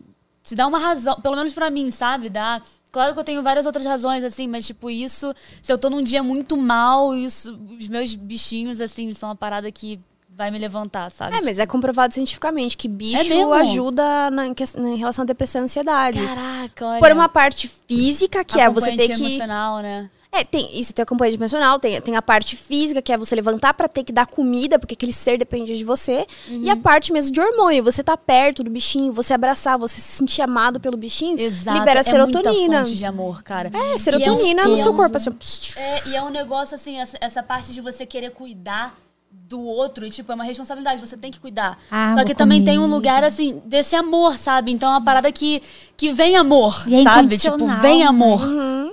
Te dá uma razão, pelo menos pra mim, sabe? Dá. Claro que eu tenho várias outras razões, assim, mas, tipo, isso. Se eu tô num dia muito mal, isso, os meus bichinhos, assim, são uma parada que vai me levantar, sabe? É, mas é comprovado cientificamente que bicho mesmo? ajuda na, em relação à depressão e ansiedade. Caraca, olha. Por uma parte física, que é você ter que. emocional, né? É, tem isso, tem acompanhamento emocional, tem, tem a parte física, que é você levantar pra ter que dar comida, porque aquele ser depende de você. E Uhum. a parte mesmo de hormônio, você tá perto do bichinho, você abraçar, você se sentir amado pelo bichinho, Exato. libera é serotonina. Muita fonte de amor, cara. É, serotonina E é um- no e é seu corpo, assim. É, e é um negócio assim, essa, essa parte de você querer cuidar do outro, e, tipo, é uma responsabilidade, você tem que cuidar. Ah, Só que também tem um lugar, assim, desse amor, sabe? Então é uma parada que, que vem amor, E é sabe? Tipo, vem né? amor,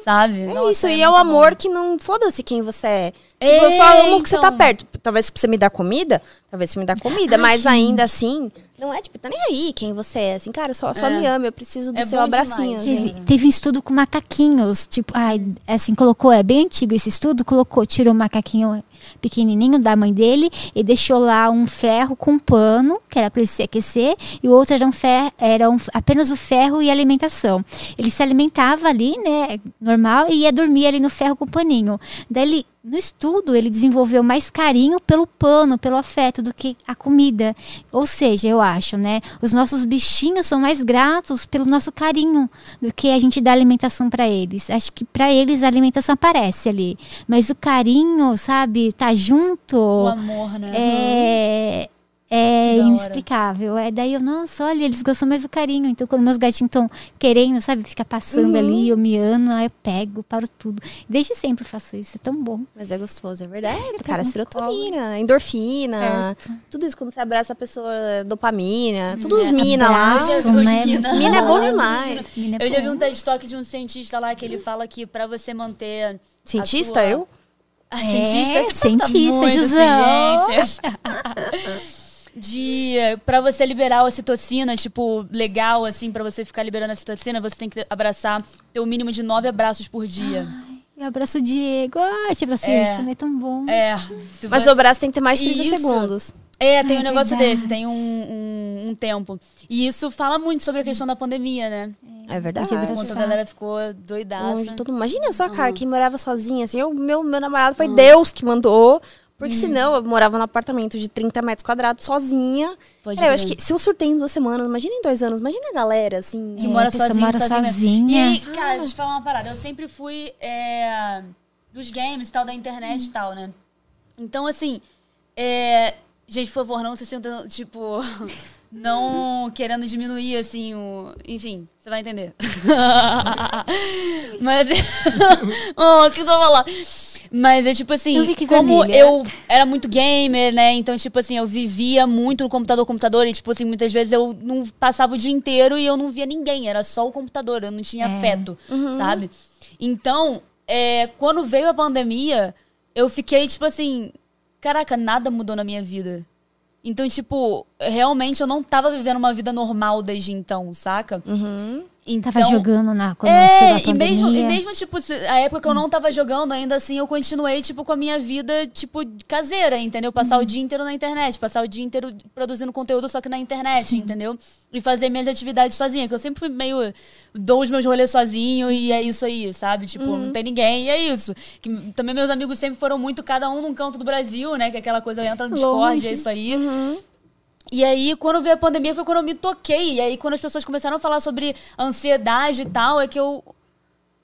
sabe? É Nossa, isso, e é o amor bom. que não foda-se quem você é. É, Tipo, eu só amo que você tá então. perto. Talvez se você me dá comida, talvez você me dá comida, mas ainda assim, não é tipo, tá nem aí quem você é. Assim, cara, só, só É. me ama, eu preciso do É seu abracinho. demais. Teve, teve um estudo com macaquinhos, tipo, ai, assim, colocou, é bem antigo esse estudo, colocou, tirou o macaquinho pequenininho da mãe dele e deixou lá um ferro com um pano, que era para ele se aquecer, e o outro era, um fer, era um- apenas o ferro e alimentação. Ele se alimentava ali, né, normal, e ia dormir ali no ferro com o paninho. Daí ele, no estudo, ele desenvolveu mais carinho pelo pano, pelo afeto, do que a comida. Ou seja, eu acho, né? Os nossos bichinhos são mais gratos pelo nosso carinho do que a gente dá alimentação para eles. Acho que para eles a alimentação aparece ali, mas o carinho, sabe, tá junto, O amor, né? é é inexplicável. É daí eu, nossa, olha, eles gostam mais do carinho. Então, quando meus gatinhos estão querendo, sabe, ficar passando Uhum. ali, eu miando, aí eu pego, paro tudo. Desde sempre eu faço isso, é tão bom. Mas é gostoso, é verdade. Cara, no serotonina, endorfina, tudo isso quando você abraça a pessoa, dopamina, tudo os mina lá. Abraço, Os né? mina. Mina é bom demais. Mina é Eu já vi um TED Talk de um cientista lá que ele fala que pra você manter. Cientista, a sua... eu? <laughs> Ah, cientista, É, cientista, Jusão. <laughs> <laughs> De pra você liberar a ocitocina, tipo, legal, assim, pra você ficar liberando a ocitocina, você tem que abraçar ter o mínimo de nove abraços por dia. E abraço o Diego. Ai, te abraço É. também é tão bom. É. Mas o braço tem que ter mais de 30 Isso. segundos. É, tem Ah, um negócio verdade. desse, tem um, um, um tempo. E isso fala muito sobre a questão da pandemia, né? É verdade. Eu Enquanto a galera ficou doidaça. todo. Imagina só, cara, Uhum. quem morava sozinha, assim, o meu, meu namorado foi Deus que mandou. Porque Uhum. senão eu morava num apartamento de 30 metros quadrados sozinha. Pode Cara, eu acho que se eu surtei em duas semanas, imagina em dois anos, imagina a galera, assim. Que É, mora sozinha, mora sozinha. sozinha. E aí, cara, deixa eu te falar uma parada. Eu sempre fui é, dos games e tal, da internet e tal, né? Então, assim, é, gente, por favor, não se sintam, tipo, não querendo diminuir, assim, o... Enfim, você vai entender. <laughs> Mas... <laughs> oh, que não falar. Mas é tipo assim, Eu como vermelha. eu era muito gamer, né? Então, tipo assim, eu vivia muito no computador, computador, e, tipo assim, muitas vezes eu não passava o dia inteiro e eu não via ninguém, era só o computador, eu não tinha É. afeto, sabe? Então, é, quando veio a pandemia, eu fiquei, tipo assim, caraca, nada mudou na minha vida. Então, tipo, realmente eu não tava vivendo uma vida normal desde então, saca? Uhum. Então, Tava jogando na quando a é, e mesmo, e mesmo, tipo, a época que eu não tava jogando, ainda assim, eu continuei, tipo, com a minha vida, tipo, caseira, entendeu? Passar Uhum. o dia inteiro na internet, passar o dia inteiro produzindo conteúdo só que na internet, entendeu? E fazer minhas atividades sozinha, que eu sempre fui meio... Dou os meus rolês sozinho e é isso aí, sabe? Tipo, Uhum. não tem ninguém e é isso. Que, também meus amigos sempre foram muito, cada um num canto do Brasil, né? Que é aquela coisa entra no Discord, é isso aí. Uhum. E aí, quando veio a pandemia, foi quando eu me toquei. E aí, quando as pessoas começaram a falar sobre ansiedade e tal, é que eu.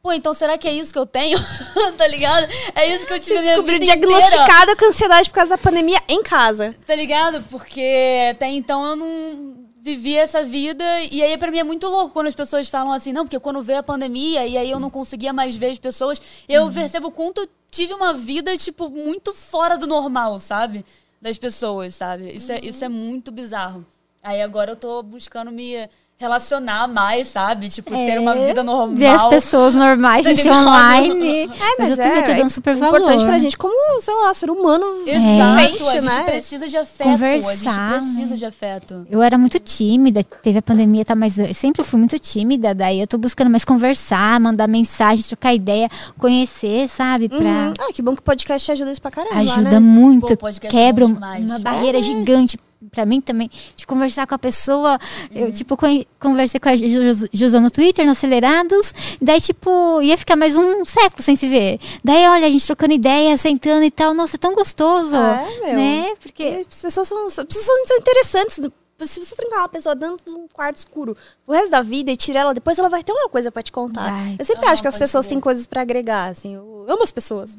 Pô, então será que é isso que eu tenho? <laughs> tá ligado? É isso que eu tive a minha vida inteira. diagnosticada com ansiedade por causa da pandemia em casa. Tá ligado? Porque até então eu não vivia essa vida. E aí, pra mim, é muito louco quando as pessoas falam assim, não, porque quando veio a pandemia e aí eu não conseguia mais ver as pessoas, eu percebo o quanto eu tive uma vida, tipo, muito fora do normal, sabe? Das pessoas, sabe? Isso é, isso é muito bizarro. Aí agora eu tô buscando me relacionar mais, sabe? Tipo, ter uma É, vida normal. Ver as pessoas normais <laughs> Tá em ser ligado? online. É, mas, eu também tô dando super valor. importante pra gente como, sei lá, ser humano. Exato, Gente, a gente né? precisa de afeto. a Conversar, gente precisa né? de afeto. Eu era muito tímida, teve a pandemia, tá, mas eu sempre fui muito tímida. Daí eu tô buscando mais conversar, mandar mensagem, trocar ideia, conhecer, sabe? Pra Uhum. Ah, que bom que o podcast ajuda isso pra caramba. ajuda né? muito, Pô, é quebra demais. uma barreira gigante pra mim também de conversar com a pessoa. Eu tipo conversei com a Jusão no Twitter, no Acelerados, daí tipo ia ficar mais um século sem se ver. Daí olha a gente trocando ideia, sentando e tal, nossa, é tão gostoso, É, meu. né? Porque as pessoas são, as pessoas são interessantes. Se você trancar uma pessoa dentro de um quarto escuro o resto da vida e tirar ela depois, ela vai ter uma coisa pra te contar. Vai. Eu sempre acho que as pessoas crer. têm coisas pra agregar, assim. Eu amo as pessoas.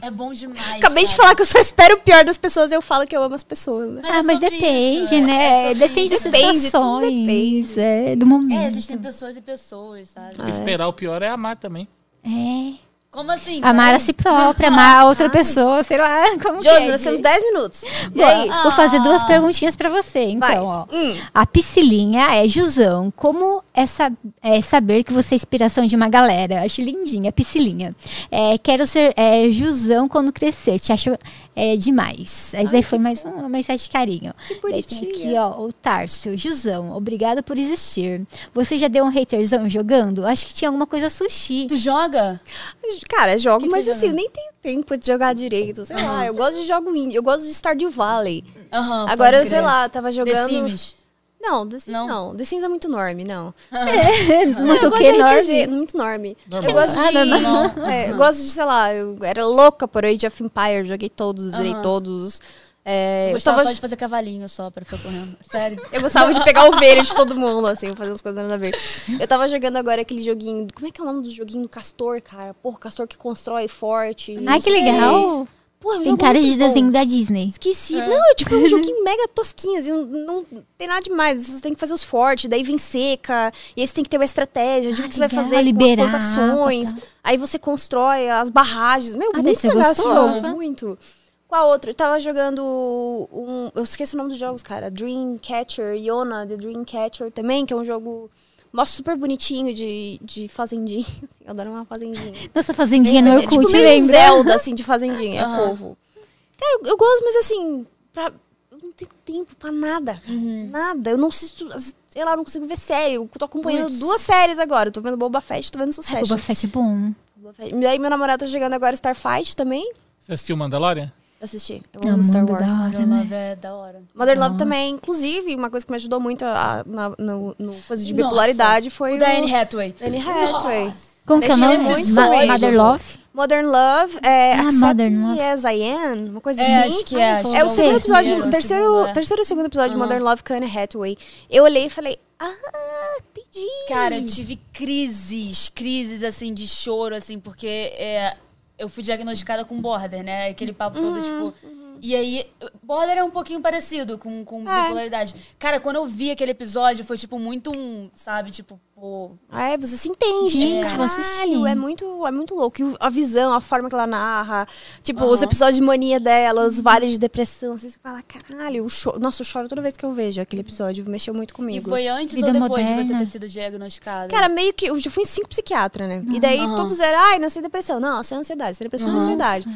É bom demais. Acabei de cara. falar que eu só espero o pior das pessoas e eu falo que eu amo as pessoas, né? ah, é mas sobre depende, isso, né? é depende das. Depende, situações, depende. é, do momento. É, existem pessoas e pessoas, sabe? Esperar o pior é amar também. É. Como assim? Amar a si própria, amar a outra <laughs> pessoa, sei lá, <laughs> como Josi, é, nós temos 10 minutos. E Boa, aí? Vou fazer duas Ah. perguntinhas pra você, então, Vai. ó. Hum. A piscilinha é Jusão. Como é, sab- é saber que você é inspiração de uma galera? Acho lindinha, a piscilinha. É, quero ser é, Jusão quando crescer. Te acho é, demais. Daí foi mais uma mensagem de carinho. Que Daí tem aqui, bonitinha. ó, o Tárcio. Jusão, obrigado por existir. Você já deu um haterzão jogando? Acho que tinha alguma coisa sushi. Tu joga? Cara, jogo, Que que mas assim, joga? eu nem tenho tempo de jogar direito. Sei lá, eu gosto de jogo indie, eu gosto de Stardew Valley. Aham. Agora, pode sei crer. lá, tava The jogando. Sims. Não, The Sims Não? não. The Sims é muito norme, não. <laughs> Muito eu o RPG, Norme? muito norme. Normal. Eu gosto Ah, de. normal. <laughs> é, eu gosto de, sei lá, eu era louca por Age of Empires, joguei todos, zerei todos. É, Eu eu, gostava tava, só de fazer cavalinho só pra ficar correndo. Sério. eu gostava de pegar ovelha de todo mundo, assim, fazer as coisas nada a ver. Eu tava jogando agora aquele joguinho. Como é que é o nome do joguinho do Castor, cara? Porra, Castor que constrói forte. Ai, que sei. legal. Porra, é Tem cara de bom. desenho da Disney. Esqueci. Não, é tipo um joguinho mega tosquinho, assim, não, não tem nada demais. Você tem que fazer os fortes, daí vem seca, e aí você tem que ter uma estratégia de o Ah, que você vai fazer com liberar, as plantações. Aí você constrói as barragens. Meu, Ah, muito legal esse gostoso. jogo, muito. Qual outro? Eu tava jogando um. Eu esqueci o nome dos jogos, cara. Dreamcatcher, Iona, The Dreamcatcher também, que é um jogo. Mostra super bonitinho de, de fazendinha. <laughs> Assim, eu adoro uma fazendinha. Nossa fazendinha no É tipo meio lembra? Zelda, assim, de fazendinha. É Aham. fofo. Cara, eu, eu gosto, mas assim, pra, eu não tenho tempo pra nada. Uhum. Nada. Eu não assisto, sei lá, eu não consigo ver série. Eu tô acompanhando Puts. duas séries agora. Eu tô vendo Boba Fett, tô vendo Ai, Succession. Boba Fett é bom. E aí meu namorado tá jogando agora Starfight também. Você assistiu Mandalorian? Assisti. Eu É amo Star Wars. da hora, Mother né? Love é da hora. Mother Love também. Inclusive, uma coisa que me ajudou muito a- na, no, no coisa de Nossa. bipolaridade foi O da Anne Hathaway. Anne Hathaway. Como que é o nome? Ma-. Mother Love? Modern Love, é, Ah, Modern Love. As I Am, uma coisa É, assim. acho que é. acho É o que segundo episódio, o terceiro, segundo, é. terceiro ou segundo episódio de Aham. Modern Love com Anne Hathaway. Eu olhei e falei, ah, entendi. Cara, eu tive crises, crises, assim, de choro, assim, porque é, eu fui diagnosticada com border, né? Aquele papo todo, tipo... E aí, border é um pouquinho parecido com, com É. bipolaridade. Cara, quando eu vi aquele episódio, foi, tipo, muito um, sabe? Tipo, pô... É, você se entende. Gente, Caralho, vou assistir. É muito, é muito louco. E o- a visão, a forma que ela narra. Tipo, Aham. os episódios de mania delas, vários de depressão. Você fala, caralho, eu choro. Nossa, eu choro toda vez que eu vejo aquele episódio. Mexeu muito E comigo. foi antes Vida ou depois de você moderna. ter sido diagnosticada? Cara, meio que. Eu já fui em cinco psiquiatras, né? E daí Aham. todos eram, ai, não sei depressão. Não, isso é ansiedade. Isso é depressão, é ansiedade.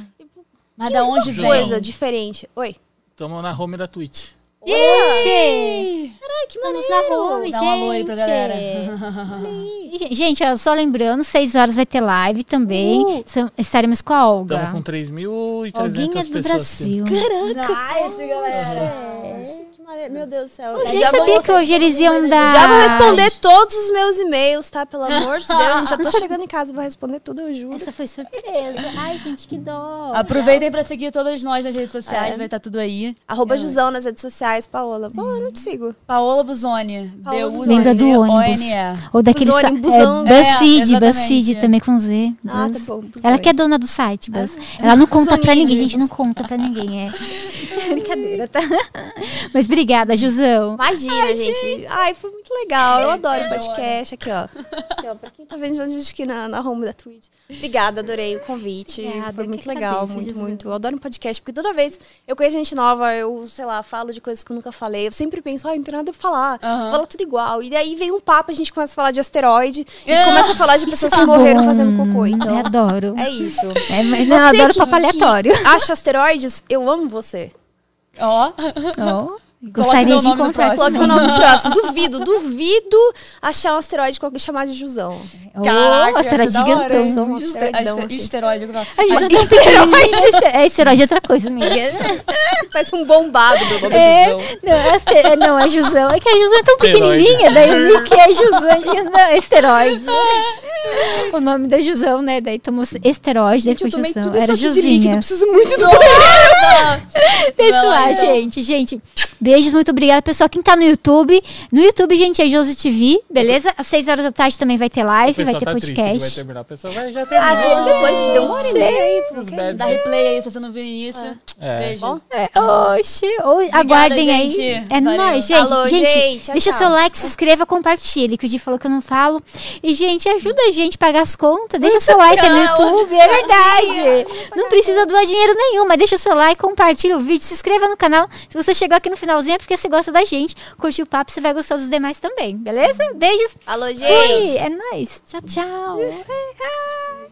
Mas da onde vem? Coisa diferente. Oi. Estamos na home da Twitch. Ixi! Ai, que Estamos na home, Dá um alô aí pra galera. <laughs> gente. Ó, só lembrando, 6 horas vai ter live também. Uh. Estaremos com a Olga. Estamos com 3.300 Olguinha pessoas. do Brasil. Nice, galera. É, maneiro. Meu Deus do céu. Eu Já sabia vou- que hoje eles iam dar. Já vou responder todos os meus e-mails, tá? Pelo amor de Deus. Já tô <laughs> chegando em casa, vou responder tudo, eu juro. Essa foi surpresa. Ai, gente, que dó. Aproveitem pra seguir todas nós nas redes sociais, É. vai estar tudo aí. Arroba Jusão nas redes sociais, Paola. Paola, eu não te sigo. Paola Buzoni. Paola B-U-Z-O-N-E. Lembra do ônibus? Ou daquele Busone, sa- é, BuzzFeed, É. BuzzFeed também com Z. Ah, tá bom. Ela que é dona do site, Buzz. Ela não conta pra ninguém, gente, não conta pra ninguém, é. <laughs> Brincadeira, tá? Mas obrigada, Jusão. Imagina, gente. Ai, foi muito legal. Eu <laughs> adoro Eu podcast. Aqui, ó. Aqui, ó. Pra quem tá vendo a gente aqui na, na home da Twitch. Obrigada, adorei o convite. Obrigada, foi muito que legal, agradeço, muito, Gisele. muito. Eu adoro um podcast, porque toda vez eu conheço gente nova, eu, sei lá, falo de coisas que eu nunca falei. Eu sempre penso, ai, não tem nada pra falar. Aham. Fala tudo igual. E daí vem um papo, a gente começa a falar de asteroide e Ah. começa a falar de pessoas que Tá morreram bom. fazendo cocô. Então, Eu adoro. é isso. É, mas não, eu adoro que- papo aleatório. que acha asteroides? Eu amo você. Ó. Ó, <laughs> gostaria de encontrar. Coloque meu nome no <laughs> próximo. Duvido, duvido achar um asteroide com alguém chamado de Jusão. Caraca, é da hora, gigantão. hein? Sou um Juste- asteroidão, aste- assim. Esteroide. eu um pequenininho. <laughs> É, esteroide é outra coisa, amiga. Parece um bombado meu nome É, Jusão. não, é é, não, é Jusão. É que a Jusão é tão Esteroide. pequenininha, daí o nick é Jusão, não, é esteroide. O nome da Jusão, né? Daí tomou esteroide, daí eu tomei Jusão. Era líquido, Juzinha. preciso muito do <laughs> Não, lá, não. gente. Gente, beijos, muito obrigada, pessoal. Quem tá no YouTube, no YouTube, gente, é Josi TV, beleza? Às 6 horas da tarde também vai ter live, vai ter tá que vai podcast. terminar. O pessoal vai já terminou. assiste depois, gente. Deu uma hora e meia aí. Porque- Dá replay aí se você não viu início. É. Beijo. Bom? É, oxi, ou- aguardem aí. gente. É Valeu. nóis, gente. Alô, gente, gente, tchau, deixa tchau. seu like, se inscreva, compartilhe, que o Di falou que eu não falo. E, gente, ajuda a gente a pagar as contas. Deixa seu like aí no YouTube, é verdade. Não precisa doar dinheiro nenhum, mas deixa seu like, compartilha o vídeo, se inscreva no canal. Se você chegou aqui no finalzinho é porque você gosta da gente. Curtiu o papo, você vai gostar dos demais também, beleza? Beijos. Alô, gente. Fui. É nóis. Tchau, tchau. <laughs>